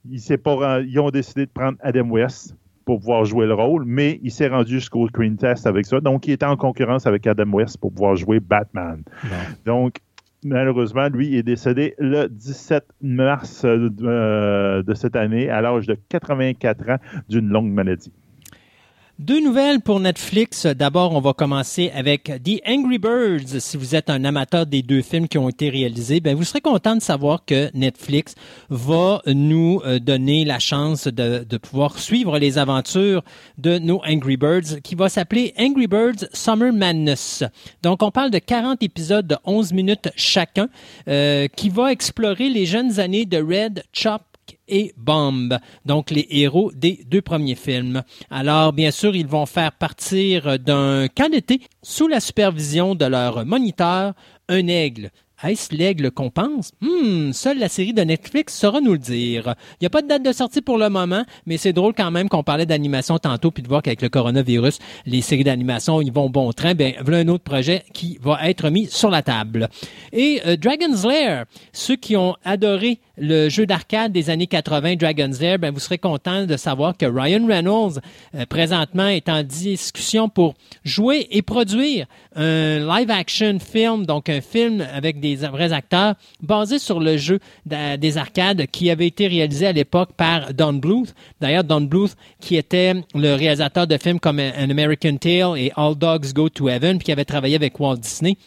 il pas, ils ont décidé de prendre Adam West pour pouvoir jouer le rôle, mais il s'est rendu jusqu'au screen test avec ça. Donc, il était en concurrence avec Adam West pour pouvoir jouer Batman. Donc, malheureusement, lui est décédé le 17 mars euh, de cette année à l'âge de 84 ans d'une longue maladie. Deux nouvelles pour Netflix. D'abord, on va commencer avec The Angry Birds. Si vous êtes un amateur des deux films qui ont été réalisés, ben vous serez content de savoir que Netflix va nous euh, donner la chance de, de pouvoir suivre les aventures de nos Angry Birds, qui va s'appeler Angry Birds Summer Madness. Donc, on parle de 40 épisodes de 11 minutes chacun, euh, qui va explorer les jeunes années de Red, Chop, et Bomb, donc les héros des deux premiers films. Alors, bien sûr, ils vont faire partir d'un camp d'été sous la supervision de leur moniteur, un aigle. Est-ce l'aigle qu'on pense? Hmm, seule la série de Netflix saura nous le dire. Il n'y a pas de date de sortie pour le moment, mais c'est drôle quand même qu'on parlait d'animation tantôt, puis de voir qu'avec le coronavirus, les séries d'animation, ils vont bon train. Ben, voilà un autre projet qui va être mis sur la table. Et euh, Dragon's Lair, ceux qui ont adoré le jeu d'arcade des années 80, Dragon's Lair, ben, vous serez content de savoir que Ryan Reynolds, euh, présentement, est en discussion pour jouer et produire un live-action film, donc un film avec des vrais acteurs, basé sur le jeu des arcades qui avait été réalisé à l'époque par Don Bluth. D'ailleurs, Don Bluth, qui était le réalisateur de films comme An American Tale et All Dogs Go to Heaven, puis qui avait travaillé avec Walt Disney.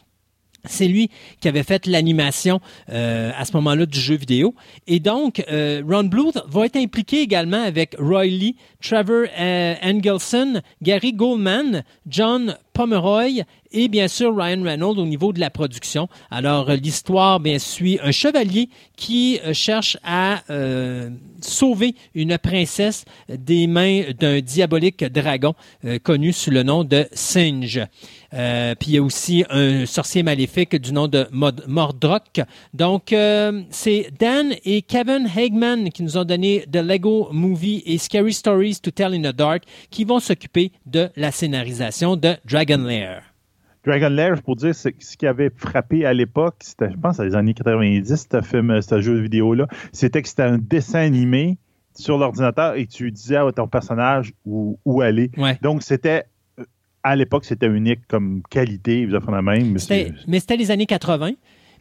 C'est lui qui avait fait l'animation euh, à ce moment-là du jeu vidéo. Et donc, euh, Ron Bluth va être impliqué également avec Roy Lee, Trevor euh, Engelson, Gary Goldman, John Pomeroy et bien sûr Ryan Reynolds au niveau de la production. Alors l'histoire bien suit un chevalier qui cherche à sauver une princesse des mains d'un diabolique dragon connu sous le nom de Singe. Euh, puis il y a aussi un sorcier maléfique du nom de Mordrock. Donc, euh, c'est Dan et Kevin Hagman qui nous ont donné The Lego Movie et Scary Stories to Tell in the Dark qui vont s'occuper de la scénarisation de Dragon Lair. Dragon Lair, pour dire, ce qui avait frappé à l'époque, c'était, je pense, dans les années 90, ce film, ce jeu vidéo-là, c'était que c'était un dessin animé sur l'ordinateur et tu disais à ton personnage où, où aller. Donc, c'était à l'époque, c'était unique comme qualité, vous la même. Mais c'était les années 80.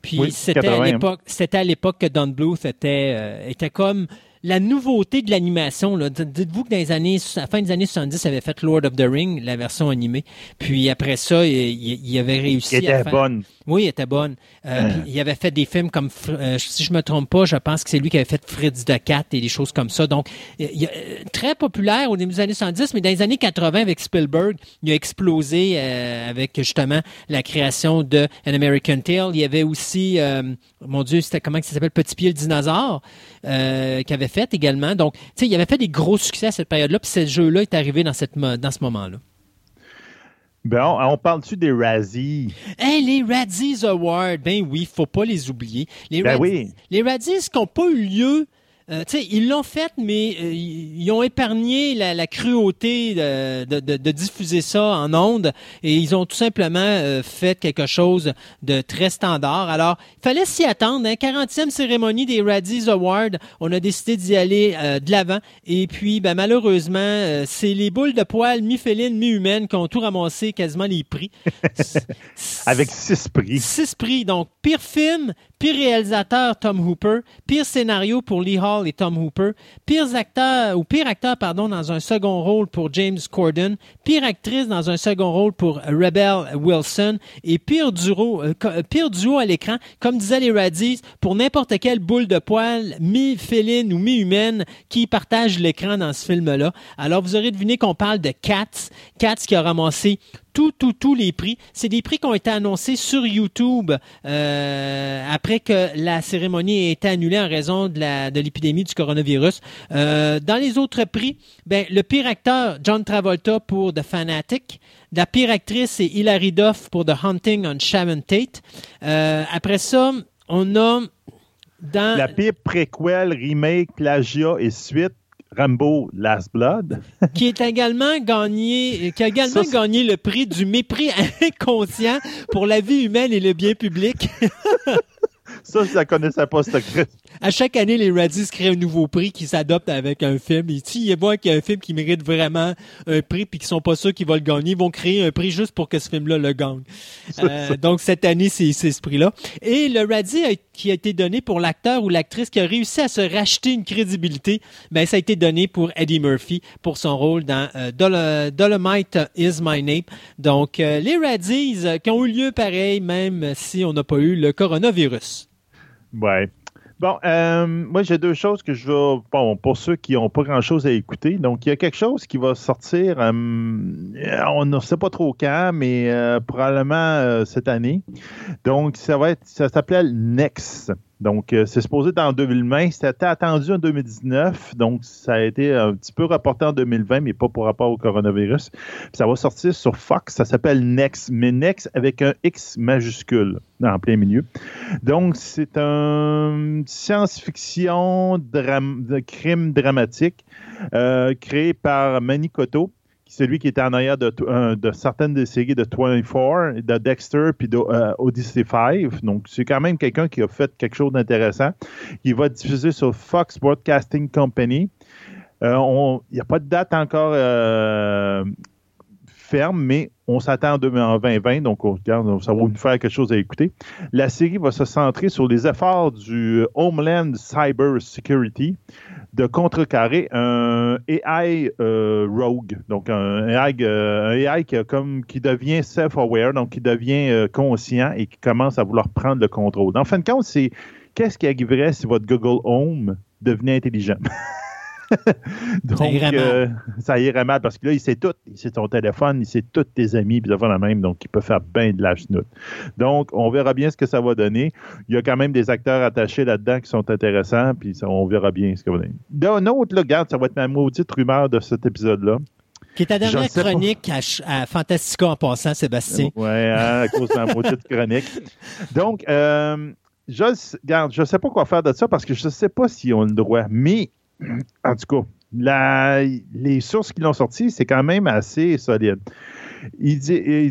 Puis c'était à l'époque, c'était à l'époque que Don Bluth était, euh, était comme la nouveauté de l'animation, dites-vous que dans les années, à la fin des années 70, il avait fait Lord of the Ring, la version animée. Puis après ça, il, il avait réussi il était bonne. Oui, il était bonne. Euh, hein. Il avait fait des films comme, euh, si je me trompe pas, je pense que c'est lui qui avait fait Fritz de Cat et des choses comme ça. Donc, il, très populaire au début des années 70, mais dans les années 80 avec Spielberg, il a explosé euh, avec justement la création de An American Tale. Il y avait aussi, mon Dieu, c'était comment ça s'appelle, Petit Pied le dinosaure, qui avait fait également. Donc, tu sais, il avait fait des gros succès à cette période-là, puis ce jeu-là est arrivé dans, cette, dans ce moment-là. Bon, on parle-tu des Razzies? Hey, les Razzies Awards, ben oui, faut pas les oublier. Les ben oui. Les Razzies qui n'ont pas eu lieu euh, ils l'ont fait, mais euh, ils ont épargné la, cruauté de, diffuser ça en ondes et ils ont tout simplement euh, fait quelque chose de très standard. Alors, il fallait s'y attendre. Hein, 40e cérémonie des Radis Awards, on a décidé d'y aller de l'avant. Et puis, ben, malheureusement, c'est les boules de poils mi-félines, mi-humaines qui ont tout ramassé quasiment les prix. Avec six prix. Six prix. Donc, pire film, pire réalisateur Tom Hooper, pire scénario pour Lee Hall et Tom Hooper, pire acteur ou pire acteur pardon dans un second rôle pour James Corden, pire actrice dans un second rôle pour Rebel Wilson et pire duo, euh, duo à l'écran comme disaient les Radis pour n'importe quelle boule de poil mi-féline ou mi-humaine qui partage l'écran dans ce film-là. Alors vous aurez deviné qu'on parle de Cats, Cats qui a ramassé tous, tous, tous les prix. C'est des prix qui ont été annoncés sur YouTube euh, après que la cérémonie ait été annulée en raison de l'épidémie du coronavirus. Euh, dans les autres prix, ben, le pire acteur, John Travolta pour The Fanatic. La pire actrice, c'est Hilary Duff pour The Hunting on Sharon Tate. Euh, après ça, on a dans... La pire préquel, remake, plagiat et suite, Rambo Last Blood. qui est également gagné, qui a également gagné le prix du mépris inconscient pour la vie humaine et le bien public. Ça, je ne la connaissais pas, cette À chaque année, les Radis créent un nouveau prix qui s'adopte avec un film. Et s'ils voient qu'il y a un film qui mérite vraiment un prix puis qu'ils sont pas sûrs qu'ils vont le gagner, ils vont créer un prix juste pour que ce film-là le gagne. Euh, donc, cette année, c'est ce prix-là. Et le Radis qui a été donné pour l'acteur ou l'actrice qui a réussi à se racheter une crédibilité, ben, ça a été donné pour Eddie Murphy pour son rôle dans euh, Dolomite is My Name. Donc, euh, les Radis qui ont eu lieu pareil, même si on n'a pas eu le coronavirus. Ouais. Bon, euh, moi, j'ai deux choses que je veux. Bon, pour ceux qui n'ont pas grand-chose à écouter, donc il y a quelque chose qui va sortir, euh, on ne sait pas trop quand, mais euh, probablement cette année. Donc, ça va être, ça s'appelle Next. Donc, euh, c'est supposé être en 2020. C'était attendu en 2019. Donc, ça a été un petit peu reporté en 2020, mais pas pour rapport au coronavirus. ça va sortir sur Fox. Ça s'appelle Next, mais Next avec un X majuscule en plein milieu. Donc, c'est un science-fiction de crime dramatique euh, créé par Manicoto celui qui était en arrière de, certaines des séries de 24, de Dexter puis de euh, Odyssey 5. Donc, c'est quand même quelqu'un qui a fait quelque chose d'intéressant. Il va diffuser sur Fox Broadcasting Company. Euh, il n'y a pas de date encore euh, mais on s'attend en 2020, donc on regarde, ça va nous faire quelque chose à écouter. La série va se centrer sur les efforts du Homeland Cyber Security de contrecarrer un AI euh, rogue, donc un AI, euh, qui devient self-aware, donc qui devient euh, conscient et qui commence à vouloir prendre le contrôle. En fin de compte, c'est qu'est-ce qui arriverait si votre Google Home devenait intelligent? Donc, ça irait, euh, ça irait mal parce que là, il sait tout. Il sait ton téléphone, il sait tous tes amis, puis ça la même. Donc, il peut faire bien de la chenoute. Donc, on verra bien ce que ça va donner. Il y a quand même des acteurs attachés là-dedans qui sont intéressants, puis on verra bien ce que va donner. D'un autre, là, regarde, ça va être ma maudite rumeur de cet épisode-là. Qui est ta dernière chronique à, Fantastica en passant, Sébastien. Oui, hein, à cause de ma maudite chronique. Donc, euh, je ne sais pas quoi faire de ça parce que je ne sais pas si on le droit, mais en tout cas, les sources qui l'ont sorti, c'est quand même assez solide. Il,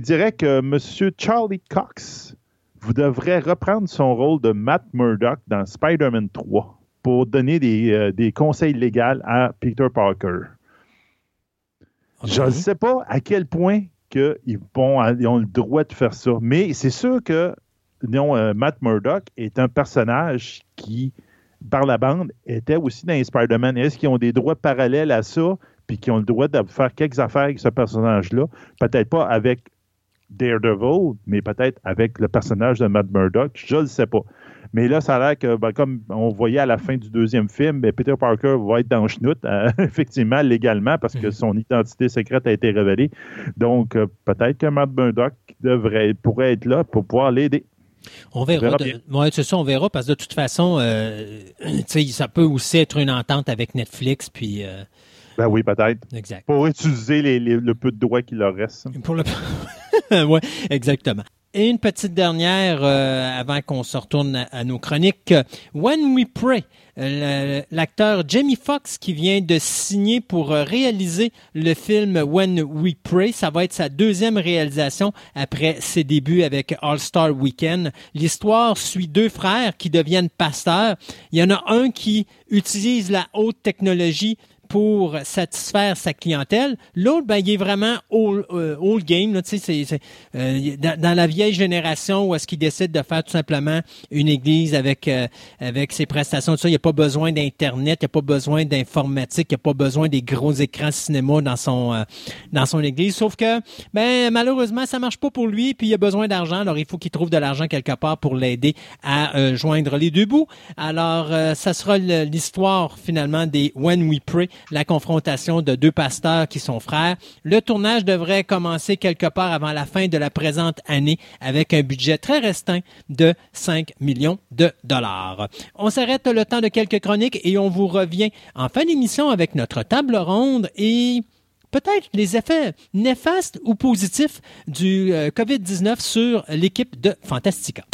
dirait que M. Charlie Cox vous devrez reprendre son rôle de Matt Murdock dans Spider-Man 3 pour donner des, euh, conseils légaux à Peter Parker. Je ne sais pas à quel point ils, ils, ont le droit de faire ça, mais c'est sûr que euh, Matt Murdock est un personnage qui par la bande étaient aussi dans Spider-Man. Est-ce qu'ils ont des droits parallèles à ça, puis qui ont le droit de faire quelques affaires avec ce personnage-là? Peut-être pas avec Daredevil, mais peut-être avec le personnage de Matt Murdock. Je ne le sais pas. Mais là, ça a l'air que, ben, comme on voyait à la fin du deuxième film, ben, Peter Parker va être dans le chenoute, euh, effectivement, légalement, parce que mhm. son identité secrète a été révélée. Donc, euh, peut-être que Matt Murdock devrait, pourrait être là pour pouvoir l'aider. On verra. Oui, c'est ça, on verra, parce que de toute façon, euh, ça peut aussi être une entente avec Netflix, puis... Euh, ben oui, peut-être. Exact. Pour utiliser les, le peu de droits qu'il leur reste. Pour le... oui, exactement. Et une petite dernière euh, avant qu'on se retourne à, nos chroniques. When We Pray, l'acteur Jamie Foxx qui vient de signer pour euh, réaliser le film When We Pray. Ça va être sa deuxième réalisation après ses débuts avec All Star Weekend. L'histoire suit deux frères qui deviennent pasteurs. Il y en a un qui utilise la haute technologie pour satisfaire sa clientèle. L'autre, ben, il est vraiment old, euh, game. Là, c'est, euh, dans, dans, la vieille génération où est-ce qu'il décide de faire tout simplement une église avec, euh, avec ses prestations. Tout ça. Il n'y a pas besoin d'Internet, il n'y a pas besoin d'informatique, il n'y a pas besoin des gros écrans cinéma dans son, euh, dans son église. Sauf que ben, malheureusement, ça marche pas pour lui, puis il a besoin d'argent. Alors, il faut qu'il trouve de l'argent quelque part pour l'aider à joindre les deux bouts. Alors, ça sera l'histoire finalement des When We Pray la confrontation de deux pasteurs qui sont frères. Le tournage devrait commencer quelque part avant la fin de la présente année avec un budget très restreint de 5 millions de dollars. On s'arrête le temps de quelques chroniques et on vous revient en fin d'émission avec notre table ronde et peut-être les effets néfastes ou positifs du euh, COVID-19 sur l'équipe de Fantastica.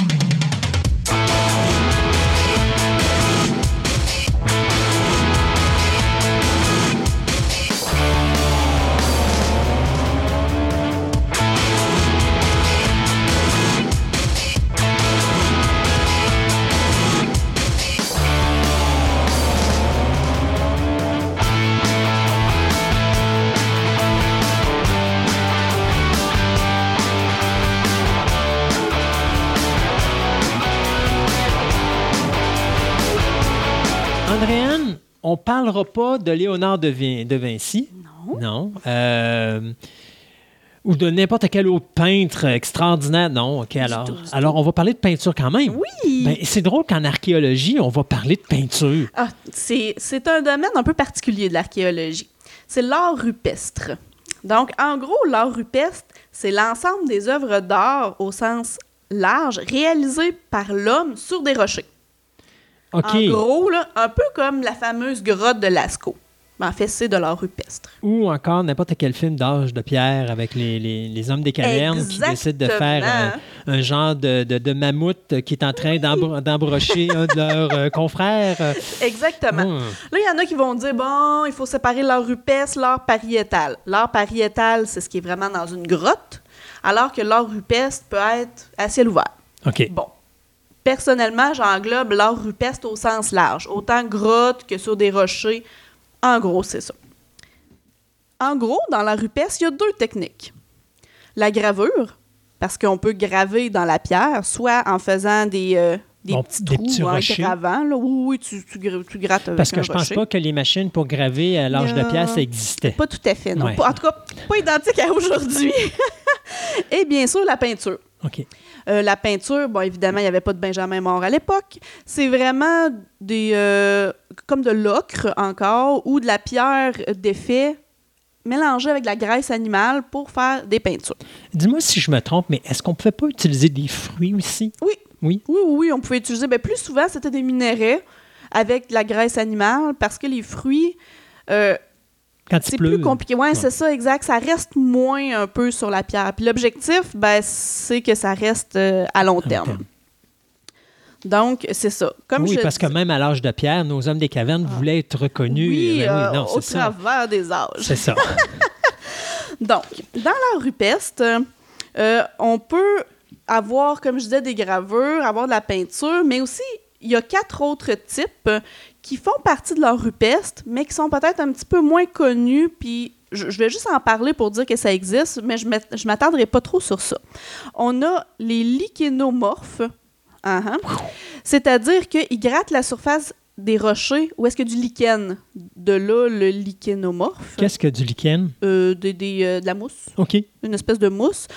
On parlera pas de Léonard de, Vinci. Non. Non. Euh, ou de n'importe quel autre peintre extraordinaire. Non, OK, alors. Alors, on va parler de peinture quand même. Oui. Ben, c'est drôle qu'en archéologie, on va parler de peinture. Ah, c'est un domaine un peu particulier de l'archéologie. C'est l'art rupestre. Donc, en gros, l'art rupestre, c'est l'ensemble des œuvres d'art au sens large réalisées par l'homme sur des rochers. En gros, là, un peu comme la fameuse grotte de Lascaux. En fait, c'est de l'art rupestre. Ou encore n'importe quel film d'âge de pierre avec les, les, hommes des cavernes qui décident de faire un, genre de, de, mammouth qui est en train d'embrocher un de leurs euh, confrères. Exactement. Là, il y en a qui vont dire bon, il faut séparer l'art rupestre, l'art pariétal. L'art pariétal, c'est ce qui est vraiment dans une grotte, alors que l'art rupestre peut être à ciel ouvert. OK. Bon. Personnellement, j'englobe l'art rupestre au sens large, autant grotte que sur des rochers. En gros, c'est ça. En gros, dans l'art rupestre, il y a deux techniques. La gravure, parce qu'on peut graver dans la pierre, soit en faisant des, euh, des petits trous en gravant. Là. Oui, oui, tu, tu, tu grattes Parce que je pense pas que les machines pour graver à l'âge de pierre, ça existait. Pas tout à fait, non. en tout cas, pas identique à aujourd'hui. Et bien sûr, la peinture. OK. Euh, la peinture, bon, évidemment, il n'y avait pas de Benjamin mort à l'époque. C'est vraiment des euh, comme de l'ocre encore ou de la pierre d'effet mélangée avec de la graisse animale pour faire des peintures. Dis-moi si je me trompe, mais est-ce qu'on ne pouvait pas utiliser des fruits aussi? Oui? Oui? Oui, oui, on pouvait utiliser. Ben, plus souvent, c'était des minéraux avec de la graisse animale parce que les fruits, euh, c'est plus compliqué. Ouais, c'est ça, exact. Ça reste moins un peu sur la pierre. Puis l'objectif, ben, c'est que ça reste euh, à long terme. Donc, c'est ça. Comme oui, parce que même à l'âge de pierre, nos hommes des cavernes ah. voulaient être reconnus. Oui, ben euh, au travers des âges. C'est ça. Donc, dans la rupeste, euh, on peut avoir, comme je disais, des gravures, avoir de la peinture, mais aussi, il y a quatre autres types qui font partie de l'art rupestre, mais qui sont peut-être un petit peu moins connus, puis je, vais juste en parler pour dire que ça existe, mais je ne m'attarderai pas trop sur ça. On a les lichénomorphes, uh-huh. c'est-à-dire qu'ils grattent la surface des rochers où est-ce que du lichen. De là, le lichénomorphe. Qu'est-ce que du lichen? Euh, des, euh, de la mousse. OK. Une espèce de mousse.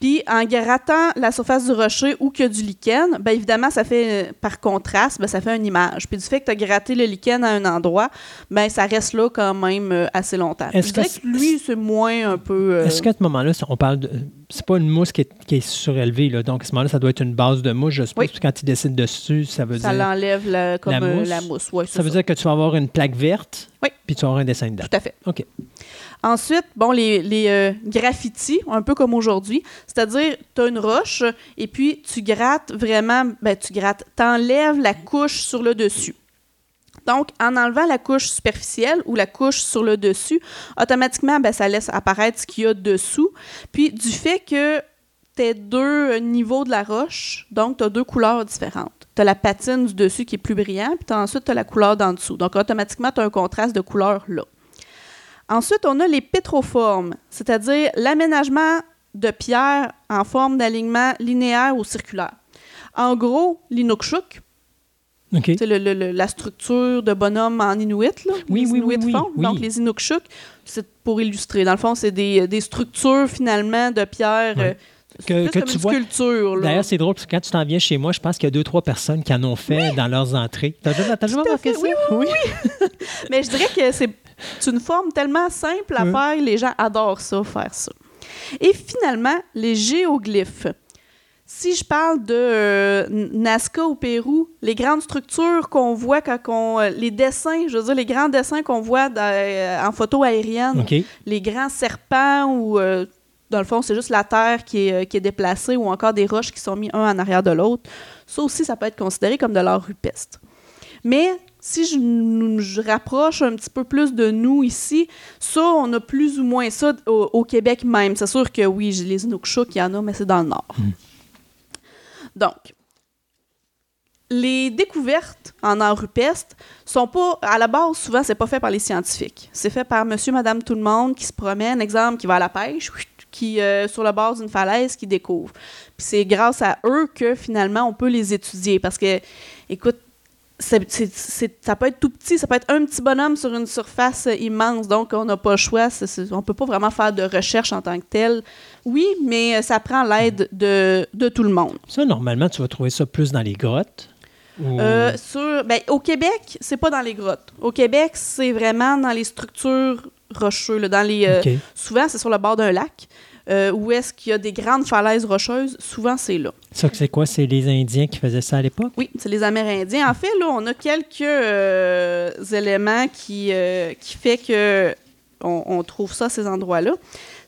Puis en grattant la surface du rocher ou que du lichen, bien évidemment, ça fait, par contraste, ben, ça fait une image. Puis du fait que tu as gratté le lichen à un endroit, ben ça reste là quand même euh, assez longtemps. Dirais que lui, c'est moins un peu... Euh, Est-ce qu'à ce moment-là, on parle de... C'est pas une mousse qui est, surélevée, là. donc à ce moment-là, ça doit être une base de mousse, je suppose. Puis quand tu décides dessus, ça veut dire... Ça l'enlève la, comme euh, la mousse. Ouais, ça veut dire que tu vas avoir une plaque verte, oui. puis tu vas avoir un dessin dedans. Tout à fait. OK. Ensuite, bon, les, euh, graffitis, un peu comme aujourd'hui, c'est-à-dire, tu as une roche et puis tu grattes vraiment, ben, tu grattes, tu enlèves la couche sur le dessus. Donc, en enlevant la couche superficielle ou la couche sur le dessus, automatiquement, ben, ça laisse apparaître ce qu'il y a dessous. Puis, du fait que tu as deux niveaux de la roche, donc tu as deux couleurs différentes. Tu as la patine du dessus qui est plus brillante, puis ensuite tu as la couleur d'en dessous. Donc, automatiquement, tu as un contraste de couleur là. Ensuite, on a les pétroformes, c'est-à-dire l'aménagement de pierres en forme d'alignement linéaire ou circulaire. En gros, l'inukshuk, c'est la structure de bonhomme en Inuit, là, oui, les oui, Inuits font. Donc, les Inukshuk, c'est pour illustrer. Dans le fond, c'est des, structures, finalement, de pierres... Euh, que, que tu vois. D'ailleurs, c'est drôle parce que quand tu t'en viens chez moi, je pense qu'il y a deux, trois personnes qui en ont fait dans leurs entrées. T'as jamais, jamais remarqué ça? Oui, oui, oui. Mais je dirais que c'est une forme tellement simple à faire, les gens adorent ça, faire ça. Et finalement, les géoglyphes. Si je parle de euh, Nazca au Pérou, les grandes structures qu'on voit quand on. Euh, les dessins, je veux dire, les grands dessins qu'on voit euh, en photo aérienne, les grands serpents ou. dans le fond, c'est juste la terre qui est, qui est, déplacée ou encore des roches qui sont mis un en arrière de l'autre. Ça aussi, ça peut être considéré comme de l'art rupestre. Mais si je, rapproche un petit peu plus de nous ici, ça, on a plus ou moins ça au, Québec même. C'est sûr que oui, j'ai les Inukshuk, il y en a, mais c'est dans le nord. Hmm. Donc, les découvertes en art rupestre sont pas, à la base, souvent, c'est pas fait par les scientifiques. C'est fait par monsieur, madame, tout le monde qui se promène, exemple, qui va à la pêche, qui, euh, sur la base d'une falaise, qui découvre. Puis c'est grâce à eux que, finalement, on peut les étudier. Parce que, écoute, ça peut être tout petit, ça peut être un petit bonhomme sur une surface immense, donc on n'a pas le choix. on ne peut pas vraiment faire de recherche en tant que tel. Oui, mais ça prend l'aide de, tout le monde. Ça, normalement, tu vas trouver ça plus dans les grottes. Euh, sur, ben, au Québec, c'est pas dans les grottes. Au Québec, c'est vraiment dans les structures rocheuses. dans les, euh, Souvent, c'est sur le bord d'un lac. Euh, où est-ce qu'il y a des grandes falaises rocheuses, souvent c'est là. Ça, c'est quoi? C'est les Indiens qui faisaient ça à l'époque? Oui, c'est les Amérindiens. En fait, là, on a quelques euh, éléments qui, euh, qui fait que on, trouve ça ces endroits-là.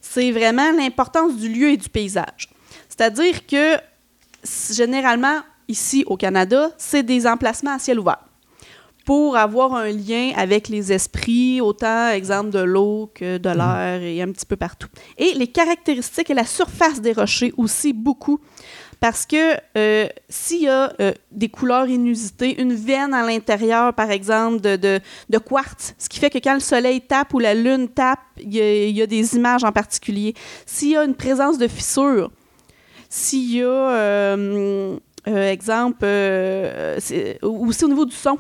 C'est vraiment l'importance du lieu et du paysage. C'est-à-dire que, généralement, ici au Canada, c'est des emplacements à ciel ouvert pour avoir un lien avec les esprits, autant exemple de l'eau que de mhm. l'air et un petit peu partout. Et les caractéristiques et la surface des rochers aussi beaucoup. Parce que euh, s'il y a euh, des couleurs inusitées, une veine à l'intérieur, par exemple, de, de, quartz, ce qui fait que quand le soleil tape ou la lune tape, il y, a des images en particulier. S'il y a une présence de fissures, s'il y a, euh, exemple, aussi au niveau du son,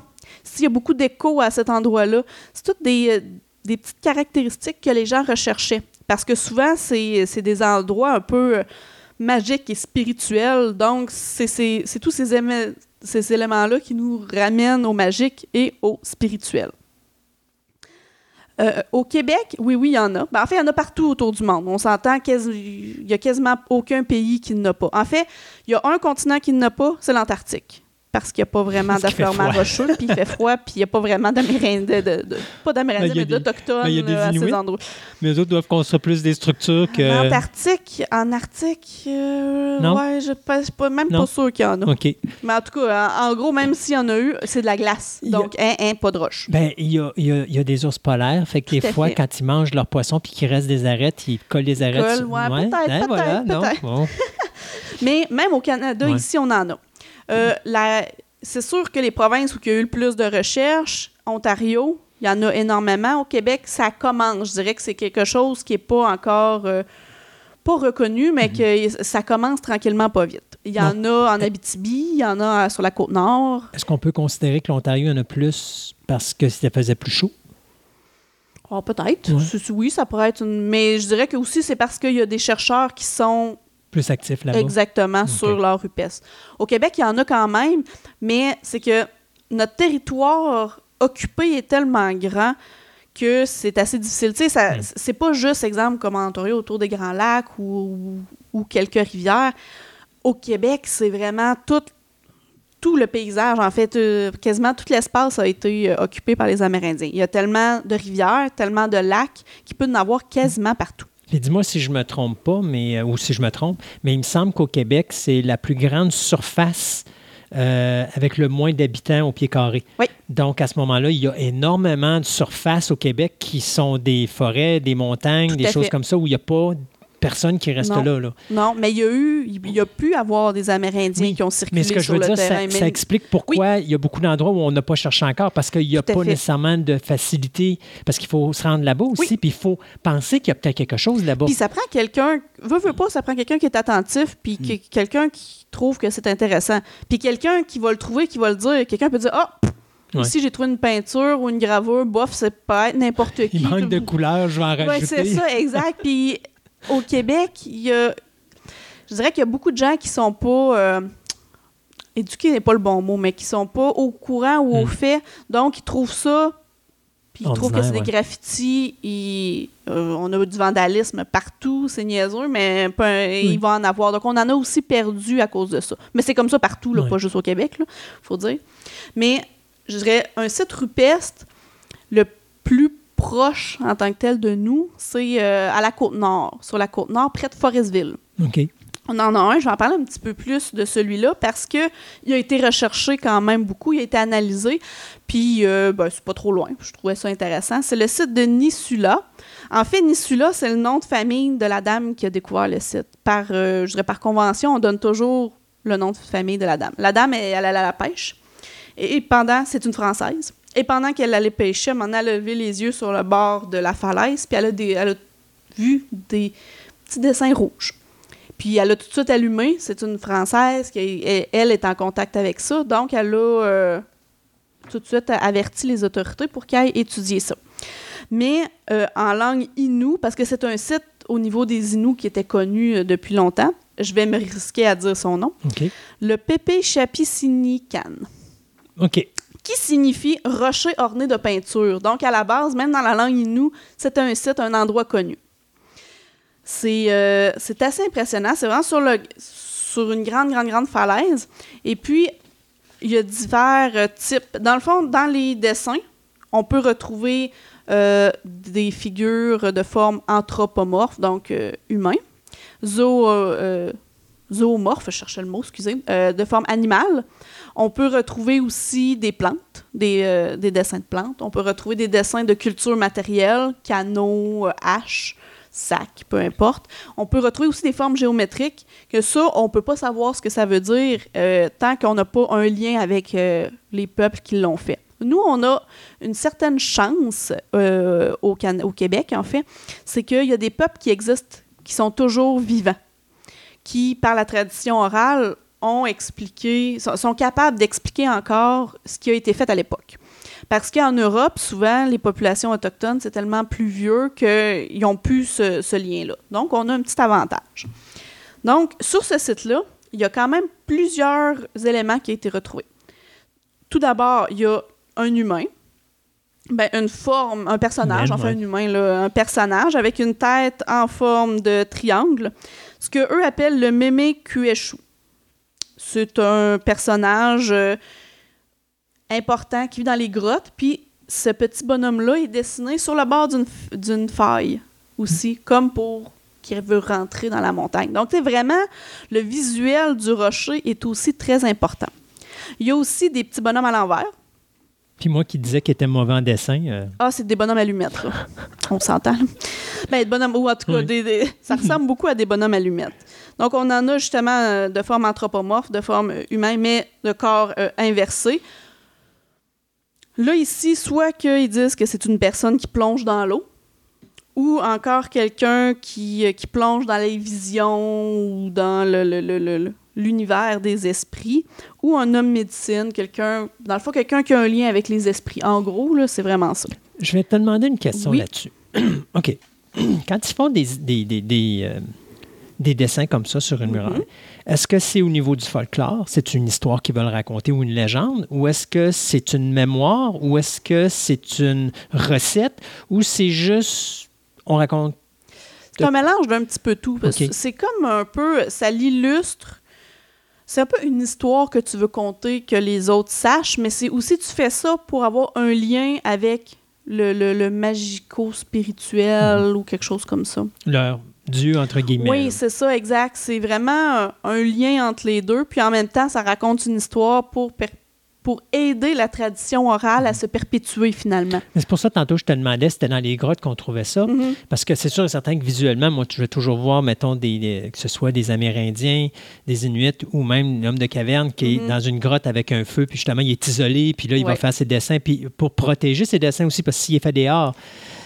s'il y a beaucoup d'écho à cet endroit-là, c'est toutes des, euh, petites caractéristiques que les gens recherchaient. Parce que souvent, c'est des endroits un peu euh, magiques et spirituels. Donc, c'est tous ces, ces éléments-là qui nous ramènent au magique et au spirituel. Euh, au Québec, oui, oui, il y en a. Ben, en fait, il y en a partout autour du monde. On s'entend qu'il n'y a quasiment aucun pays qui n'en a pas. En fait, il y a un continent qui n'en a pas, c'est l'Antarctique parce qu'il n'y a pas vraiment d'affleurement rocheux, puis il fait froid, puis il n'y a pas vraiment d'Amérindiens, de, de, pas d'Amérindiens, mais, d'Autochtones euh, à ces endroits. Mais eux autres doivent construire plus des structures que... En Antarctique, en Arctique, euh, non? ouais, je ne suis même pas sûr qu'il y en a. OK. Mais en tout cas, en, gros, même s'il y en a eu, c'est de la glace. Donc, un, un, pas de roche. Ben, il y a, y, a, y a, des ours polaires, fait que des fois, quand ils mangent leur poisson puis qu'il reste des arêtes, ils collent les arêtes. Collent, ouais, ouais, peut-être, hein, peut-être, voilà, bon. Mais même au Canada, ici, on en a. Euh, c'est sûr que les provinces où il y a eu le plus de recherches, Ontario, il y en a énormément. Au Québec, ça commence. Je dirais que c'est quelque chose qui n'est pas encore euh, pas reconnu, mais mhm. que ça commence tranquillement pas vite. Il y en a en Abitibi, il y en a sur la côte nord. Est-ce qu'on peut considérer que l'Ontario en a plus parce que ça faisait plus chaud? Oh, peut-être. Oui, ça pourrait être une... Mais je dirais que aussi c'est parce qu'il y a des chercheurs qui sont plus actifs là-bas. Exactement, sur leur rupestre. Au Québec, il y en a quand même, mais c'est que notre territoire occupé est tellement grand que c'est assez difficile. Tu sais, mm. c'est pas juste, exemple, comme en Ontario, autour des Grands Lacs ou, ou, quelques rivières. Au Québec, c'est vraiment tout, tout le paysage. En fait, euh, quasiment tout l'espace a été euh, occupé par les Amérindiens. Il y a tellement de rivières, tellement de lacs qu'il peut en avoir quasiment partout. Et dis-moi si je me trompe pas, mais, euh, ou si je me trompe, mais il me semble qu'au Québec, c'est la plus grande surface euh, avec le moins d'habitants au pied carré. Oui. Donc, à ce moment-là, il y a énormément de surfaces au Québec qui sont des forêts, des montagnes, des choses comme ça, où il n'y a pas personne qui reste là, là, Non, mais il y a eu, il y a pu avoir des Amérindiens qui ont circulé mais ce que je veux dire, Ça, explique pourquoi il y a beaucoup d'endroits où on n'a pas cherché encore, parce qu'il n'y a pas nécessairement de facilité, parce qu'il faut se rendre là-bas aussi, puis il faut penser qu'il y a peut-être quelque chose là-bas. Puis ça prend quelqu'un, veut, veut pas, ça prend quelqu'un qui est attentif, puis mm. quelqu'un qui trouve que c'est intéressant. Puis quelqu'un qui va le trouver, qui va le dire, quelqu'un peut dire, ah, Ici, j'ai trouvé une peinture ou une gravure, bof, c'est pas n'importe qui. Il manque de couleurs, je vais en rajouter. Oui, c'est ça, exact. Puis au Québec, il y a, je dirais qu'il y a beaucoup de gens qui sont pas euh, éduqués n'est pas le bon mot, mais qui sont pas au courant ou au hmm. fait. Donc, ils trouvent ça, puis ils trouvent que c'est des graffitis. Euh, on a du vandalisme partout, c'est niaiseux, mais il va en avoir. Donc, on en a aussi perdu à cause de ça. Mais c'est comme ça partout, là, pas juste au Québec, il faut dire. Mais, je dirais, un site rupestre, le plus proche en tant que tel de nous, c'est euh, à la côte nord, sur la côte nord, près de Forestville. OK. On en a un, je vais en parler un petit peu plus de celui-là parce qu'il a été recherché quand même beaucoup, il a été analysé, puis euh, ben, c'est pas trop loin, je trouvais ça intéressant. C'est le site de Nisula. En fait, Nisula, c'est le nom de famille de la dame qui a découvert le site. Par, euh, je dirais par convention, on donne toujours le nom de famille de la dame. La dame, elle, elle allait à la pêche, et pendant, c'est une Française. Et pendant qu'elle allait pêcher, elle a levé les yeux sur le bord de la falaise, puis elle a, des, elle a vu des petits dessins rouges. Puis elle a tout de suite allumé. C'est une Française qui, elle, est en contact avec ça. Donc, elle a euh, tout de suite averti les autorités pour qu'elle aillent étudier ça. Mais euh, en langue Innu, parce que c'est un site au niveau des Inuits qui était connu euh, depuis longtemps, je vais me risquer à dire son nom. Le Pépé Chapissinican. OK qui signifie rocher orné de peinture. Donc, à la base, même dans la langue Innu, c'est un site, un endroit connu. C'est euh, assez impressionnant. C'est vraiment sur, le, sur une grande, grande, grande falaise. Et puis, il y a divers euh, types. Dans le fond, dans les dessins, on peut retrouver euh, des figures de forme anthropomorphe, donc humain, zoomorphe, je cherchais le mot, excusez, de forme animale, on peut retrouver aussi des plantes, euh, des, dessins de plantes. On peut retrouver des dessins de culture matérielle, canaux, euh, haches, sacs, peu importe. On peut retrouver aussi des formes géométriques, que ça, on ne peut pas savoir ce que ça veut dire euh, tant qu'on n'a pas un lien avec les peuples qui l'ont fait. Nous, on a une certaine chance au, au Québec, en fait, c'est qu'il y a des peuples qui existent, qui sont toujours vivants, qui, par la tradition orale, ont expliqué, sont, capables d'expliquer encore ce qui a été fait à l'époque. Parce qu'en Europe, souvent, les populations autochtones, c'est tellement plus vieux qu'ils n'ont plus ce, lien-là. Donc, on a un petit avantage. Donc, sur ce site-là, il y a quand même plusieurs éléments qui ont été retrouvés. Tout d'abord, il y a un humain, ben, une forme, un personnage, enfin un humain, là, un personnage avec une tête en forme de triangle, ce que eux appellent le mémé Kueshu. C'est un personnage euh, important qui vit dans les grottes. Puis ce petit bonhomme-là est dessiné sur le bord d'une faille aussi, comme pour qu'il veut rentrer dans la montagne. Donc, c'est vraiment, le visuel du rocher est aussi très important. Il y a aussi des petits bonhommes à l'envers. Puis moi qui disais qu'il était mauvais en dessin. Euh. Ah, c'est des bonhommes allumettes, là. On s'entend. Ben, bonhommes, ou en tout cas, ça ressemble beaucoup à des bonhommes allumettes. Donc, on en a justement euh, de forme anthropomorphe, de forme humaine, mais de corps euh, inversé. Là, ici, soit qu'ils disent que c'est une personne qui plonge dans l'eau, ou encore quelqu'un qui, euh, qui, plonge dans les visions ou dans l'univers des esprits, ou un homme médecine, quelqu'un, dans le fond, quelqu'un qui a un lien avec les esprits. En gros, c'est vraiment ça. Je vais te demander une question là-dessus. OK. Quand ils font des, des, des dessins comme ça sur une muraille. Est-ce que c'est au niveau du folklore, c'est une histoire qu'ils veulent raconter ou une légende, ou est-ce que c'est une mémoire, ou est-ce que c'est une recette, ou c'est juste on raconte. C'est un mélange d'un petit peu tout. C'est comme un peu, ça l'illustre. C'est un peu une histoire que tu veux conter que les autres sachent, mais c'est aussi tu fais ça pour avoir un lien avec le, le, magico-spirituel mhm. ou quelque chose comme ça. Leur Dieu, entre guillemets. Oui, c'est ça, exact. C'est vraiment un, lien entre les deux. Puis en même temps, ça raconte une histoire pour, pour aider la tradition orale à se perpétuer finalement. C'est pour ça, tantôt, je te demandais si c'était dans les grottes qu'on trouvait ça. Mm-hmm. Parce que c'est sûr et certain que visuellement, moi, je vais toujours voir, mettons, des, que ce soit des Amérindiens, des Inuits ou même l'homme de caverne qui est mm-hmm. dans une grotte avec un feu, puis justement, il est isolé, puis là, il va faire ses dessins. Puis pour protéger ses dessins aussi, parce que s'il est fait dehors,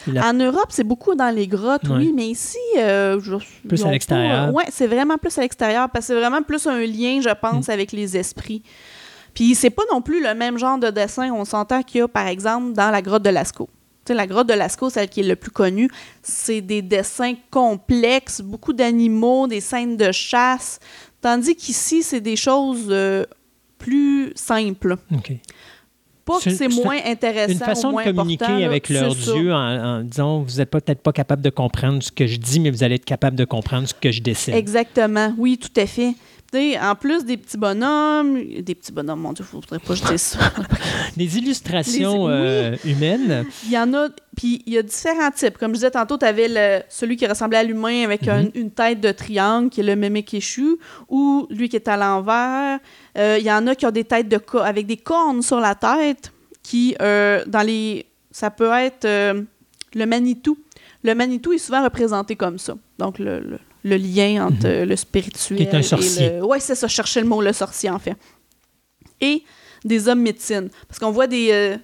en Europe, c'est beaucoup dans les grottes, oui, mais ici, euh, plus à l'extérieur. oui, c'est vraiment plus à l'extérieur parce que c'est vraiment plus un lien, je pense, mm. avec les esprits. Puis c'est pas non plus le même genre de dessin. On s'entend qu'il y a, par exemple, dans la grotte de Lascaux. la grotte de Lascaux, celle qui est le plus connue, c'est des dessins complexes, beaucoup d'animaux, des scènes de chasse, tandis qu'ici, c'est des choses euh, plus simples. OK pas que c'est moins intéressant. Une façon ou moins de communiquer avec leur Dieu en, disant vous n'êtes peut-être pas capable de comprendre ce que je dis, mais vous allez être capable de comprendre ce que je décide. Exactement. Oui, tout à fait en plus des petits bonhommes, des petits bonhommes, mon Dieu, il ne faudrait pas jeter ça. des illustrations euh, humaines. Il y en a, puis il y a différents types. Comme je disais tantôt, tu avais celui qui ressemblait à l'humain avec mhm. une tête de triangle, qui est le Memekeshu, ou lui qui est à l'envers. Euh, il y en a qui ont des têtes de avec des cornes sur la tête, qui, euh, dans les. Ça peut être le Manitou. Le Manitou est souvent représenté comme ça. Donc, le le lien entre mhm. le spirituel Qui est un sorcier. et le... Oui, c'est ça, je cherchais le mot, le sorcier, en fait. Et des hommes médecines. Parce qu'on voit des, euh,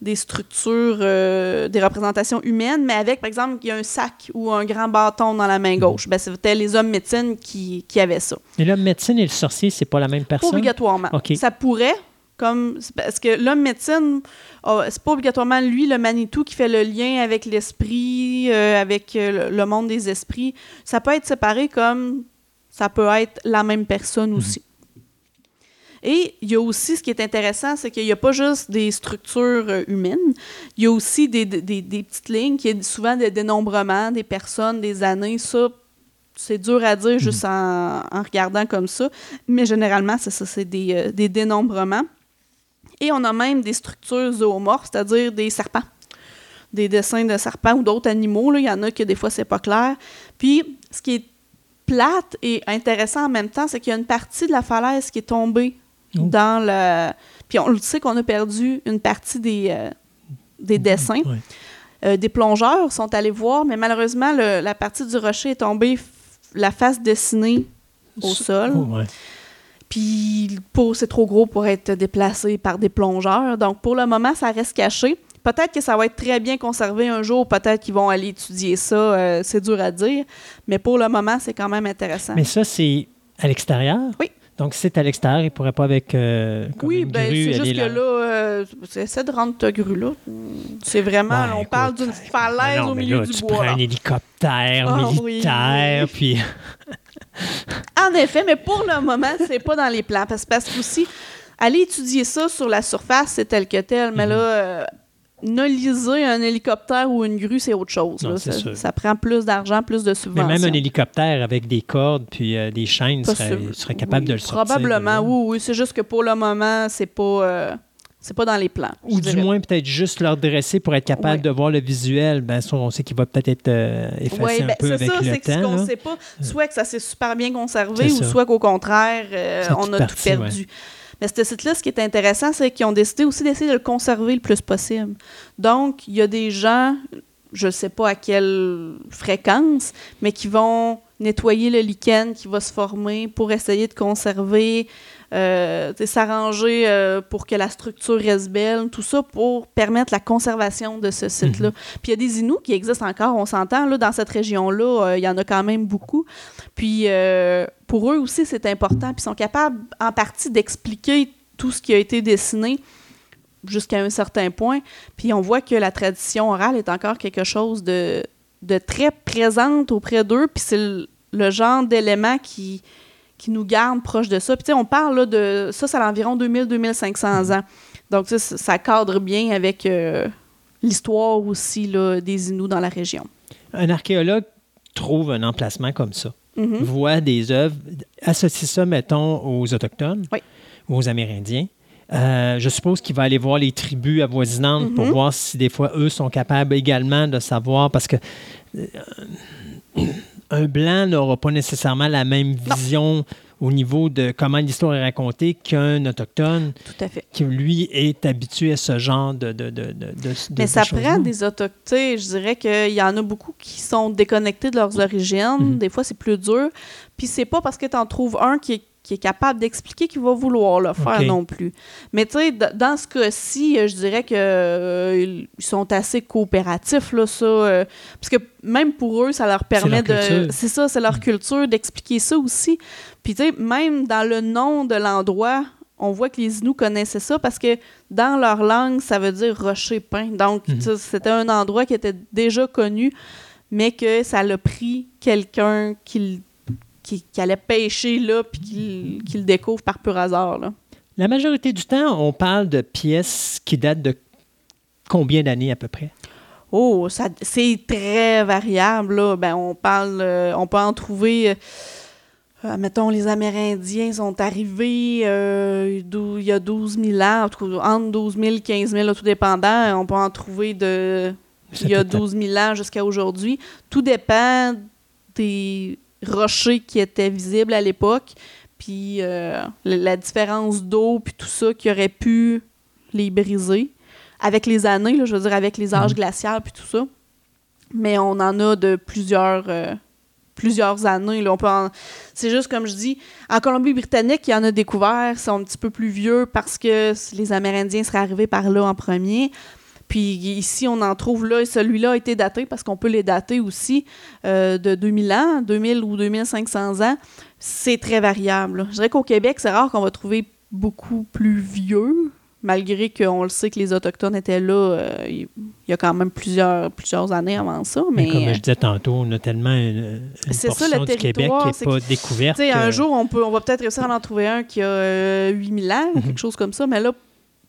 des structures, euh, des représentations humaines, mais avec, par exemple, il y a un sac ou un grand bâton dans la main mhm. gauche. Ben, c'était les hommes médecines qui, qui avaient ça. Et l'homme médecine et le sorcier, c'est pas la même personne? obligatoirement. Ça pourrait, comme parce que l'homme médecine c'est pas obligatoirement lui le Manitou qui fait le lien avec l'esprit euh, avec euh, le monde des esprits ça peut être séparé comme ça peut être la même personne mhm. aussi et il y a aussi ce qui est intéressant c'est qu'il n'y a pas juste des structures euh, humaines il y a aussi des, des, des, petites lignes qui est souvent des dénombrements des personnes des années ça c'est dur à dire juste mhm. en, en, regardant comme ça, mais généralement, c'est ça, c'est des, des dénombrements. Et on a même des structures zoomorphes, c'est-à-dire des serpents. Des dessins de serpents ou d'autres animaux. Il y en a que des fois, c'est pas clair. Puis, ce qui est plate et intéressant en même temps, c'est qu'il y a une partie de la falaise qui est tombée oh. dans le. Puis on le sait qu'on a perdu une partie des, euh, des dessins. Euh, des plongeurs sont allés voir, mais malheureusement, la partie du rocher est tombée, la face dessinée au sol. Oh, puis c'est trop gros pour être déplacé par des plongeurs. Donc pour le moment, ça reste caché. Peut-être que ça va être très bien conservé un jour, peut-être qu'ils vont aller étudier ça, euh, c'est dur à dire, mais pour le moment, c'est quand même intéressant. Mais ça, c'est à l'extérieur? Oui. Donc, si c'est à l'extérieur, il ne pourrait pas avec euh, Oui, ben, c'est juste que là, euh, essaie de rendre ta grue là. C'est vraiment, on parle d'une falaise au milieu du tu bois. Prends un hélicoptère ah militaire, puis... en effet, mais pour le moment, c'est pas dans les plans. Parce, parce que aussi, aller étudier ça sur la surface, c'est tel que tel, mais mhm. là, euh, noliser un hélicoptère ou une grue, c'est autre chose. ça, prend plus d'argent, plus de subventions. Mais même un hélicoptère avec des cordes puis euh, des chaînes serait, serait, capable de le sortir. Probablement, oui, oui. C'est juste que pour le moment, c'est pas... Euh, c'est pas dans les plans. Ou du moins, peut-être juste leur dresser pour être capable de voir le visuel. Ben, on sait qu'il va peut-être être, euh, effacé un ben, peu avec ça, le temps. C'est qu'on sait pas. Soit que ça s'est super bien conservé ou soit qu'au contraire, on a tout perdu. Mais ce site-là, ce qui est intéressant, c'est qu'ils ont décidé aussi d'essayer de le conserver le plus possible. Donc, il y a des gens, je ne sais pas à quelle fréquence, mais qui vont nettoyer le lichen qui va se former pour essayer de conserver, euh, s'arranger euh, pour que la structure reste belle, tout ça pour permettre la conservation de ce site-là. Mhm. Puis il y a des Inuits qui existent encore, on s'entend, là, dans cette région-là, euh, il y en a quand même beaucoup. Puis pour eux aussi, c'est important. Puis ils sont capables en partie d'expliquer tout ce qui a été dessiné jusqu'à un certain point. Puis on voit que la tradition orale est encore quelque chose de, très présente auprès d'eux. Puis c'est le genre d'élément qui, nous garde proche de ça. Puis, on parle là, de ça, c'est environ 2000-2500 ans. Donc, ça, cadre bien avec euh, l'histoire aussi des Inuits dans la région. Un archéologue trouve un emplacement comme ça, Mhm. voit des œuvres, associe ça, mettons, aux Autochtones Oui. ou aux Amérindiens. Euh, je suppose qu'il va aller voir les tribus avoisinantes pour Mhm. voir si des fois eux sont capables également de savoir parce que euh, un blanc n'aura pas nécessairement la même vision au niveau de comment l'histoire est racontée qu'un autochtone Tout à fait. qui lui est habitué à ce genre de de de, Mais ça prend des autochtones. Je dirais qu'il y en a beaucoup qui sont déconnectés de leurs origines. Mhm. Des fois, c'est plus dur. Puis c'est pas parce que tu en trouves un qui est, qui est capable d'expliquer qu'il va vouloir le faire non plus. Mais tu sais, dans ce cas-ci, euh, je dirais que euh, sont assez coopératifs, là, ça. euh, parce que même pour eux, ça leur permet de. C'est ça, c'est leur culture d'expliquer ça aussi. Puis tu sais, même dans le nom de l'endroit, on voit que les Inuits connaissaient ça parce que dans leur langue, ça veut dire rocher peint. Donc, Mhm. c'était un endroit qui était déjà connu, mais que ça l'a pris quelqu'un qui, qui, qui allait pêcher là, puis qui, qui le découvre par pur hasard. Là. La majorité du temps, on parle de pièces qui datent de combien d'années à peu près? Oh, ça, c'est très variable. Là. Ben, on parle, euh, on peut en trouver. euh, euh, mettons, les Amérindiens sont arrivés euh, il y a 12 000 ans, en tout cas, entre 12 000 et 15 000, là, tout dépendant. On peut en trouver de il y a peut être- 12 000 ans jusqu'à aujourd'hui. Tout dépend des rochers qui étaient visibles à l'époque, puis euh, la, différence d'eau, puis tout ça qui aurait pu les briser. Avec les années, là, je veux dire, avec les âges Mhm. glaciaires, puis tout ça. Mais on en a de plusieurs, plusieurs années. Là. On peut C'est juste comme je dis, en Colombie-Britannique, il y en a découvert, sont un petit peu plus vieux parce que les Amérindiens seraient arrivés par là en premier. Puis ici, on en trouve là, et celui-là a été daté parce qu'on peut les dater aussi euh, de 2000 ans, 2000 ou 2500 ans. C'est très variable. Je dirais qu'au Québec, c'est rare qu'on va trouver beaucoup plus vieux, malgré qu'on le sait que les Autochtones étaient là euh, il y a quand même plusieurs, plusieurs années avant ça. Mais Mais, comme je disais tantôt, on a tellement une, une C'est ça, portion le du Québec qui n'est pas que- découverte. Un jour, on, peut, on va peut-être réussir à en trouver un qui a euh, 8000 ans, ou Mhm. quelque chose comme ça, mais là,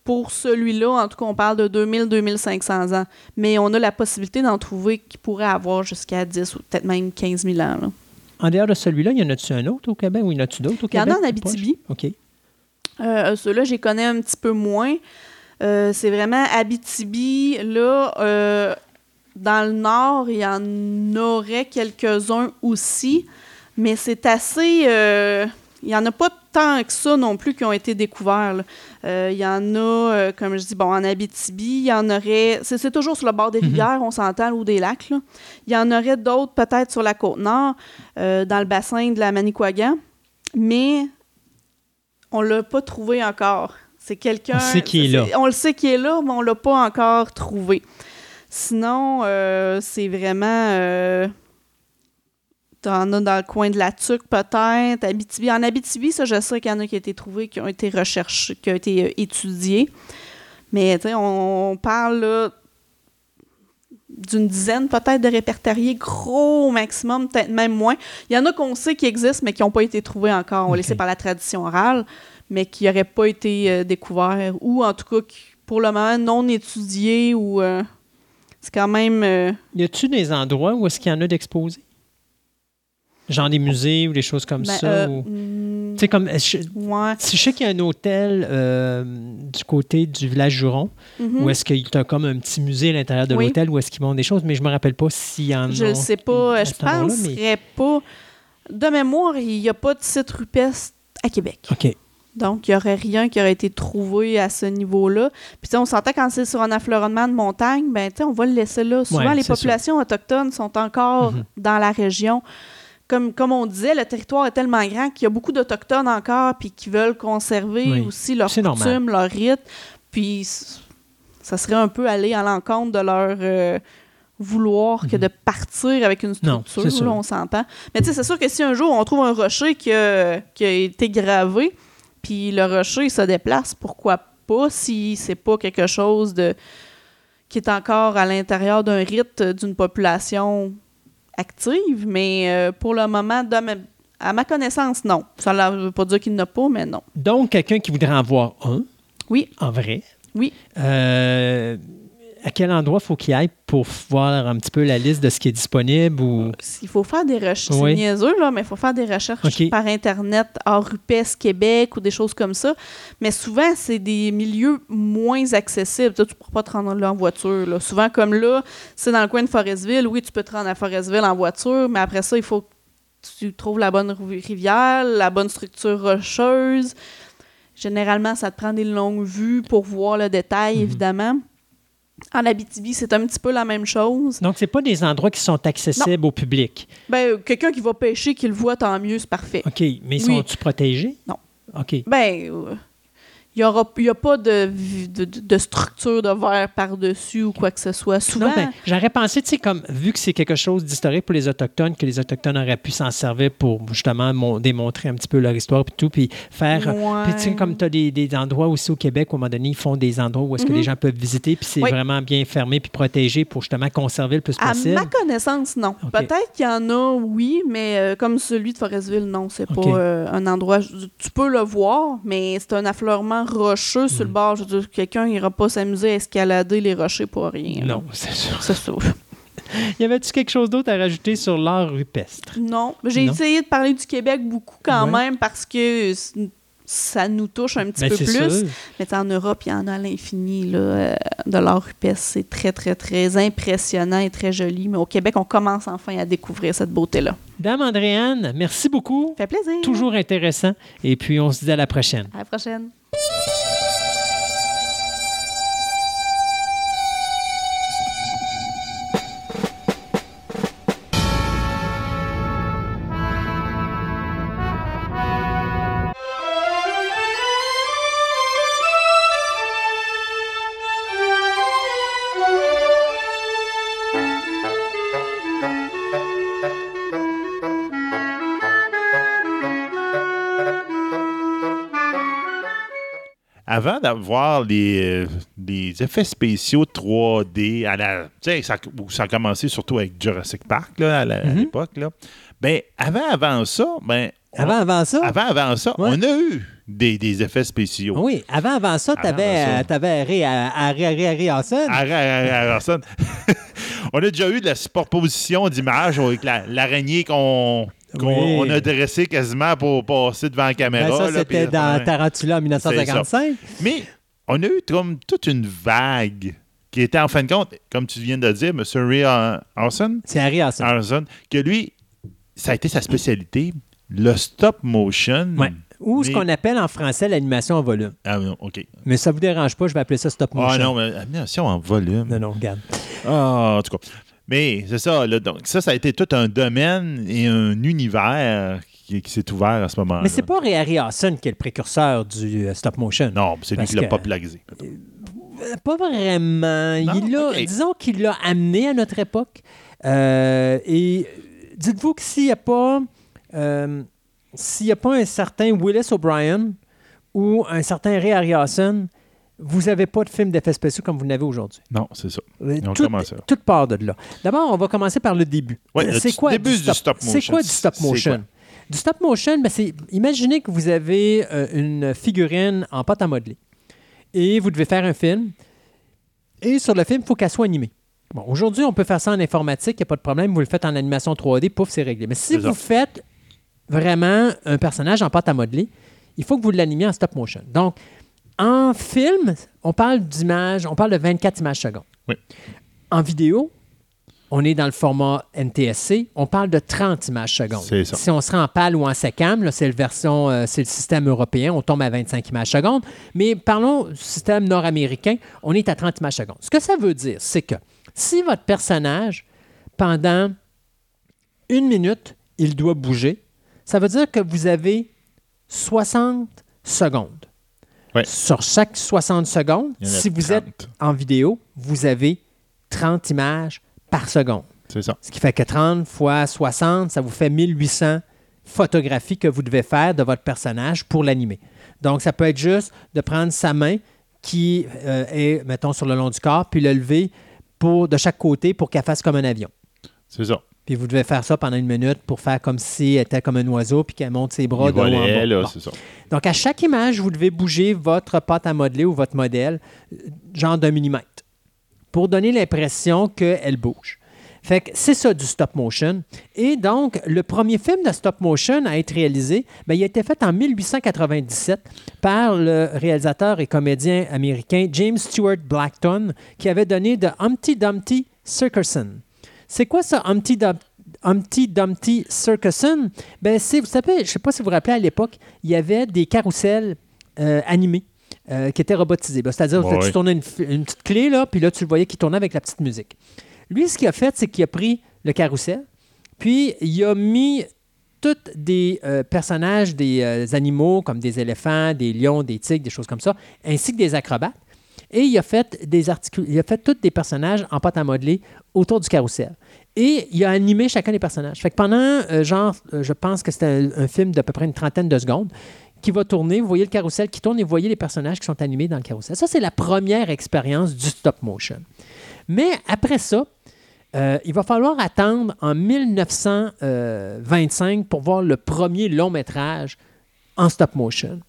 pour celui-là, en tout cas, on parle de 2000-2500 ans. Mais on a la possibilité d'en trouver qui pourrait avoir jusqu'à 10 ou peut-être même 15 000 ans. là. En dehors de celui-là, il y en a-tu un autre au Québec ou y en a-tu d'autres au Il y en Québec? a en Abitibi. OK. Euh, Ceux-là, je les connais un petit peu moins. Euh, c'est vraiment Abitibi. Là, euh, dans le nord, il y en aurait quelques-uns aussi, mais c'est assez. euh, il n'y en a pas tant que ça non plus qui ont été découverts. Euh, il y en a, euh, comme je dis, bon, en Abitibi, il y en aurait. C'est toujours sur le bord des Mhm. rivières, on s'entend, ou des lacs. là. Il y en aurait d'autres peut-être sur la côte nord, euh, dans le bassin de la Manicouagan, mais on l'a pas trouvé encore. C'est quelqu'un. On sait qu'il est là. On le sait qu'il est là, mais on l'a pas encore trouvé. Sinon, euh, c'est vraiment. Euh, T'en as dans le coin de la Tuque, peut-être. Abitibi. En Abitibi, ça, je sais qu'il y en a qui ont été trouvés, qui ont été recherchés, qui ont été euh, étudiés. Mais, tu sais, on, on parle là, d'une dizaine peut-être de répertoriés, gros au maximum, peut-être même moins. Il y en a qu'on sait qui existent, mais qui n'ont pas été trouvés encore. On Ok. les sait par la tradition orale, mais qui n'auraient pas été euh, découverts, ou en tout cas, qui, pour le moment, non étudiés, ou... euh, c'est quand même... euh, Y a-tu des endroits où est-ce qu'il y en a d'exposés? Genre des musées ou des choses comme ben, ça? ou- Tu sais, comme. Je, ouais. je sais qu'il y a un hôtel euh, du côté du village Juron, Mhm. où est-ce qu'il y a comme un petit musée à l'intérieur de Oui. l'hôtel, où est-ce qu'ils montrent des choses, mais je me rappelle pas s'il y en a. Je ne sais pas. Je endroit-là, mais- penserais pas. De mémoire, il n'y a pas de site rupestre à Québec. OK. Donc, il n'y aurait rien qui aurait été trouvé à ce niveau-là. Puis, tu sais, on s'entend quand c'est sur un affleurement de montagne, ben, tu sais, on va le laisser là. Souvent, Ouais, les populations autochtones sont encore Mhm. dans la région. Comme, comme on disait, le territoire est tellement grand qu'il y a beaucoup d'Autochtones encore, puis qui veulent conserver Oui. aussi leurs coutumes, leurs rites. Puis, ça serait un peu aller à l'encontre de leur euh, vouloir que Mhm. de partir avec une Non, structure, c'est sûr. là, on s'entend. Mais tu sais, c'est sûr que si un jour on trouve un rocher qui a, qui a été gravé, puis le rocher se déplace, pourquoi pas si c'est pas quelque chose de qui est encore à l'intérieur d'un rite d'une population active, mais pour le moment, à ma connaissance, non. Ça ne veut pas dire qu'il n'y en a pas, mais non. Donc, quelqu'un qui voudrait en voir un, oui. en vrai, oui. Euh, à quel endroit faut qu'il aille pour voir un petit peu la liste de ce qui est disponible ou? Il faut faire des recherches c'est niaiseux là mais il faut faire des recherches par internet hors RUPES Québec ou des choses comme ça. Mais souvent c'est des milieux moins accessibles. Tu ne pourras pas te rendre là en voiture là. souvent comme là c'est dans le coin de Forestville. Oui tu peux te rendre à Forestville en voiture mais après ça il faut que tu trouves la bonne rivière la bonne structure rocheuse. Généralement, ça te prend des longues vues pour voir le détail, mhm. évidemment. En Abitibi, c'est un petit peu la même chose. Donc, c'est pas des endroits qui sont accessibles au public. Ben, quelqu'un qui va pêcher, qui le voit, tant mieux, c'est parfait. OK. Mais sont-ils protégés? Non. OK. Ben, euh, il n'y a pas de, de, structure de verre par-dessus ou quoi que ce soit. Souvent. Ben, j'aurais pensé, tu sais, comme vu que c'est quelque chose d'historique pour les Autochtones, que les Autochtones auraient pu s'en servir pour justement démontrer un petit peu leur histoire et tout, puis faire. Puis tu sais, comme tu as des, endroits aussi au Québec, où, à un moment donné, ils font des endroits où est-ce que les mhm. gens peuvent visiter, puis c'est vraiment bien fermé puis protégé pour justement conserver le plus possible. À ma connaissance, non. Peut-être qu'il y en a, oui, mais euh, comme celui de Forestville, non, c'est pas euh, un endroit. Tu peux le voir, mais c'est un affleurement rocheux sur le mm. bord. Je veux dire, quelqu'un n'ira pas s'amuser à escalader les rochers pour rien. Non, c'est sûr. C'est sûr. y avait-tu quelque chose d'autre à rajouter sur l'art rupestre? Non. J'ai essayé de parler du Québec beaucoup quand même parce que ça nous touche un petit ben, peu plus. Mais en Europe, il y en a à l'infini euh, de l'art rupestre. C'est très, très, très impressionnant et très joli. Mais au Québec, on commence enfin à découvrir cette beauté-là. Dame Andréane, merci beaucoup. Ça fait plaisir. Toujours intéressant. Et puis, on se dit à la prochaine. À la prochaine. Avant d'avoir les, les, effets spéciaux 3D, à la, ça, ça a commencé surtout avec Jurassic Park là, à mhm. l'époque, ben, avant, avant ça, ben, avant, avant ça? Avant, avant ça, on a eu des, des, effets spéciaux. Oui, avant, avant ça, tu avais, avais Harrison. Harrison. on a déjà eu de la superposition d'images avec l'araignée qu'on qu'on a dressé quasiment pour passer devant la caméra. Ben, ça, c'était dans Tarantula en 1955. Mais on a eu comme toute une vague qui était en fin de compte, comme tu viens de dire, M. Ray Harrison. C'est Harry Harrison. Que lui, ça a été sa spécialité, le stop motion. Ou ce qu'on appelle en français l'animation en volume. Ah, OK. Mais ça ne vous dérange pas, je vais appeler ça stop motion. Ah non, mais animation en volume. Non, non, regarde. Ah, en tout cas. Mais c'est ça, là, donc ça, ça a été tout un domaine et un univers qui, s'est ouvert à ce moment-là. Mais c'est pas Ray Harryhausen qui est le précurseur du euh, stop motion. Non, c'est lui qui l'a popularisé. Euh, pas vraiment. il Disons qu'il l'a amené à notre époque. Euh, et dites-vous que s'il n'y a pas s'il n'y a pas un certain Willis O'Brien ou un certain Ray Harryhausen, vous n'avez pas de film d'effets spéciaux comme vous l'avez aujourd'hui. Non, c'est ça. On tout, toute part de là. D'abord, on va commencer par le début. c'est quoi début du stop, motion? C'est quoi du stop motion? Du stop motion, ben c'est imaginez que vous avez euh, une figurine en pâte à modeler et vous devez faire un film. Et sur le film, il faut qu'elle soit animée. Bon, aujourd'hui, on peut faire ça en informatique, il n'y a pas de problème. Vous le faites en animation 3D, pouf, c'est réglé. Mais si vous faites vraiment un personnage en pâte à modeler, il faut que vous l'animiez en stop motion. Donc, en film, on parle d'images, on parle de 24 images secondes. Oui. En vidéo, on est dans le format NTSC, on parle de 30 images secondes. Ça. Si on sera en PAL ou en SECAM, c'est le version, euh, c'est le système européen, on tombe à 25 images secondes. Mais parlons du système nord-américain, on est à 30 images secondes. Ce que ça veut dire, c'est que si votre personnage, pendant une minute, il doit bouger, ça veut dire que vous avez 60 secondes sur chaque 60 secondes, si vous êtes en vidéo, vous avez 30 images par seconde. C'est ça. Ce qui fait que 30 fois 60, ça vous fait 1800 photographies que vous devez faire de votre personnage pour l'animer. Donc, ça peut être juste de prendre sa main qui euh, est, mettons, sur le long du corps, puis le lever pour, de chaque côté pour qu'elle fasse comme un avion. C'est ça. Puis vous devez faire ça pendant une minute pour faire comme si elle était comme un oiseau puis qu'elle monte ses bras de haut en bas. là, Bon. c'est ça. Donc, à chaque image, vous devez bouger votre pâte à modeler ou votre modèle, euh, genre d'un millimètre, pour donner l'impression qu'elle bouge. Fait que c'est ça du stop motion. Et donc, le premier film de stop motion à être réalisé, ben, il a été fait en 1897 par le réalisateur et comédien américain James Stewart Blackton, qui avait donné de Humpty Dumpty Circuson. C'est quoi ça, Humpty Dumpty? Dumpty Circuson, ben c'est, vous savez, je ne sais pas si vous vous rappelez, à l'époque, il y avait des carousels euh, animés euh, qui étaient robotisés. Ben, c'est-à-dire Ouais, tu tournais une, petite clé, là, puis là, tu le voyais qui tournait avec la petite musique. Lui, ce qu'il a fait, c'est qu'il a pris le carrousel, puis il a mis tous des euh, personnages, des euh, animaux comme des éléphants, des lions, des tigres, des choses comme ça, ainsi que des acrobates. Et il a fait des articul- il a fait tous des personnages en pâte à modeler autour du carrousel. Et il a animé chacun des personnages. Fait que pendant, euh, genre, euh, je pense que c'était un, un film d'à peu près une trentaine de secondes qui va tourner. Vous voyez le carrousel qui tourne et vous voyez les personnages qui sont animés dans le carrousel. Ça, c'est la première expérience du stop motion. Mais après ça, euh, il va falloir attendre en 1925 pour voir le premier long métrage en stop motion,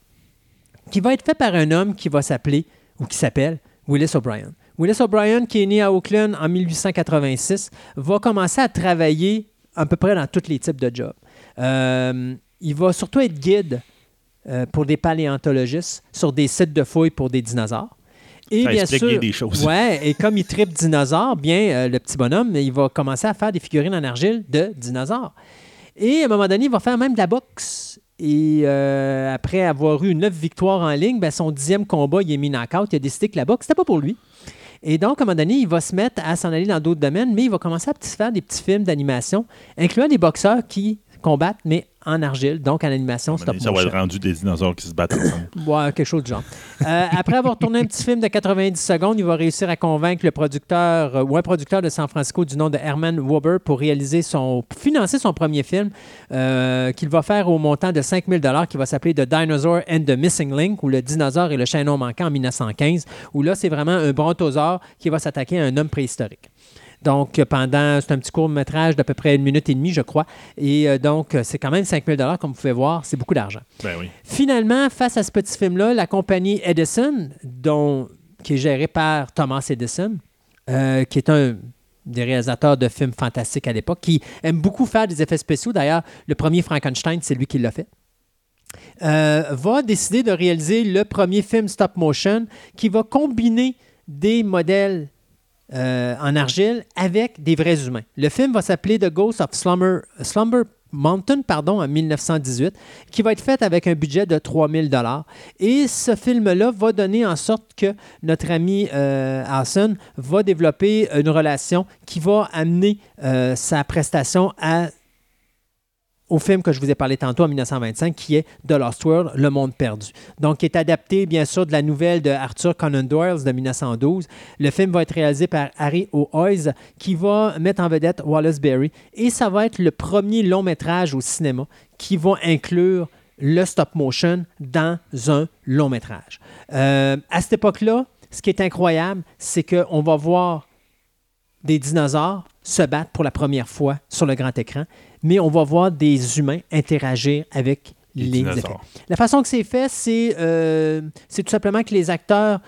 qui va être fait par un homme qui va s'appeler, ou qui s'appelle, Willis O'Brien. Willis O'Brien, qui est né à Oakland en 1886, va commencer à travailler à peu près dans tous les types de jobs. Euh, il va surtout être guide euh, pour des paléontologistes sur des sites de fouilles pour des dinosaures. Et Ça bien sûr, bien des choses. Ouais, et comme il tripe dinosaures, bien, euh, le petit bonhomme, il va commencer à faire des figurines en argile de dinosaures. Et à un moment donné, il va faire même de la boxe. Et euh, après avoir eu neuf victoires en ligne, ben, son dixième combat, il est mis knockout. Il a décidé que la boxe, c'était pas pour lui. Et donc, à un moment donné, il va se mettre à s'en aller dans d'autres domaines, mais il va commencer à faire des petits films d'animation, incluant des boxeurs qui combattent, mais en argile, donc en animation stop Ça va être rendu des dinosaures qui se battent ensemble. Ouais, quelque chose du genre. Euh, après avoir tourné un petit film de 90 secondes, il va réussir à convaincre le producteur euh, ou un producteur de San Francisco du nom de Herman Weber pour réaliser son, pour financer son premier film euh, qu'il va faire au montant de 5000 dollars, qui va s'appeler The Dinosaur and the Missing Link ou le dinosaure et le chaînon manquant en 1915, où là c'est vraiment un brontosaure qui va s'attaquer à un homme préhistorique. Donc, pendant, c'est un petit court métrage d'à peu près une minute et demie, je crois. Et euh, donc, euh, c'est quand même 5000 dollars, comme vous pouvez voir, c'est beaucoup d'argent. Ben oui. Finalement, face à ce petit film-là, la compagnie Edison, dont, qui est gérée par Thomas Edison, euh, qui est un des réalisateurs de films fantastiques à l'époque, qui aime beaucoup faire des effets spéciaux. D'ailleurs, le premier Frankenstein, c'est lui qui l'a fait. euh, va décider de réaliser le premier film stop motion qui va combiner des modèles euh, en argile avec des vrais humains. Le film va s'appeler The Ghost of Slumber, Mountain pardon, en 1918, qui va être fait avec un budget de 3000 dollars. Et ce film-là va donner en sorte que notre ami euh, va développer une relation qui va amener euh, sa prestation à au film que je vous ai parlé tantôt en 1925, qui est The Lost World, Le Monde Perdu. Donc, qui est adapté, bien sûr, de la nouvelle de Arthur Conan Doyle de 1912. Le film va être réalisé par Harry O'Hoyes, qui va mettre en vedette Wallace Berry. Et ça va être le premier long métrage au cinéma qui va inclure le stop motion dans un long métrage. Euh, à cette époque-là, ce qui est incroyable, c'est qu'on va voir des dinosaures se battre pour la première fois sur le grand écran, mais on va voir des humains interagir avec Les les, dinosaures. La façon que c'est fait, c'est euh, tout simplement que les acteurs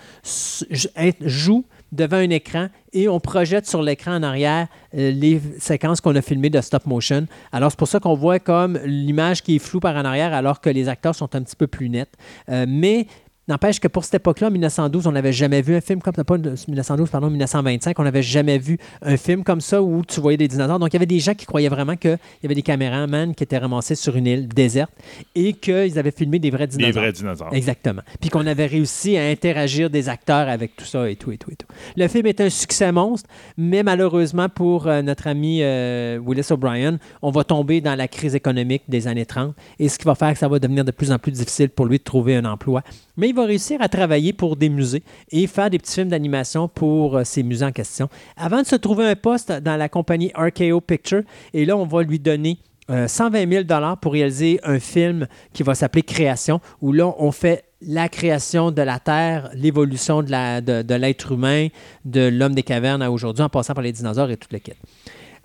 jouent devant un écran et on projette sur l'écran en arrière euh, les séquences qu'on a filmées de stop motion. Alors, c'est pour ça qu'on voit comme l'image qui est floue par en arrière alors que les acteurs sont un petit peu plus nets. Euh, mais N'empêche que pour cette époque-là, en 1912, on n'avait jamais vu un film comme pas de- 1912, pardon, 1925, on n'avait jamais vu un film comme ça où tu voyais des dinosaures. Donc, il y avait des gens qui croyaient vraiment qu'il y avait des caméramans qui étaient ramassés sur une île déserte et qu'ils avaient filmé des vrais Des dinosaures. vrais dinosaures. Exactement. Puis qu'on avait réussi à interagir des acteurs avec tout ça et tout et tout et tout. Le film est un succès monstre, mais malheureusement pour euh, notre ami euh, Willis O'Brien, on va tomber dans la crise économique des années 30 et ce qui va faire que ça va devenir de plus en plus difficile pour lui de trouver un emploi. Mais il va réussir à travailler pour des musées et faire des petits films d'animation pour euh, ces musées en question. Avant de se trouver un poste dans la compagnie RKO Picture, et là, on va lui donner euh, 120 000 pour réaliser un film qui va s'appeler Création, où là, on fait la création de la Terre, l'évolution de, la- l'être humain, de l'homme des cavernes à aujourd'hui, en passant par les dinosaures et toute le kit.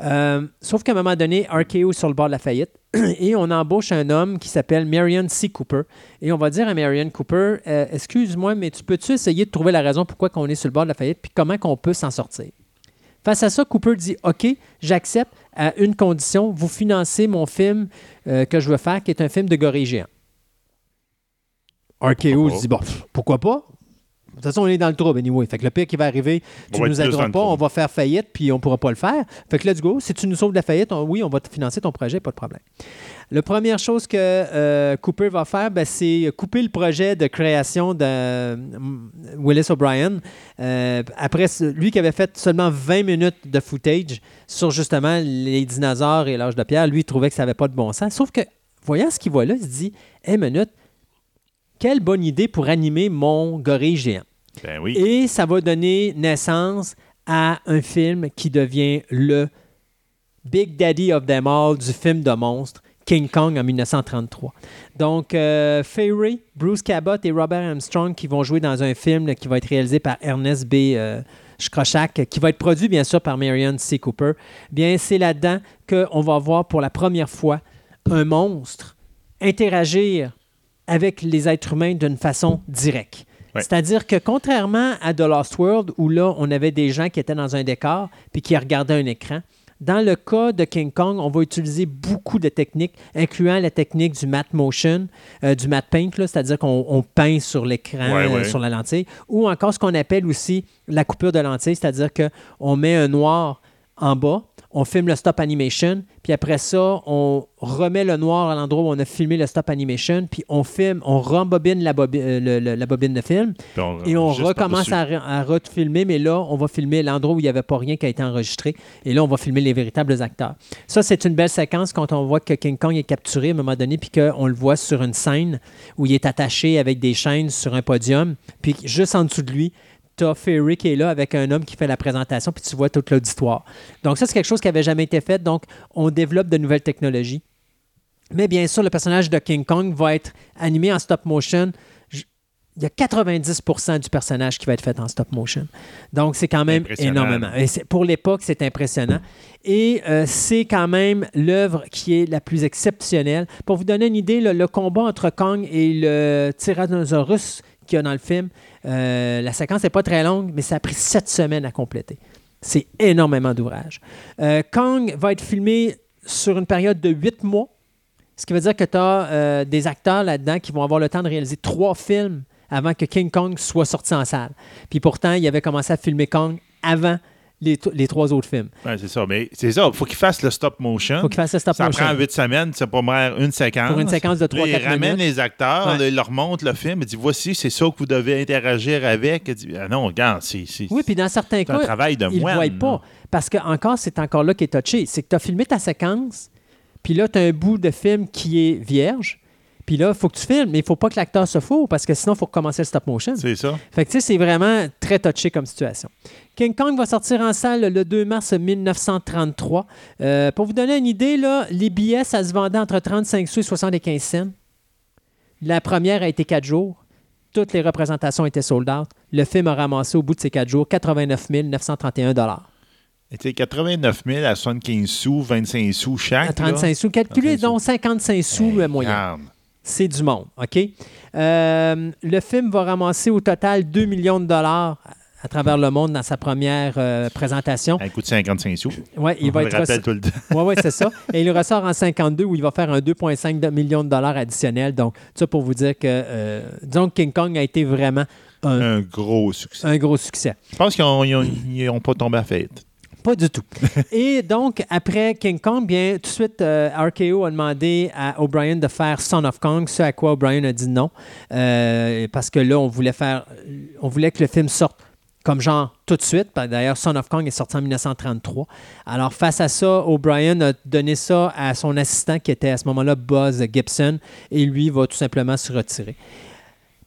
Euh, sauf qu'à un moment donné, RKO est sur le bord de la faillite et on embauche un homme qui s'appelle Marion C. Cooper. Et on va dire à Marion Cooper, euh, excuse-moi, mais tu peux-tu essayer de trouver la raison pourquoi on est sur le bord de la faillite puis comment qu'on peut s'en sortir? Face à ça, Cooper dit OK, j'accepte à une condition, vous financez mon film euh, que je veux faire, qui est un film de gorille géant. RKO se dit bon, pourquoi pas toute façon, on est dans le trouble, anyway. Fait que le pire qui va arriver, tu ne nous aideras pas, on va faire faillite, puis on ne pourra pas le faire. Fait que let's go. Si tu nous sauves de la faillite, oui, on va te financer ton projet, pas de problème. La première chose que euh, Cooper va faire, ben, c'est couper le projet de création de mm, Willis O'Brien. Euh, après, lui qui avait fait seulement 20 minutes de footage sur justement les dinosaures et l'âge de pierre, lui, il trouvait que ça n'avait pas de bon sens. Sauf que, voyant ce qu'il voit là, il se dit Hé, minute, quelle bonne idée pour animer mon gorille géant. Ben oui. Et ça va donner naissance à un film qui devient le Big Daddy of them all du film de monstre, King Kong en 1933. Donc, euh, Fairy, Bruce Cabot et Robert Armstrong qui vont jouer dans un film qui va être réalisé par Ernest B. Euh, qui va être produit bien sûr par Marion C. Cooper. Bien, c'est là-dedans qu'on va voir pour la première fois un monstre interagir avec les êtres humains d'une façon directe. C'est-à-dire que contrairement à The Lost World, où là, on avait des gens qui étaient dans un décor puis qui regardaient un écran, dans le cas de King Kong, on va utiliser beaucoup de techniques, incluant la technique du matte motion, euh, du matte paint, c'est-à-dire qu'on peint sur l'écran, euh, sur la lentille, ou encore ce qu'on appelle aussi la coupure de lentille, c'est-à-dire qu'on met un noir en bas, on filme le stop animation, puis après ça, on remet le noir à l'endroit où on a filmé le stop animation, puis on filme, on rembobine la, euh, la bobine de film, et on recommence à, à refilmer, mais là, on va filmer l'endroit où il n'y avait pas rien qui a été enregistré, et là, on va filmer les véritables acteurs. Ça, c'est une belle séquence quand on voit que King Kong est capturé à un moment donné, puis qu'on le voit sur une scène où il est attaché avec des chaînes sur un podium, puis juste en dessous de lui, as Ferry qui est là avec un homme qui fait la présentation, puis tu vois toute l'auditoire. Donc, ça, c'est quelque chose qui n'avait jamais été fait. Donc, on développe de nouvelles technologies. Mais bien sûr, le personnage de King Kong va être animé en stop motion. Il y a 90% du personnage qui va être fait en stop motion. Donc, c'est quand même énormément. Et pour l'époque, c'est impressionnant. Et euh, c'est quand même l'œuvre qui est la plus exceptionnelle. Pour vous donner une idée, le combat entre Kong et le Tyrannosaurus qu'il y a dans le film, euh, la séquence n'est pas très longue, mais ça a pris sept semaines à compléter. C'est énormément d'ouvrage. Euh, Kong va être filmé sur une période de huit mois, ce qui veut dire que tu as euh, des acteurs là-dedans qui vont avoir le temps de réaliser trois films avant que King Kong soit sorti en salle. Puis pourtant, il avait commencé à filmer Kong avant les, trois autres films. Oui, c'est ça. Mais c'est ça. Il faut qu'il fasse le stop motion. faut qu'il fasse le stop motion. Ça prend huit semaines. C'est pas mal une séquence. Pour une séquence de trois minutes. Il ramène les acteurs, il leur montre le film. Il dit voici, c'est ça que vous devez interagir avec. Il dit ah non, regarde, c'est. Oui, puis dans certains cas, un travail de ils ne voient pas. Parce que encore, c'est encore là qui est touché. C'est que tu as filmé ta séquence, puis là, tu as un bout de film qui est vierge. Puis là, il faut que tu filmes, mais il ne faut pas que l'acteur se fourre parce que sinon, il faut recommencer le stop motion. C'est ça. Fait que tu sais, c'est vraiment très touché comme situation. King Kong va sortir en salle le 2 mars 1933. Euh, pour vous donner une idée, là, les billets, ça se vendait entre 35 sous et 75 cents. La première a été quatre jours. Toutes les représentations étaient sold out. Le film a ramassé au bout de ces quatre jours 89 931 c'était 89 000 à 75 sous, 25 sous chaque. À 35 sous. Calculez donc 55 sous le moyen. C'est du monde, OK? Euh, le film va ramasser au total 2 millions de dollars à travers le monde dans sa première euh, présentation. Il coûte 55 sous. Oui, il va être. tout le temps. Oui, ouais, c'est ça. Et il ressort en 52 où il va faire un 2,5 millions de dollars additionnels. Donc, ça pour vous dire que euh, disons King Kong a été vraiment un, un, gros succès. Un gros succès. Je pense qu'ils n'ont pas tombé à fête. Pas du tout. Et donc, après King Kong, bien, tout de suite, euh, RKO a demandé à O'Brien de faire Son of Kong, ce à quoi O'Brien a dit non. parce que là, on voulait faire. On voulait que le film sorte comme genre tout de suite. D'ailleurs, Son of Kong est sorti en 1933. Alors, face à ça, O'Brien a donné ça à son assistant qui était à ce moment-là Buzz Gibson et lui va tout simplement se retirer.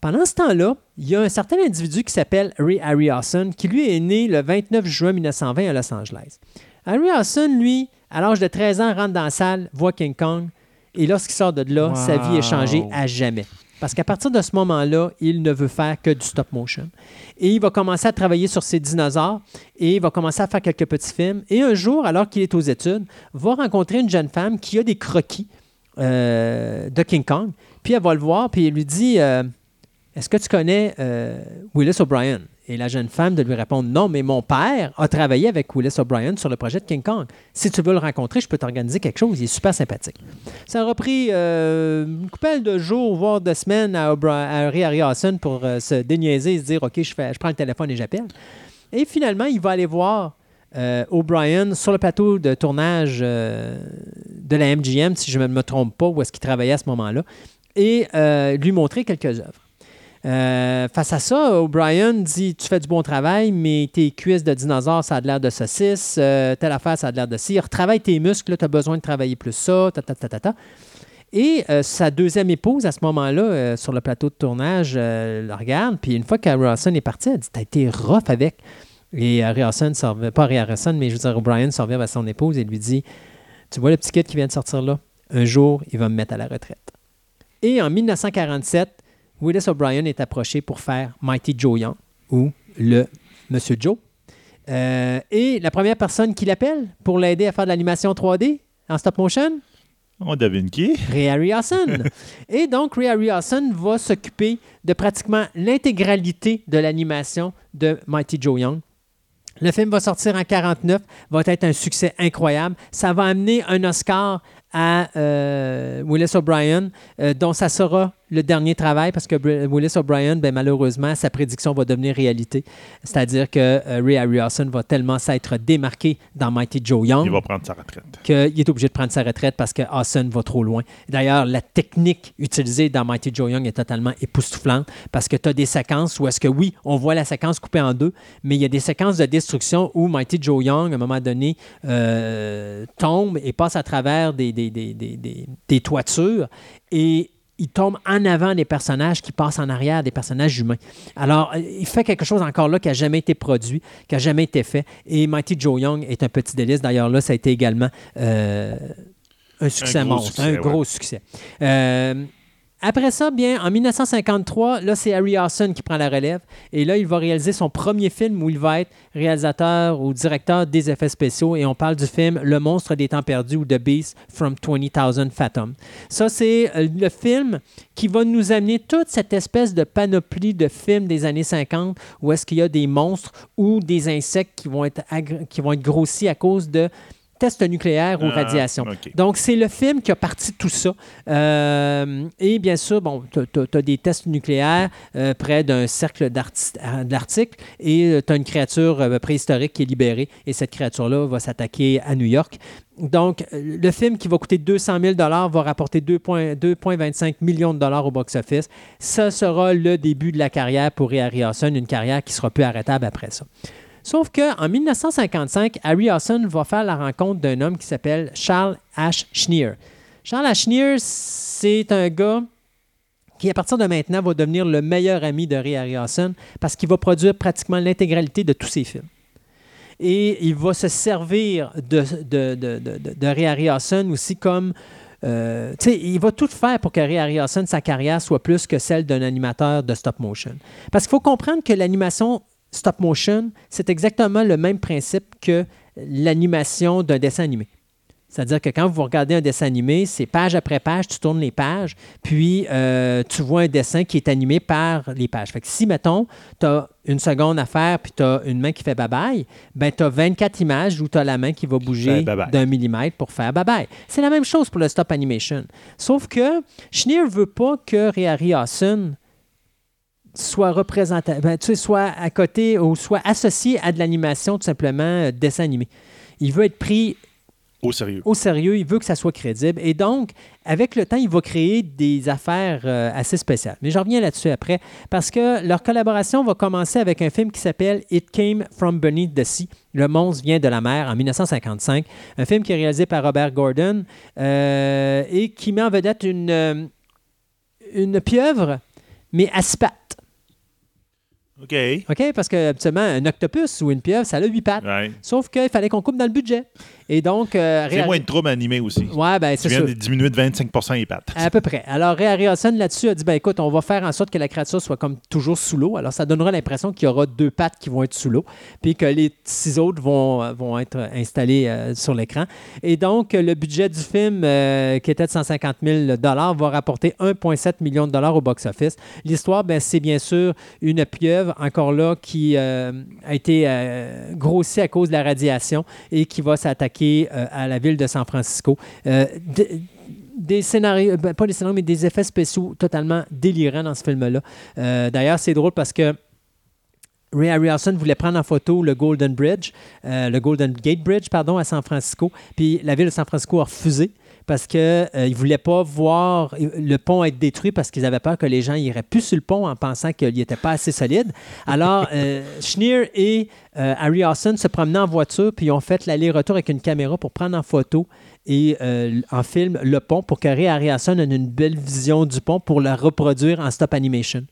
Pendant ce temps-là, il y a un certain individu qui s'appelle Ray Harryhausen qui lui est né le 29 juin 1920 à Los Angeles. Harryhausen, lui, à l'âge de 13 ans, rentre dans la salle, voit King Kong et lorsqu'il sort de là, sa vie est changée à jamais. parce qu'à partir de ce moment-là, il ne veut faire que du stop motion. Et il va commencer à travailler sur ses dinosaures et il va commencer à faire quelques petits films. Et un jour, alors qu'il est aux études, va rencontrer une jeune femme qui a des croquis euh, de King Kong. Puis elle va le voir, puis elle lui dit euh, Est-ce que tu connais euh, Willis O'Brien? Et la jeune femme de lui répondre Non, mais mon père a travaillé avec Willis O'Brien sur le projet de King Kong. Si tu veux le rencontrer, je peux t'organiser quelque chose. Il est super sympathique. Ça aura pris euh, une couple de jours, voire de semaines à, Ray Harryhausen pour euh, se déniaiser et se dire OK, je, fais, prends le téléphone et j'appelle. Et finalement, il va aller voir O'Brien sur le plateau de tournage de la MGM, si je ne me trompe pas, où est-ce qu'il travaillait à ce moment-là, et lui montrer quelques œuvres. Euh, face à ça, O'Brien dit Tu fais du bon travail, mais tes cuisses de dinosaure, ça a l'air de saucisse. Euh, telle affaire, ça a l'air de cire. Travaille tes muscles, tu as besoin de travailler plus ça. Ta, ta, ta, ta, Et euh, sa deuxième épouse, à ce moment-là, sur le plateau de tournage, le regarde. Puis une fois qu'Harry est parti, elle dit T'as été rough avec. Et Harry Hassan, pas Harrison, mais je veux dire, O'Brien se revient à son épouse et lui dit Tu vois le petit kid qui vient de sortir là? Un jour, il va me mettre à la retraite. Et en 1947, Willis O'Brien est approché pour faire Mighty Joe Young ou le Monsieur Joe. Euh, et la première personne qui l'appelle pour l'aider à faire de l'animation 3D en stop motion, on devine qui? Ray Harryhausen. et donc, Ray Harryhausen va s'occuper de pratiquement l'intégralité de l'animation de Mighty Joe Young. Le film va sortir en 49, va être un succès incroyable. Ça va amener un Oscar à euh, Willis O'Brien, euh, dont ça sera le dernier travail parce que Willis O'Brien, ben, malheureusement, sa prédiction va devenir réalité. C'est-à-dire que euh, Ray Harryhausen va tellement s'être démarqué dans Mighty Joe Young. Il va prendre sa retraite. Qu'il est obligé de prendre sa retraite parce que Hawson va trop loin. D'ailleurs, la technique utilisée dans Mighty Joe Young est totalement époustouflante parce que tu as des séquences où est-ce que oui, on voit la séquence coupée en deux, mais il y a des séquences de destruction où Mighty Joe Young, à un moment donné, euh, tombe et passe à travers des, des, des, des toitures et il tombe en avant des personnages qui passent en arrière des personnages humains. Alors, il fait quelque chose encore là qui n'a jamais été produit, qui n'a jamais été fait. Et Mighty Joe Young est un petit délice. D'ailleurs, là, ça a été également euh, un succès monstre, un gros succès. Euh, après ça, bien, en 1953, là, c'est Harry Hawson qui prend la relève. Et là, il va réaliser son premier film où il va être réalisateur ou directeur des effets spéciaux. Et on parle du film Le monstre des temps perdus ou The Beast from 20,000 Fathom. Ça, c'est euh, le film qui va nous amener toute cette espèce de panoplie de films des années 50 où est-ce qu'il y a des monstres ou des insectes qui vont être, qui vont être grossis à cause de test nucléaire ou ah, radiation. Donc, c'est le film qui a parti de tout ça. Euh, et bien sûr, bon, tu as, des tests nucléaires euh, près d'un cercle de l'Arctique et tu as une créature euh, préhistorique qui est libérée et cette créature-là va s'attaquer à New York. Donc, le film qui va coûter 200 000 va rapporter 2,25 millions de dollars au box-office. Ça sera le début de la carrière pour Ray Harryhausen, une carrière qui sera plus arrêtable après ça. Sauf qu'en 1955, Harry Harryhausen va faire la rencontre d'un homme qui s'appelle Charles H. Schneer. Charles H. Schneer, c'est un gars qui, à partir de maintenant, va devenir le meilleur ami de Ray Harryhausen parce qu'il va produire pratiquement l'intégralité de tous ses films. Et il va se servir de, de, de, de, Ray Harryhausen aussi comme euh, il va tout faire pour que Ray Harryhausen, sa carrière, soit plus que celle d'un animateur de stop motion. Parce qu'il faut comprendre que l'animation stop motion, c'est exactement le même principe que l'animation d'un dessin animé. C'est-à-dire que quand vous regardez un dessin animé, c'est page après page, tu tournes les pages, puis euh, tu vois un dessin qui est animé par les pages. Fait que si, mettons, tu as une seconde à faire, puis tu as une main qui fait bye-bye, ben tu as 24 images où tu as la main qui va bouger d'un millimètre pour faire bye-bye. C'est la même chose pour le stop animation. Sauf que Schneer ne veut pas que Ray Harryhausen soit représenté, ben, soit à côté ou soit associé à de l'animation tout simplement euh, dessin animé. Il veut être pris au sérieux. Au sérieux, il veut que ça soit crédible. Et donc, avec le temps, il va créer des affaires euh, assez spéciales. Mais je reviens là-dessus après, parce que leur collaboration va commencer avec un film qui s'appelle It Came From Beneath the Sea. Le monstre vient de la mer en 1955. Un film qui est réalisé par Robert Gordon euh, et qui met en vedette une, une pieuvre, mais à OK. OK, parce que habituellement, un octopus ou une pieuvre, ça a huit pattes. Sauf qu'il fallait qu'on coupe dans le budget. Et donc. Euh, c'est moins de troubles animés aussi. Ouais, ben, c'est ça. De diminuer de 25 les pattes. À peu près. Alors, Ray Harryhausen, là-dessus, a dit ben écoute, on va faire en sorte que la créature soit comme toujours sous l'eau. Alors, ça donnera l'impression qu'il y aura deux pattes qui vont être sous l'eau, puis que les six autres vont, vont être installés euh, sur l'écran. Et donc, le budget du film, euh, qui était de 150 000 va rapporter 1,7 million de dollars au box-office. L'histoire, ben, c'est bien sûr une pieuvre, encore là, qui a été grossie à cause de la radiation et qui va s'attaquer euh, à la ville de San Francisco. Euh, des scénarios, ben, pas des scénarios, mais des effets spéciaux totalement délirants dans ce film-là. Euh, d'ailleurs, c'est drôle parce que Ray Harryhausen voulait prendre en photo le Golden Bridge, le Golden Gate Bridge, pardon, à San Francisco. Puis la ville de San Francisco a refusé parce qu'ils euh, ne voulaient pas voir le pont être détruit parce qu'ils avaient peur que les gens iraient plus sur le pont en pensant qu'il n'était pas assez solide. Alors, euh, Schneer et euh, Harry Austin se promenaient en voiture, puis ils ont fait l'aller-retour avec une caméra pour prendre en photo et en film le pont pour que Ray Harryhausen ait une belle vision du pont pour le reproduire en stop animation.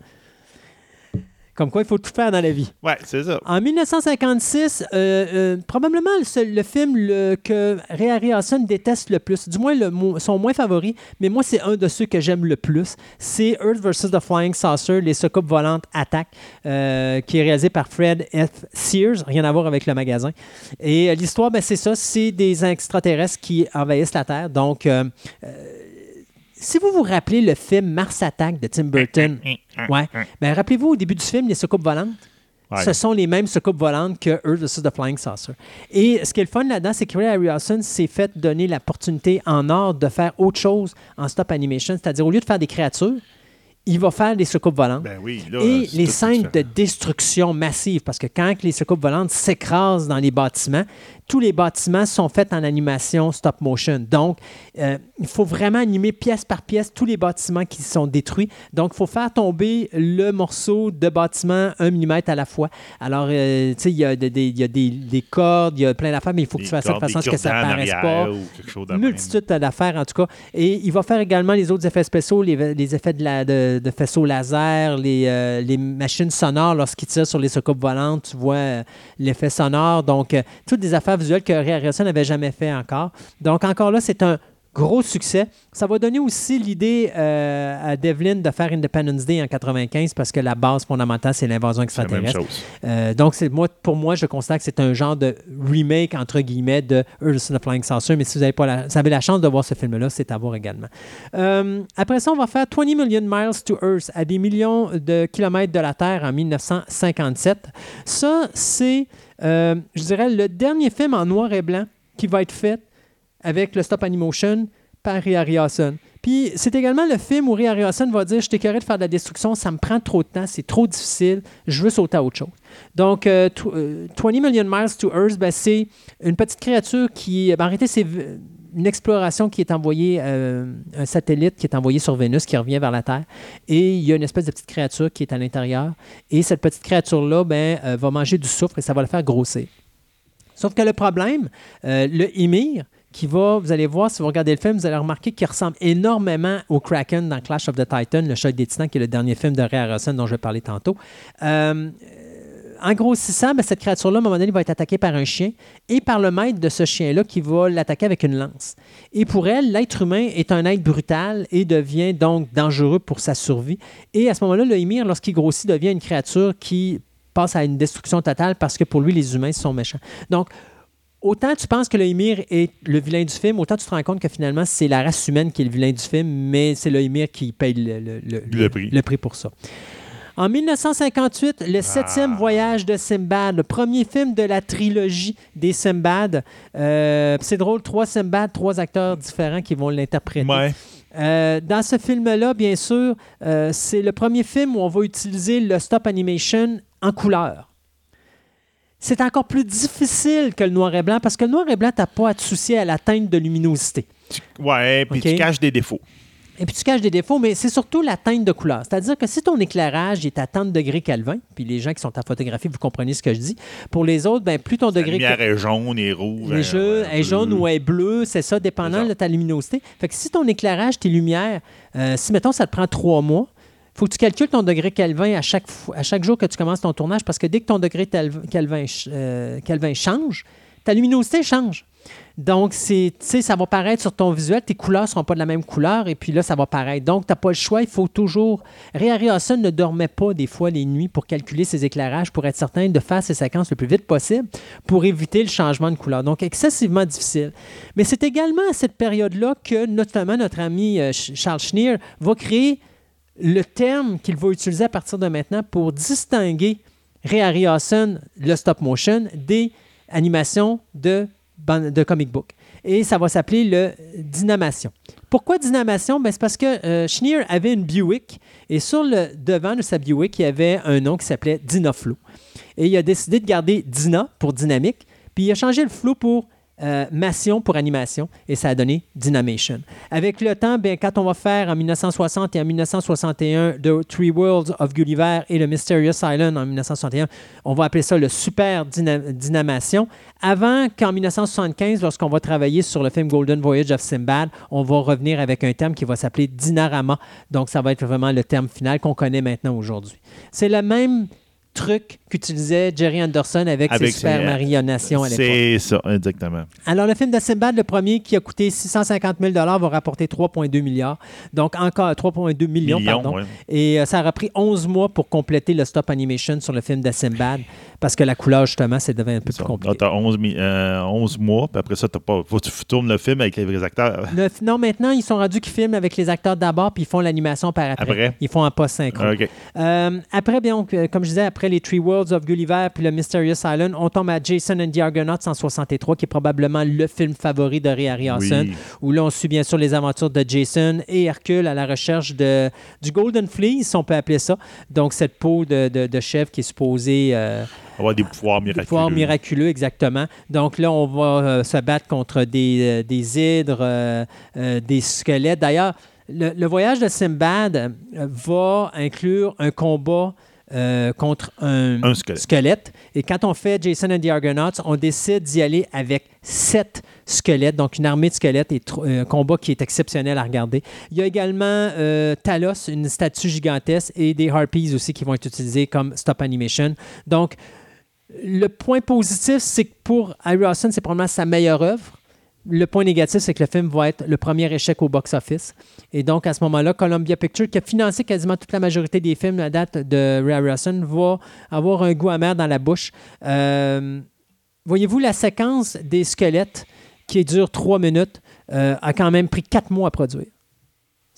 Comme quoi, il faut tout faire dans la vie. Ouais, c'est ça. En 1956, euh, euh, probablement le, film que Ray Harryhausen déteste le plus, du moins le, son moins favori, mais moi, c'est un de ceux que j'aime le plus. C'est Earth vs. the Flying Saucer, les soucoupes volantes attaquent, euh, qui est réalisé par Fred F. Sears, rien à voir avec le magasin. Et l'histoire, ben, c'est ça, c'est des extraterrestres qui envahissent la Terre. Donc, si vous vous rappelez le film Mars Attack de Tim Burton, ouais, ben rappelez-vous au début du film les soucoupes volantes? Ce sont les mêmes soucoupes volantes que Earth vs. The Flying Saucer. Et ce qui est le fun là-dedans, c'est que Ray Harryhausen s'est fait donner l'opportunité en or de faire autre chose en stop animation, c'est-à-dire au lieu de faire des créatures, il va faire des soucoupes volantes. Ben oui, et les scènes de destruction massive, parce que quand les soucoupes volantes s'écrasent dans les bâtiments, tous les bâtiments sont faits en animation stop motion. Donc, euh, il faut vraiment animer pièce par pièce tous les bâtiments qui sont détruits. Donc, il faut faire tomber le morceau de bâtiment un millimètre à la fois. Alors, euh, tu sais, il y a, des, y a des, cordes, il y a plein d'affaires, mais il faut que tu fasses ça de façon à ce que ça ne paraisse pas. Une multitude d'affaires, en tout cas. Et il va faire également les autres effets spéciaux, les, effets de, la, de, de faisceaux laser, les, euh, les machines sonores lorsqu'il tire sur les soucoupes volantes, tu vois l'effet sonore. Donc, toutes des affaires visuel que Harrison n'avait jamais fait encore. Donc, encore là, c'est un gros succès. Ça va donner aussi l'idée euh, à Devlin de faire Independence Day en 95 parce que la base fondamentale, c'est l'invasion extraterrestre. Euh, donc, moi, pour moi, je constate que c'est un genre de remake, entre guillemets, de Earth the Flying Saucer. Mais si vous avez, pas la, avez la chance de voir ce film-là, c'est à voir également. Euh, après ça, on va faire 20 Million Miles to Earth, à des millions de kilomètres de la Terre en 1957. Ça, c'est je dirais, le dernier film en noir et blanc qui va être fait avec le stop animation par Ray Harryhausen. Puis c'est également le film où Ray Harryhausen va dire Je t'écœurais de faire de la destruction, ça me prend trop de temps, c'est trop difficile, je veux sauter à autre chose. Donc, 20 euh, euh, Million Miles to Earth, ben, c'est une petite créature qui. Ben, en réalité, c'est une exploration qui est envoyée, euh, un satellite qui est envoyé sur Vénus, qui revient vers la Terre. Et il y a une espèce de petite créature qui est à l'intérieur. Et cette petite créature-là ben, euh, va manger du soufre et ça va le faire grossir. Sauf que le problème, euh, le Ymir, qui va, vous allez voir, si vous regardez le film, vous allez remarquer qu'il ressemble énormément au Kraken dans Clash of the Titan, le choc des titans, qui est le dernier film de Ray Harrison dont je vais parler tantôt en grossissant, ben, cette créature-là, à un moment donné, va être attaquée par un chien et par le maître de ce chien-là qui va l'attaquer avec une lance. Et pour elle, l'être humain est un être brutal et devient donc dangereux pour sa survie. Et à ce moment-là, le Ymir, lorsqu'il grossit, devient une créature qui passe à une destruction totale parce que pour lui, les humains sont méchants. Donc, autant tu penses que le est le vilain du film, autant tu te rends compte que finalement, c'est la race humaine qui est le vilain du film, mais c'est le Ymir qui paye le prix pour ça. En 1958, le septième ah. voyage de Simbad, le premier film de la trilogie des Simbad. Euh, c'est drôle, trois Simbad, trois acteurs différents qui vont l'interpréter. Euh, dans ce film-là, bien sûr, euh, c'est le premier film où on va utiliser le stop animation en couleur. C'est encore plus difficile que le noir et blanc parce que le noir et blanc, tu n'as pas à te soucier à la teinte de luminosité. Ouais, puis tu caches des défauts. Et puis tu caches des défauts, mais c'est surtout la teinte de couleur. C'est-à-dire que si ton éclairage est à 30 degrés Kelvin, puis les gens qui sont à photographie, vous comprenez ce que je dis. Pour les autres, ben, plus ton degré. La lumière est jaune et rouge. Les jeux est jaune ou est bleu, c'est ça, dépendant de ta luminosité. Fait que si ton éclairage, tes lumières, euh, si mettons ça te prend trois mois, faut que tu calcules ton degré Kelvin à chaque, à chaque jour que tu commences ton tournage parce que dès que ton degré Kelvin, euh, Kelvin change, ta luminosité change. Donc, c'est, ça va paraître sur ton visuel, tes couleurs ne seront pas de la même couleur, et puis là, ça va paraître. Donc, tu n'as pas le choix, il faut toujours. Ray Harryhausen ne dormait pas des fois les nuits pour calculer ses éclairages, pour être certain de faire ses séquences le plus vite possible, pour éviter le changement de couleur. Donc, excessivement difficile. Mais c'est également à cette période-là que, notamment, notre ami euh, Charles Schneer va créer le terme qu'il va utiliser à partir de maintenant pour distinguer Ray Harryhausen, le stop motion, des animations de de comic book. Et ça va s'appeler le Dynamation. Pourquoi Dynamation? Ben, c'est parce que euh, Schneer avait une Buick et sur le devant de sa Buick, il y avait un nom qui s'appelait Dynaflow. Et il a décidé de garder Dyna pour dynamique, puis il a changé le flow pour euh, Mation pour animation et ça a donné Dynamation. Avec le temps, bien, quand on va faire en 1960 et en 1961 The Three Worlds of Gulliver et le Mysterious Island en 1961, on va appeler ça le Super Dynamation. Avant qu'en 1975, lorsqu'on va travailler sur le film Golden Voyage of Simbad, on va revenir avec un terme qui va s'appeler Dynarama. Donc, ça va être vraiment le terme final qu'on connaît maintenant aujourd'hui. C'est le même truc qu'utilisait Jerry Anderson avec, ses super marionnations à l'époque. C'est ça, exactement. Alors, le film de Simbad, le premier, qui a coûté 650 000 va rapporter 3,2 milliards. Donc, encore 3,2 millions, pardon. Et euh, ça aura pris 11 mois pour compléter le stop animation sur le film de Simbad, parce que la couleur, justement, c'est devenu un peu plus compliqué. Tu as 11, mois, puis après ça, as pas, faut que tu tournes le film avec les vrais acteurs. non, maintenant, ils sont rendus qu'ils filment avec les acteurs d'abord, puis ils font l'animation par après. Ils font un post synchro. Euh, après, bien, comme je disais, après les Three Worlds of Gulliver puis le Mysterious Island, on tombe à Jason and the Argonauts en 63, qui est probablement le film favori de Ray Harryhausen, où là, on suit bien sûr les aventures de Jason et Hercule à la recherche de, du Golden Fleece, si on peut appeler ça. Donc, cette peau de, de, chef qui est supposée... Euh, avoir des pouvoirs miraculeux. Des pouvoirs miraculeux, exactement. Donc là, on va euh, se battre contre des, euh, des hydres, des squelettes. D'ailleurs, le, le, voyage de Simbad va inclure un combat euh, contre un, squelette. Et quand on fait Jason and the Argonauts, on décide d'y aller avec sept squelettes, donc une armée de squelettes et un combat qui est exceptionnel à regarder. Il y a également euh, Talos, une statue gigantesque, et des Harpies aussi qui vont être utilisés comme stop animation. Donc, le point positif, c'est que pour Harry c'est probablement sa meilleure œuvre le point négatif, c'est que le film va être le premier échec au box-office. Et donc, à ce moment-là, Columbia Pictures, qui a financé quasiment toute la majorité des films à date de Ray Harrison, va avoir un goût amer dans la bouche. Euh, voyez-vous, la séquence des squelettes, qui dure trois minutes, euh, a quand même pris quatre mois à produire.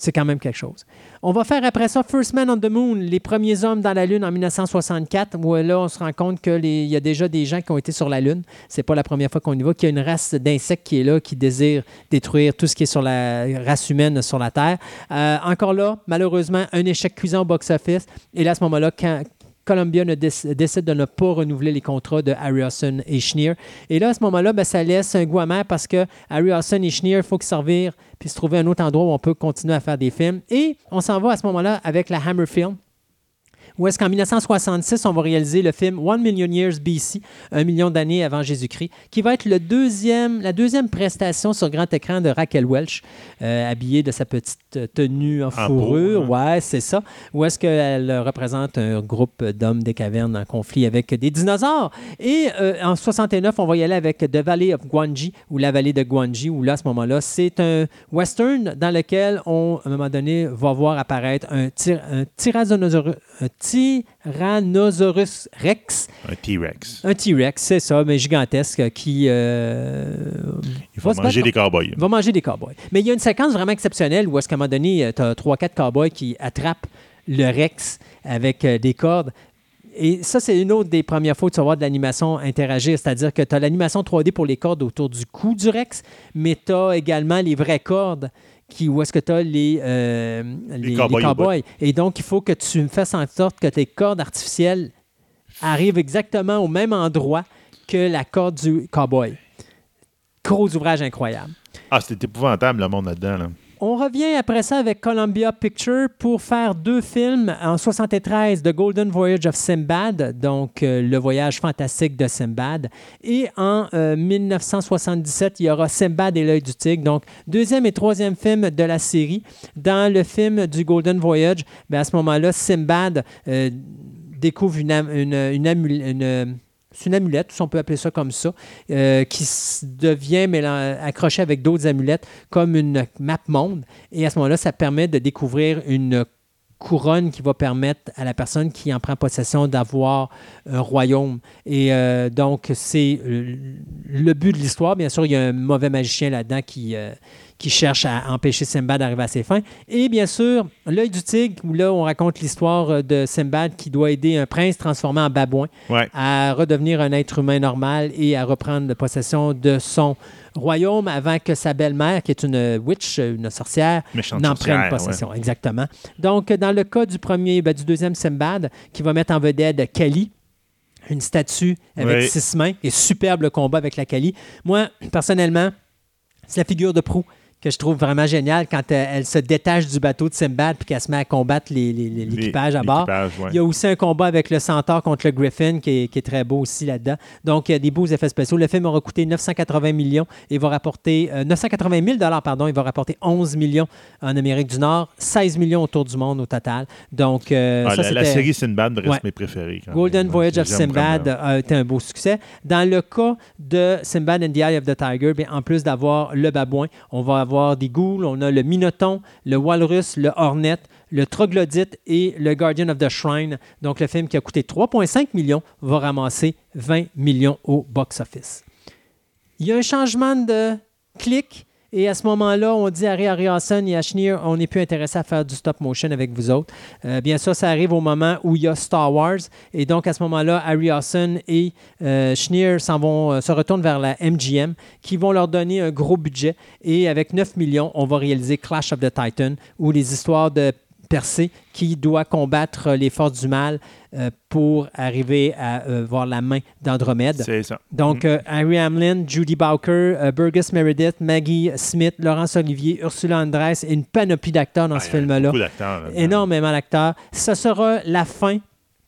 C'est quand même quelque chose. On va faire après ça First Man on the Moon, les premiers hommes dans la Lune en 1964, où là, on se rend compte qu'il y a déjà des gens qui ont été sur la Lune. C'est pas la première fois qu'on y va, qu'il y a une race d'insectes qui est là, qui désire détruire tout ce qui est sur la race humaine sur la Terre. Euh, encore là, malheureusement, un échec cuisant au box-office. Et là, à ce moment-là, quand, Columbia décide de ne pas renouveler les contrats de Harryhausen et Schneer. Et là, à ce moment-là, ben, ça laisse un goût amer parce que Harryhausen et Schneer, il faut qu'ils servir puis se trouver un autre endroit où on peut continuer à faire des films. Et on s'en va à ce moment-là avec la Hammer Film où est-ce qu'en 1966, on va réaliser le film One Million Years BC, un million d'années avant Jésus-Christ, qui va être le deuxième, la deuxième prestation sur grand écran de Raquel Welch, euh, habillée de sa petite tenue en fourrure. Hein. Ouais, c'est ça. Où est-ce qu'elle représente un groupe d'hommes des cavernes en conflit avec des dinosaures? Et euh, en 69, on va y aller avec The Valley of Guanji, ou la vallée de Guanji, où là, à ce moment-là, c'est un western dans lequel on, à un moment donné, va voir apparaître un, un tyrannosaurus, Tyrannosaurus rex. Un T-Rex. Un T-Rex, c'est ça, mais gigantesque, qui... Euh, il va, manger des cowboys. Il va manger des cowboys. Mais il y a une séquence vraiment exceptionnelle où, à un moment donné, tu as 3-4 cowboys qui attrapent le Rex avec euh, des cordes. Et ça, c'est une autre des premières fois où tu vas voir de l'animation interagir, c'est-à-dire que tu as l'animation 3D pour les cordes autour du cou du Rex, mais tu as également les vraies cordes qui, où est-ce que tu as les, euh, les, cowboys. Et donc, il faut que tu fasses en sorte que tes cordes artificielles arrivent exactement au même endroit que la corde du cowboy. Gros ouvrage incroyable. Ah, c'était épouvantable le monde là-dedans. Là. On revient après ça avec Columbia Pictures pour faire deux films. En 73, The Golden Voyage of Simbad, donc euh, le voyage fantastique de Simbad. Et en 1977, il y aura Simbad et l'œil du tigre. Donc, deuxième et troisième film de la série. Dans le film du Golden Voyage, ben, à ce moment-là, Simbad découvre une, une, une c'est une amulette, on peut appeler ça comme ça, euh, qui devient accrochée avec d'autres amulettes comme une map monde. Et à ce moment-là, ça permet de découvrir une couronne qui va permettre à la personne qui en prend possession d'avoir un royaume. Et euh, donc, c'est le but de l'histoire. Bien sûr, il y a un mauvais magicien là-dedans qui, euh, qui cherche à empêcher Simbad d'arriver à ses fins. Et bien sûr, L'œil du tigre, où là, on raconte l'histoire euh, de Simbad qui doit aider un prince transformé en babouin à redevenir un être humain normal et à reprendre possession de son royaume avant que sa belle-mère, qui est une witch, une sorcière, n'en prenne possession. Exactement. Donc, dans le cas du premier, ben, du deuxième Simbad, qui va mettre en vedette Kali, une statue avec six mains et superbe combat avec la Kali. Moi, personnellement, c'est la figure de proue que je trouve vraiment génial quand euh, elle, se détache du bateau de Simbad puis qu'elle se met à combattre l'équipage à bord. Il y a aussi un combat avec le centaure contre le Griffin qui est, très beau aussi là-dedans. Donc, il y a des beaux effets spéciaux. Le film aura coûté 980 millions et va rapporter 980 000 dollars pardon, il va rapporter 11 millions en Amérique du Nord, 16 millions autour du monde au total. Donc, euh, ah, la, série Sinbad reste mes préférés. Golden Voyage of Simbad a été un beau succès. Dans le cas de Simbad and the Eye of the Tiger, bien, en plus d'avoir le babouin, on va avoir des ghouls, on a le Minoton, le Walrus, le Hornet, le Troglodyte et le Guardian of the Shrine. Donc, le film qui a coûté 3,5 millions va ramasser 20 millions au box-office. Il y a un changement de clic et à ce moment-là, on dit à Ray Harryhausen et à Schneer, on n'est plus intéressé à faire du stop motion avec vous autres. Euh, bien sûr, ça arrive au moment où il y a Star Wars. Et donc, à ce moment-là, Harryhausen et euh, Schneer s'en vont, euh, se retournent vers la MGM, qui vont leur donner un gros budget. Et avec 9 millions, on va réaliser Clash of the Titan, où les histoires de Percé qui doit combattre les forces du mal euh, pour arriver à euh, voir la main d'Andromède. C'est ça. Donc, mm. euh, Harry Hamlin, Judy Bowker, Burgess Meredith, Maggie Smith, Laurence Olivier, Ursula Andress et une panoplie d'acteurs dans ce film-là. Énormément d'acteurs. Ce sera la fin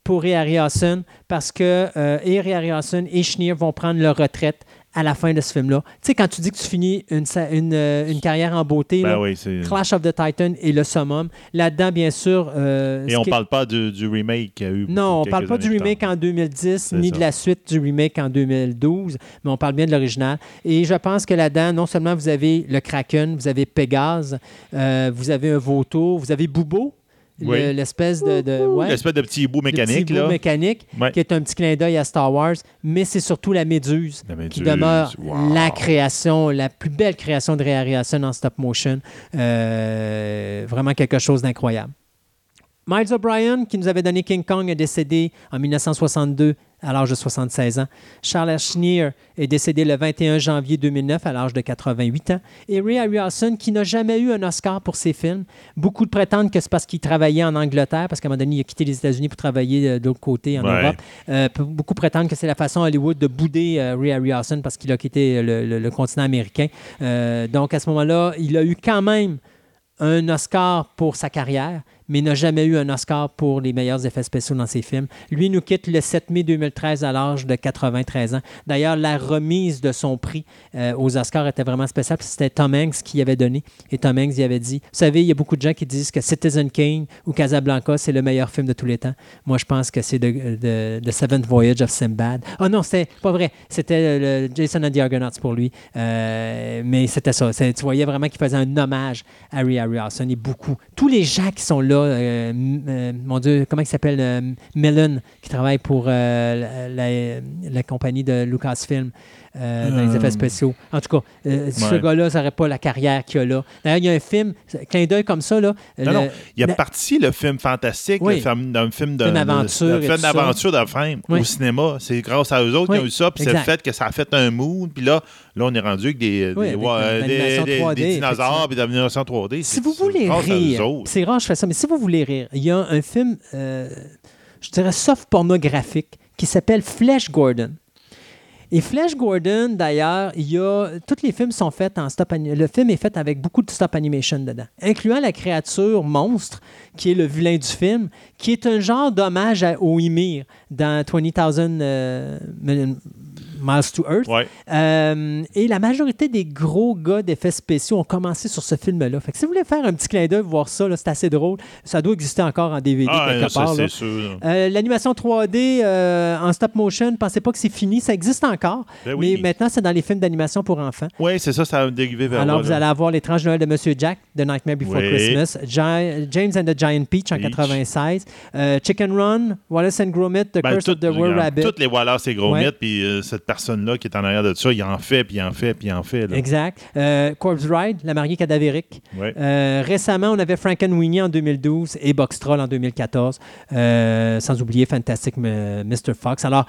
pour Harry Hassan parce que et Harry Harryhausen et Schneer vont prendre leur retraite à la fin de ce film-là. Tu sais, quand tu dis que tu finis une, une, euh, une carrière en beauté, ben Clash of the Titan et le summum. Là-dedans, bien sûr. Euh, et on ne parle pas du, du remake qu'il y a eu. Non, on ne parle pas du remake en 2010, ni de la suite du remake en 2012, mais on parle bien de l'original. Et je pense que là-dedans, non seulement vous avez le Kraken, vous avez Pégase, euh, vous avez un vautour, vous avez Boubo, L'espèce de, de L'espèce de petit bout mécanique. Petit bout mécanique, qui est un petit clin d'œil à Star Wars, mais c'est surtout la méduse, qui demeure la création, la plus belle création de réalisation en stop motion. Euh, vraiment quelque chose d'incroyable. Miles O'Brien, qui nous avait donné King Kong, est décédé en 1962 à l'âge de 76 ans. Charles Schneer est décédé le 21 janvier 2009 à l'âge de 88 ans. Et Ray Harryhausen, qui n'a jamais eu un Oscar pour ses films. Beaucoup de prétendent que c'est parce qu'il travaillait en Angleterre, parce qu'à un moment donné, il a quitté les États-Unis pour travailler euh, de l'autre côté en Europe. Euh, beaucoup prétendent que c'est la façon Hollywood de bouder euh, Ray Harryhausen parce qu'il a quitté le, continent américain. donc à ce moment-là, il a eu quand même un Oscar pour sa carrière, mais n'a jamais eu un Oscar pour les meilleurs effets spéciaux dans ses films. Lui nous quitte le 7 mai 2013 à l'âge de 93 ans. D'ailleurs, la remise de son prix euh, aux Oscars était vraiment spéciale. C'était Tom Hanks qui y avait donné. Et Tom Hanks y avait dit, vous savez, il y a beaucoup de gens qui disent que Citizen Kane ou Casablanca, c'est le meilleur film de tous les temps. Moi, je pense que c'est The, Seventh Voyage of Simbad. Oh non, c'était pas vrai. C'était le Jason and the Argonauts pour lui. Euh, mais c'était ça. Tu voyais vraiment qu'il faisait un hommage à Harry Harryhausen et beaucoup. Tous les gens qui sont là euh, euh, mon Dieu, comment il s'appelle euh, Mellon, qui travaille pour la, compagnie de Lucasfilm. Dans les effets spéciaux. En tout cas, ce gars-là n'aurait pas la carrière qu'il a là. D'ailleurs, il y a un film, clin d'œil comme ça. Là, non, non, il a parti le film fantastique, le film, d'un film d'aventure. film d'aventure de fin au cinéma. C'est grâce à eux autres qui ont eu ça, puis c'est le fait que ça a fait un mood. Puis là, là, on est rendu avec des, des, des, dinosaures et d'animation 3D. Si vous voulez rire, c'est rare, je fais ça, mais si vous voulez rire, il y a un film, euh, je dirais soft pornographique, qui s'appelle Flesh Gordon. Et Flash Gordon, d'ailleurs, il y a tous les films sont faits en stop animation. Le film est fait avec beaucoup de stop animation dedans, incluant la créature monstre qui est le vilain du film, qui est un genre d'hommage au Ymir dans 20,000 euh, Miles to Earth. Euh, et la majorité des gros gars d'effets spéciaux ont commencé sur ce film-là. Fait que si vous voulez faire un petit clin d'œil, voir ça, c'est assez drôle. Ça doit exister encore en DVD ah, quelque part. Euh, l'animation 3D euh, en stop motion, pensez pas que c'est fini. Ça existe encore. Ben mais maintenant, c'est dans les films d'animation pour enfants. Oui, c'est ça, ça a dérivé vers Alors, vous allez avoir L'étrange Noël de Monsieur Jack, The Nightmare Before Christmas, James and the Giant Peach en 96, Chicken Run, Wallace and Gromit, The ben, Curse of the World Rabbit. Toutes les Wallace et Gromit, puis cette personne-là qui est en arrière de ça, il en fait, puis il en fait, puis il en fait. Exact. Euh, Corpse Ride, La mariée cadavérique. Euh, récemment, on avait Frankenweenie en 2012 et Box Troll en 2014. Euh, sans oublier Fantastic Mr. Fox. Alors,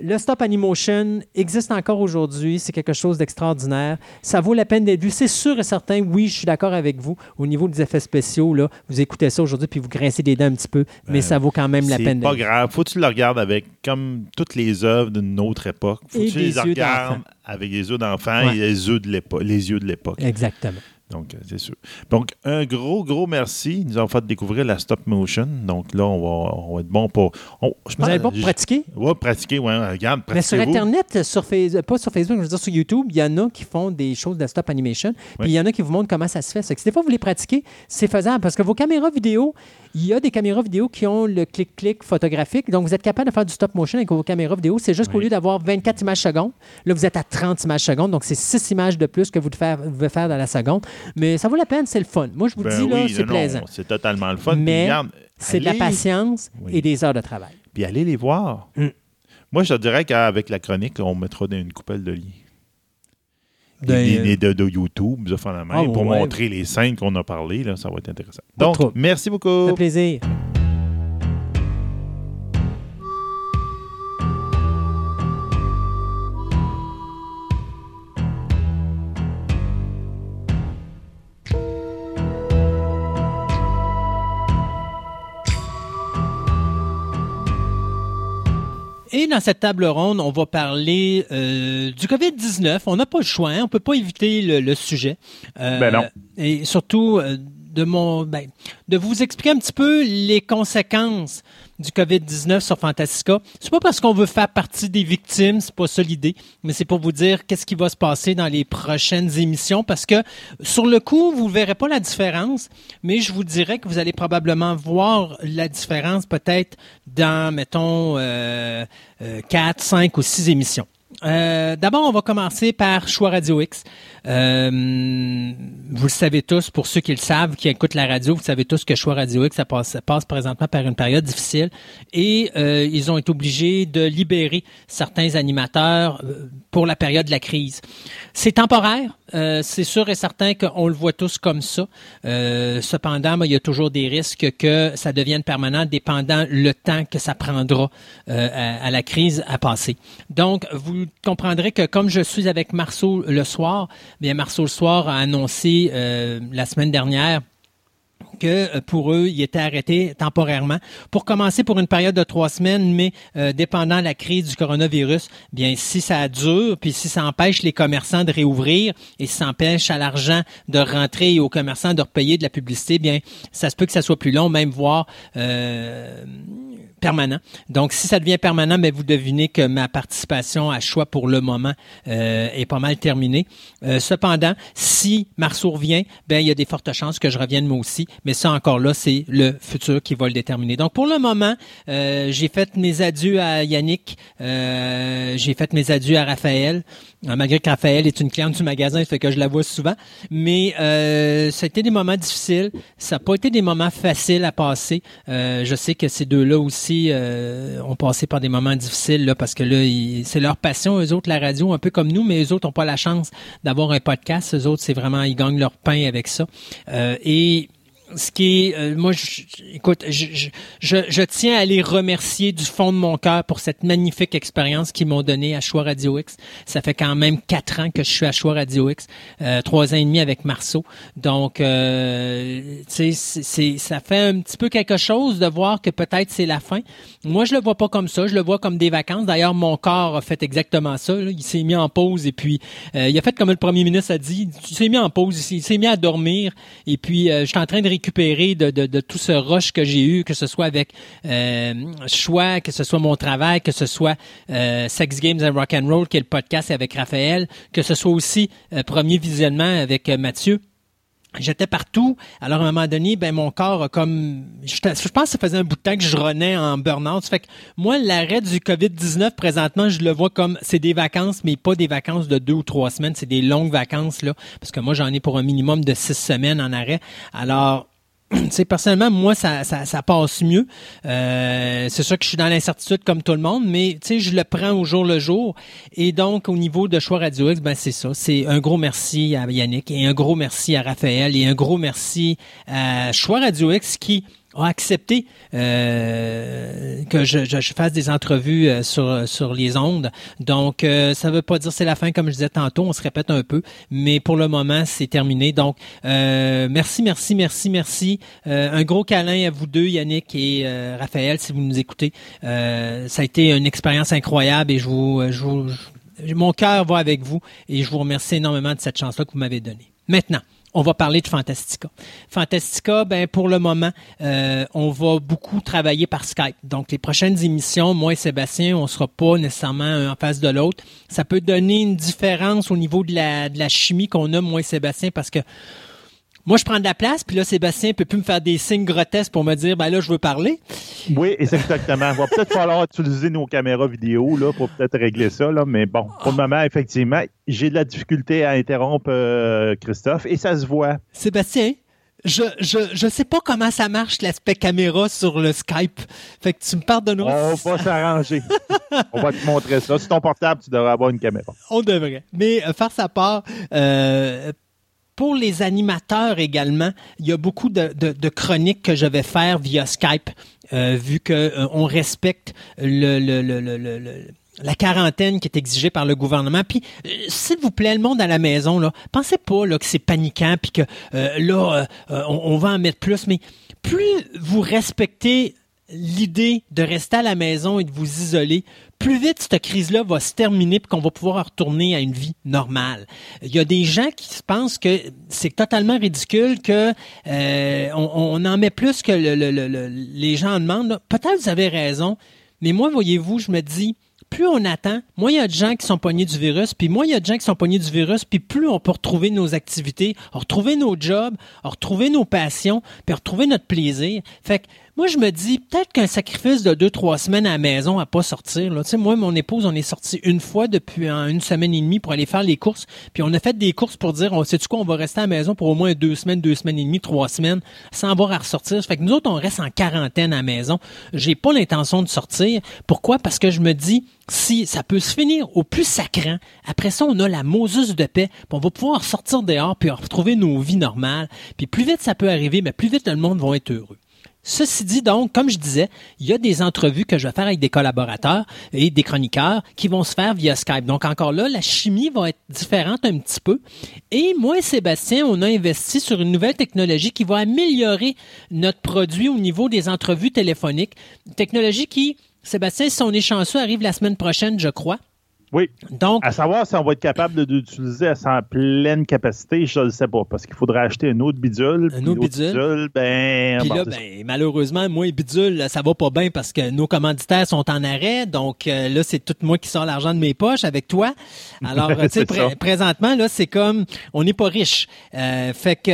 le stop animation existe encore aujourd'hui. C'est quelque chose d'extraordinaire. Ça vaut la peine d'être vu. C'est sûr et certain, oui, je suis d'accord avec vous. Au niveau des effets spéciaux, là, vous écoutez ça aujourd'hui puis vous grincez des dents un petit peu, mais ben, ça vaut quand même la peine. C'est pas grave. Faut que tu le regardes avec, comme toutes les œuvres d'une autre époque. Faut que tu les regardes avec les yeux d'enfant et les yeux de l'époque. Exactement. Donc, euh, c'est sûr. Donc, un gros, gros merci. Ils nous ont fait découvrir la stop motion. Donc là, on va, on va être bon pour. Vous allez bon pour pratiquer? Oui, pratiquer, oui. Regarde, Mais sur Internet, sur Facebook, pas sur Facebook, je veux dire sur YouTube, il y en a qui font des choses de stop animation. Puis il y en a qui vous montrent comment ça se fait. C'est que des fois, vous les pratiquez, c'est faisable parce que vos caméras vidéo, il y a des caméras vidéo qui ont le clic-clic photographique. Donc, vous êtes capable de faire du stop motion avec vos caméras vidéo. C'est juste qu'au lieu d'avoir 24 images secondes, là, vous êtes à 30 images secondes. Donc, c'est 6 images de plus que vous devez faire dans la seconde. Mais ça vaut la peine, c'est le fun. Moi, je vous ben dis, là, c'est plaisant. C'est totalement le fun. Mais c'est de la patience et des heures de travail. Puis allez les voir. Mm. Moi, je te dirais qu'avec la chronique, on mettra une coupelle de lit. Des, de, de, YouTube, la main, ah, pour montrer les scènes qu'on a parlé. Là, ça va être intéressant. Donc, merci beaucoup. Fait plaisir. Et dans cette table ronde, on va parler euh, du COVID-19. On n'a pas le choix, hein. on peut pas éviter le, sujet. Euh, ben non. Et surtout euh, de mon, ben, de vous expliquer un petit peu les conséquences du COVID-19 sur Fantastica. C'est pas parce qu'on veut faire partie des victimes, c'est pas ça l'idée, mais c'est pour vous dire qu'est-ce qui va se passer dans les prochaines émissions parce que sur le coup, vous verrez pas la différence, mais je vous dirais que vous allez probablement voir la différence peut-être dans, mettons, euh, euh, 4, 5 ou 6 émissions. Euh, D'abord, on va commencer par Choix Radio X. Euh, vous le savez tous, pour ceux qui le savent, qui écoutent la radio, vous savez tous que Choix Radio X, ça passe, passe présentement par une période difficile et euh, ils ont été obligés de libérer certains animateurs euh, pour la période de la crise. C'est temporaire, euh, c'est sûr et certain qu'on le voit tous comme ça. Euh, cependant, il y a toujours des risques que ça devienne permanent dépendant le temps que ça prendra à, à, la crise à passer. Donc, vous comprendrez que comme je suis avec Marceau le soir, bien Marceau le soir a annoncé la semaine dernière que euh, pour eux, il était arrêté temporairement pour commencer pour une période de trois semaines, mais euh, dépendant de la crise du coronavirus, bien si ça dure, puis si ça empêche les commerçants de réouvrir et si ça empêche à l'argent de rentrer et aux commerçants de repayer de la publicité, bien ça se peut que ça soit plus long, même voire euh, permanent. Donc, si ça devient permanent, mais vous devinez que ma participation à choix pour le moment euh, est pas mal terminée. Euh, cependant, si Marceau revient, ben il y a des fortes chances que je revienne moi aussi. Mais ça encore là, c'est le futur qui va le déterminer. Donc, pour le moment, euh, j'ai fait mes adieux à Yannick, j'ai fait mes adieux à Raphaël. Malgré que Raphaël est une cliente du magasin, fait que je la vois souvent. Mais ça a été des moments difficiles. Ça n'a pas été des moments faciles à passer. je sais que ces deux-là aussi euh, ont passé par des moments difficiles là, parce que là, c'est leur passion, eux autres, la radio, un peu comme nous, mais eux autres n'ont pas la chance d'avoir un podcast. Eux autres, c'est vraiment, ils gagnent leur pain avec ça. Euh, et ce qui est, euh, moi, je, écoute, je, je, je, tiens à les remercier du fond de mon cœur pour cette magnifique expérience qu'ils m'ont donnée à Choix Radio X. Ça fait quand même quatre ans que je suis à Choix Radio X, euh, trois ans et demi avec Marceau. Donc, euh, tu sais, ça fait un petit peu quelque chose de voir que peut-être c'est la fin. Moi, je le vois pas comme ça. Je le vois comme des vacances. D'ailleurs, mon corps a fait exactement ça. Il s'est mis en pause et puis euh, il a fait comme le premier ministre a dit. Il s'est mis en pause. Il s'est mis à dormir et puis je suis en train de récupérer de, de, de, tout ce rush que j'ai eu, que ce soit avec euh, choix, que ce soit mon travail, que ce soit euh, Sex Games and Rock and Roll, qui est le podcast avec Raphaël, que ce soit aussi euh, premier visionnement avec Mathieu. J'étais partout. Alors, à un moment donné, ben, mon corps a comme, je, pense que ça faisait un bout de temps que je renais en burn-out. Fait que moi, l'arrêt du COVID-19, présentement, je le vois comme, c'est des vacances, mais pas des vacances de deux ou trois semaines. C'est des longues vacances, là. Parce que moi, j'en ai pour un minimum de six semaines en arrêt. Alors, sais, personnellement, moi, ça, ça, ça passe mieux. Euh, c'est sûr que je suis dans l'incertitude comme tout le monde, mais tu je le prends au jour le jour. Et donc, au niveau de Choix Radio X, ben c'est ça. C'est un gros merci à Yannick et un gros merci à Raphaël et un gros merci à Choix Radio X qui a accepté euh, que je, je, fasse des entrevues euh, sur, sur les ondes. Donc, euh, ça ne veut pas dire c'est la fin, comme je disais tantôt, on se répète un peu, mais pour le moment, c'est terminé. Donc, merci, merci, merci, merci. un gros câlin à vous deux, Yannick et Raphaël, si vous nous écoutez. ça a été une expérience incroyable et je vous, je vous mon cœur va avec vous et je vous remercie énormément de cette chance-là que vous m'avez donnée. Maintenant, on va parler de Fantastica. Fantastica, ben pour le moment, euh, on va beaucoup travailler par Skype. Donc les prochaines émissions, moi et Sébastien, on sera pas nécessairement un en face de l'autre. Ça peut donner une différence au niveau de la, de la chimie qu'on a moi et Sébastien parce que moi, je prends de la place, puis là, Sébastien peut plus me faire des signes grotesques pour me dire, ben là, je veux parler. Oui, exactement. Il va peut-être falloir utiliser nos caméras vidéo là, pour peut-être régler ça, là, mais bon, pour le moment, effectivement, j'ai de la difficulté à interrompre euh, Christophe et ça se voit. Sébastien, je, je, je sais pas comment ça marche l'aspect caméra sur le Skype. Fait que tu me pardonneras. On va s'arranger. On va te montrer ça. Sur ton portable, tu devrais avoir une caméra. On devrait. Mais euh, faire sa part, euh, pour les animateurs également, il y a beaucoup de, chroniques que je vais faire via Skype, euh, vu que euh, respecte la quarantaine qui est exigée par le gouvernement. Puis, euh, s'il vous plaît, le monde à la maison, là, pensez pas que c'est paniquant, puis que là, on, va en mettre plus, mais plus vous respectez l'idée de rester à la maison et de vous isoler, plus vite cette crise-là va se terminer et qu'on va pouvoir retourner à une vie normale. Il y a des gens qui pensent que c'est totalement ridicule que euh, on, en met plus que les gens en demandent. Peut-être vous avez raison, mais moi, voyez-vous, je me dis, plus on attend, moins il y a de gens qui sont pognés du virus, puis moins il y a de gens qui sont pognés du virus, puis plus on peut retrouver nos activités, retrouver nos jobs, retrouver nos passions, puis retrouver notre plaisir. Fait que moi, je me dis, peut-être qu'un sacrifice de deux, trois semaines à la maison à pas sortir. Là. Tu sais, moi, mon épouse, on est sorti une fois depuis une semaine et demie pour aller faire les courses. Puis on a fait des courses pour dire, on sait-tu quoi, on va rester à la maison pour au moins deux semaines, deux semaines et demie, trois semaines, sans avoir à ressortir. Fait que nous autres, on reste en quarantaine à la maison. J'ai pas l'intention de sortir. Pourquoi? Parce que je me dis, si ça peut se finir au plus sacrant, après ça, on a la Moses de paix, puis on va pouvoir sortir dehors, puis retrouver nos vies normales. Puis plus vite ça peut arriver, mais plus vite le monde va être heureux. Ceci dit, donc, comme je disais, il y a des entrevues que je vais faire avec des collaborateurs et des chroniqueurs qui vont se faire via Skype. Donc, encore là, la chimie va être différente un petit peu. Et moi et Sébastien, on a investi sur une nouvelle technologie qui va améliorer notre produit au niveau des entrevues téléphoniques. technologie qui, Sébastien, si on est chanceux, arrive la semaine prochaine, je crois. Oui. Donc, à savoir si on va être capable d'utiliser à sa pleine capacité, je ne le sais pas, parce qu'il faudrait acheter un autre bidule. Un autre bidule. ben, puis là, ben, malheureusement, moi, bidule, ça va pas bien parce que nos commanditaires sont en arrêt. Donc euh, là, c'est tout moi qui sors l'argent de mes poches avec toi. Alors, tu sais, présentement, là, c'est comme, on n'est pas riche. Euh, fait que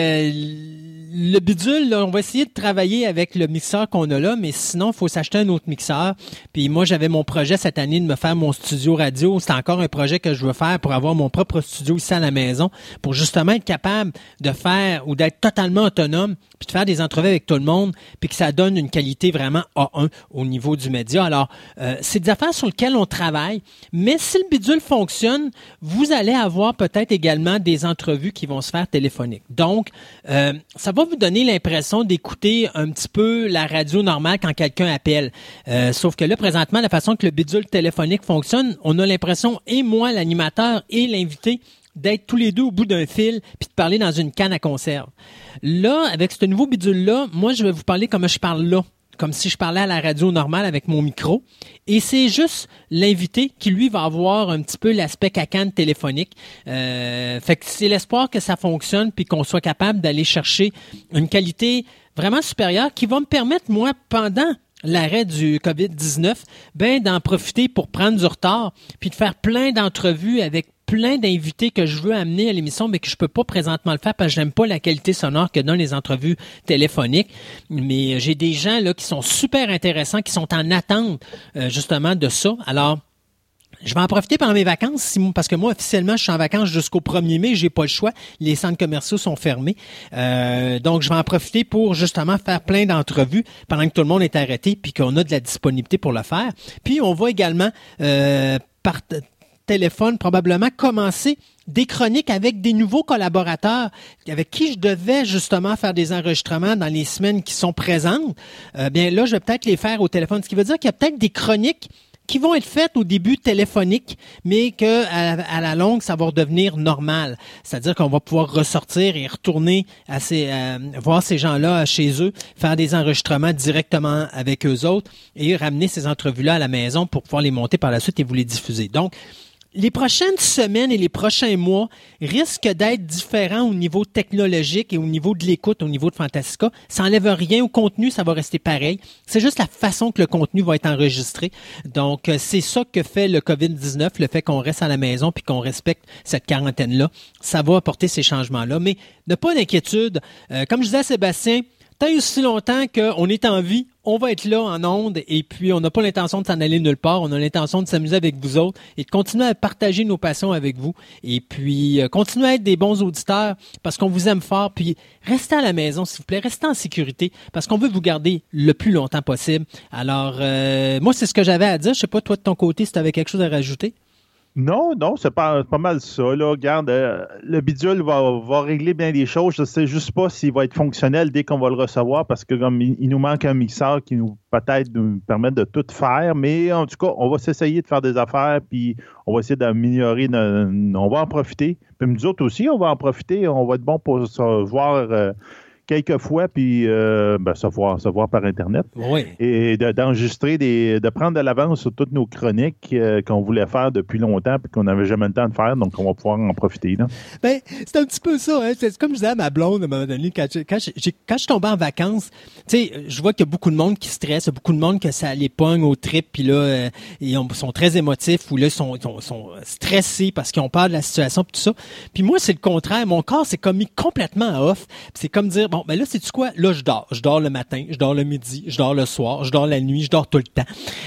le bidule, on va essayer de travailler avec le mixeur qu'on a là, mais sinon, il faut s'acheter un autre mixeur. Puis moi, j'avais mon projet cette année de me faire mon studio radio c'est encore un projet que je veux faire pour avoir mon propre studio ici à la maison, pour justement être capable de faire ou d'être totalement autonome, puis de faire des entrevues avec tout le monde, puis que ça donne une qualité vraiment A1 au niveau du média. Alors, euh, c'est des affaires sur lesquelles on travaille, mais si le bidule fonctionne, vous allez avoir peut-être également des entrevues qui vont se faire téléphoniques. Donc, euh, ça va vous donner l'impression d'écouter un petit peu la radio normale quand quelqu'un appelle. Euh, sauf que là, présentement, la façon que le bidule téléphonique fonctionne, on a l'impression, et moi, l'animateur et l'invité, d'être tous les deux au bout d'un fil puis de parler dans une canne à conserve. Là, avec ce nouveau bidule-là, moi, je vais vous parler comme je parle là comme si je parlais à la radio normale avec mon micro. Et c'est juste l'invité qui, lui, va avoir un petit peu l'aspect cacane téléphonique. Euh, fait que c'est l'espoir que ça fonctionne puis qu'on soit capable d'aller chercher une qualité vraiment supérieure qui va me permettre, moi, pendant l'arrêt du COVID-19, ben d'en profiter pour prendre du retard, puis de faire plein d'entrevues avec plein d'invités que je veux amener à l'émission, mais que je peux pas présentement le faire parce que j'aime pas la qualité sonore que donnent les entrevues téléphoniques. Mais j'ai des gens là qui sont super intéressants, qui sont en attente euh, justement de ça. Alors, je vais en profiter pendant mes vacances, parce que moi, officiellement, je suis en vacances jusqu'au 1er mai, j'ai pas le choix. Les centres commerciaux sont fermés. Euh, donc, je vais en profiter pour justement faire plein d'entrevues pendant que tout le monde est arrêté, puis qu'on a de la disponibilité pour le faire. Puis, on va également euh, téléphone probablement commencer des chroniques avec des nouveaux collaborateurs avec qui je devais justement faire des enregistrements dans les semaines qui sont présentes. Euh, bien là, je vais peut-être les faire au téléphone, ce qui veut dire qu'il y a peut-être des chroniques qui vont être faites au début téléphoniques, mais que à, la longue, ça va redevenir normal. C'est-à-dire qu'on va pouvoir ressortir et retourner à ces, euh, voir ces gens-là chez eux, faire des enregistrements directement avec eux autres et ramener ces entrevues-là à la maison pour pouvoir les monter par la suite et vous les diffuser. Donc, les prochaines semaines et les prochains mois risquent d'être différents au niveau technologique et au niveau de l'écoute, au niveau de Fantastica. Ça n'enlève rien au contenu, ça va rester pareil. C'est juste la façon que le contenu va être enregistré. Donc, euh, c'est ça que fait le COVID-19, le fait qu'on reste à la maison puis qu'on respecte cette quarantaine-là. Ça va apporter ces changements-là. Mais ne pas d'inquiétude. Euh, comme je disais à Sébastien, tant et aussi longtemps qu'on est en vie, on va être là en onde et puis on n'a pas l'intention de s'en aller nulle part. On a l'intention de s'amuser avec vous autres et de continuer à partager nos passions avec vous et puis euh, continuer à être des bons auditeurs parce qu'on vous aime fort. Puis restez à la maison, s'il vous plaît, restez en sécurité parce qu'on veut vous garder le plus longtemps possible. Alors, euh, moi, c'est ce que j'avais à dire. Je sais pas, toi, de ton côté, si tu avais quelque chose à rajouter. Non, non, c'est pas, pas mal ça. Là. Regarde, euh, le bidule va, va, régler bien des choses. Je sais juste pas s'il va être fonctionnel dès qu'on va le recevoir parce que comme il, nous manque un mixeur qui nous peut-être nous permettre de tout faire. Mais en tout cas, on va s'essayer de faire des affaires puis on va essayer d'améliorer. On va en profiter. Puis nous autres aussi, on va en profiter. On va être bon pour se voir. Euh, quelques fois, puis euh, ben, se, voir, se voir par Internet. Oui. Et d'enregistrer, des, de prendre de l'avance sur toutes nos chroniques euh, qu'on voulait faire depuis longtemps, puis qu'on n'avait jamais le temps de faire, donc on va pouvoir en profiter. Là. Ben, c'est un petit peu ça. Hein? C'est comme je disais à ma blonde à un moment donné, quand je, quand je, quand je tombais en vacances, tu sais, je vois qu'il y a beaucoup de monde qui stresse, beaucoup de monde que ça les pogne au trip, puis là, euh, ils sont très émotifs, ou là, ils sont, sont, sont stressés parce qu'ils ont peur de la situation, puis tout ça. Puis moi, c'est le contraire. Mon corps s'est comme mis complètement off. C'est comme dire, Bon, ben là, c'est-tu quoi? Là, je dors. Je dors le matin, je dors le midi, je dors le soir, je dors la nuit, je dors tout le temps.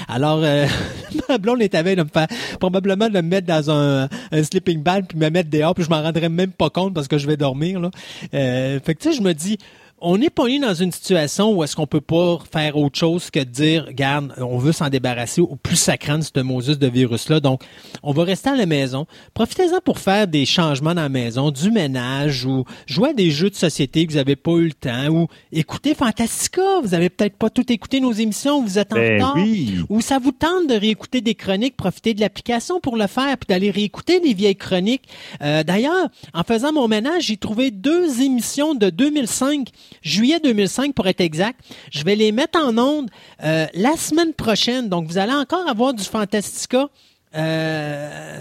Alors, euh, ma blonde est avec de me faire, probablement de me mettre dans un, sleeping bag puis me mettre dehors, puis je m'en rendrai même pas compte parce que je vais dormir, là. Euh, fait que, tu sais, je me dis, on n'est pas pogné dans une situation où est-ce qu'on peut pas faire autre chose que de dire, regarde, on veut s'en débarrasser au plus sacrant de ce Moses de virus-là. Donc, on va rester à la maison. Profitez-en pour faire des changements dans la maison, du ménage ou jouer à des jeux de société que vous n'avez pas eu le temps ou écouter Fantastica. Vous avez peut-être pas tout écouté nos émissions, vous êtes en ben retard. Oui. Ou ça vous tente de réécouter des chroniques, profiter de l'application pour le faire puis d'aller réécouter des vieilles chroniques. Euh, D'ailleurs, en faisant mon ménage, j'ai trouvé deux émissions de 2005 juillet 2005 pour être exact. Je vais les mettre en onde euh, la semaine prochaine. Donc, vous allez encore avoir du Fantastica. Euh,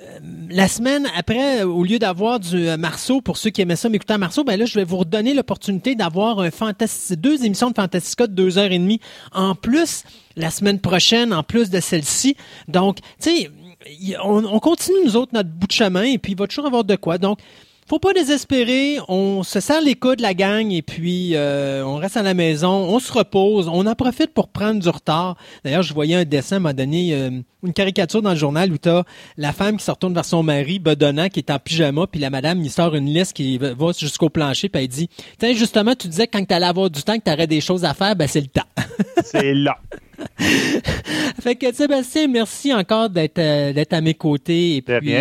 euh, la semaine après, au lieu d'avoir du Marceau, pour ceux qui aimaient ça m'écouter à Marceau, ben là, je vais vous redonner l'opportunité d'avoir un deux émissions de Fantastica de deux heures et demie en plus la semaine prochaine, en plus de celle-ci. Donc, tu sais, on, on, continue nous autres notre bout de chemin et puis il va toujours avoir de quoi. Donc, faut pas désespérer. On se serre les coudes, la gang, et puis euh, on reste à la maison, on se repose, on en profite pour prendre du retard. D'ailleurs, je voyais un dessin, m'a donné euh, une caricature dans le journal où t'as la femme qui se retourne vers son mari, bedonnant, qui est en pyjama, puis la madame, il sort une liste qui va jusqu'au plancher, puis elle dit, tiens, justement, tu disais que quand t'allais avoir du temps, que t'aurais des choses à faire, ben c'est le temps. c'est là. fait que Sébastien, merci encore d'être euh, d'être à mes côtés et puis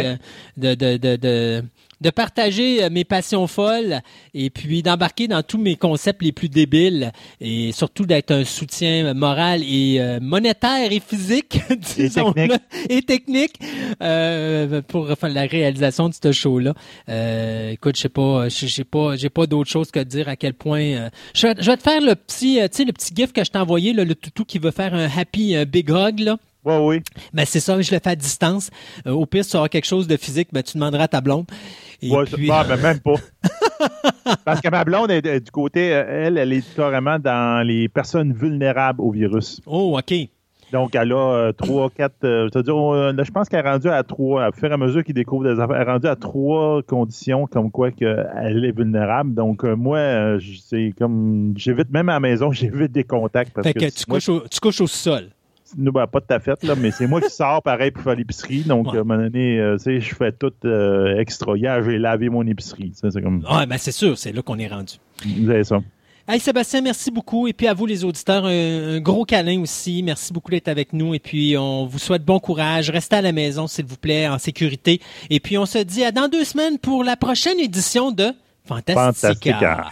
de, de, de, de de partager euh, mes passions folles et puis d'embarquer dans tous mes concepts les plus débiles et surtout d'être un soutien moral et euh, monétaire et physique, disons et technique, et technique euh, pour la réalisation de ce show-là. Euh, écoute, je sais pas, j'ai pas, j'ai pas d'autre chose que de dire à quel point. je, vais, je, vais, te faire le petit, tu sais, le petit gif que je t'ai envoyé, là, le toutou qui veut faire un happy un big hug là. Oui, oui. Ben, c'est ça, je le fais à distance. au pire, si tu auras quelque chose de physique, ben, tu demanderas à ta blonde. Et puis... ben, même pas. Parce que ma blonde, est, du côté, elle, elle est carrément dans les personnes vulnérables au virus. Oh, OK. Donc, elle a euh, trois, quatre. Euh, dire euh, je pense qu'elle est rendue à trois. À fur et à mesure qu'il découvre des affaires, elle est rendue à trois conditions comme quoi qu'elle est vulnérable. Donc, moi, c'est comme. J'évite même à la maison, j'évite des contacts. Parce que, tu, couches au, tu couches au sol nous, ben, pas de ta fête, là, mais c'est moi qui sors pareil pour faire l'épicerie. Donc, à un moment donné, euh, tu sais, je fais tout euh, extra. Hier, j'ai lavé mon épicerie. C'est comme... Ouais, ben c'est sûr, c'est là qu'on est rendu. Vous avez ça. Hey Sébastien, merci beaucoup. Et puis à vous les auditeurs, un, gros câlin aussi. Merci beaucoup d'être avec nous. Et puis on vous souhaite bon courage. Restez à la maison, s'il vous plaît, en sécurité. Et puis on se dit à dans deux semaines pour la prochaine édition de Fantastica. Fantastica.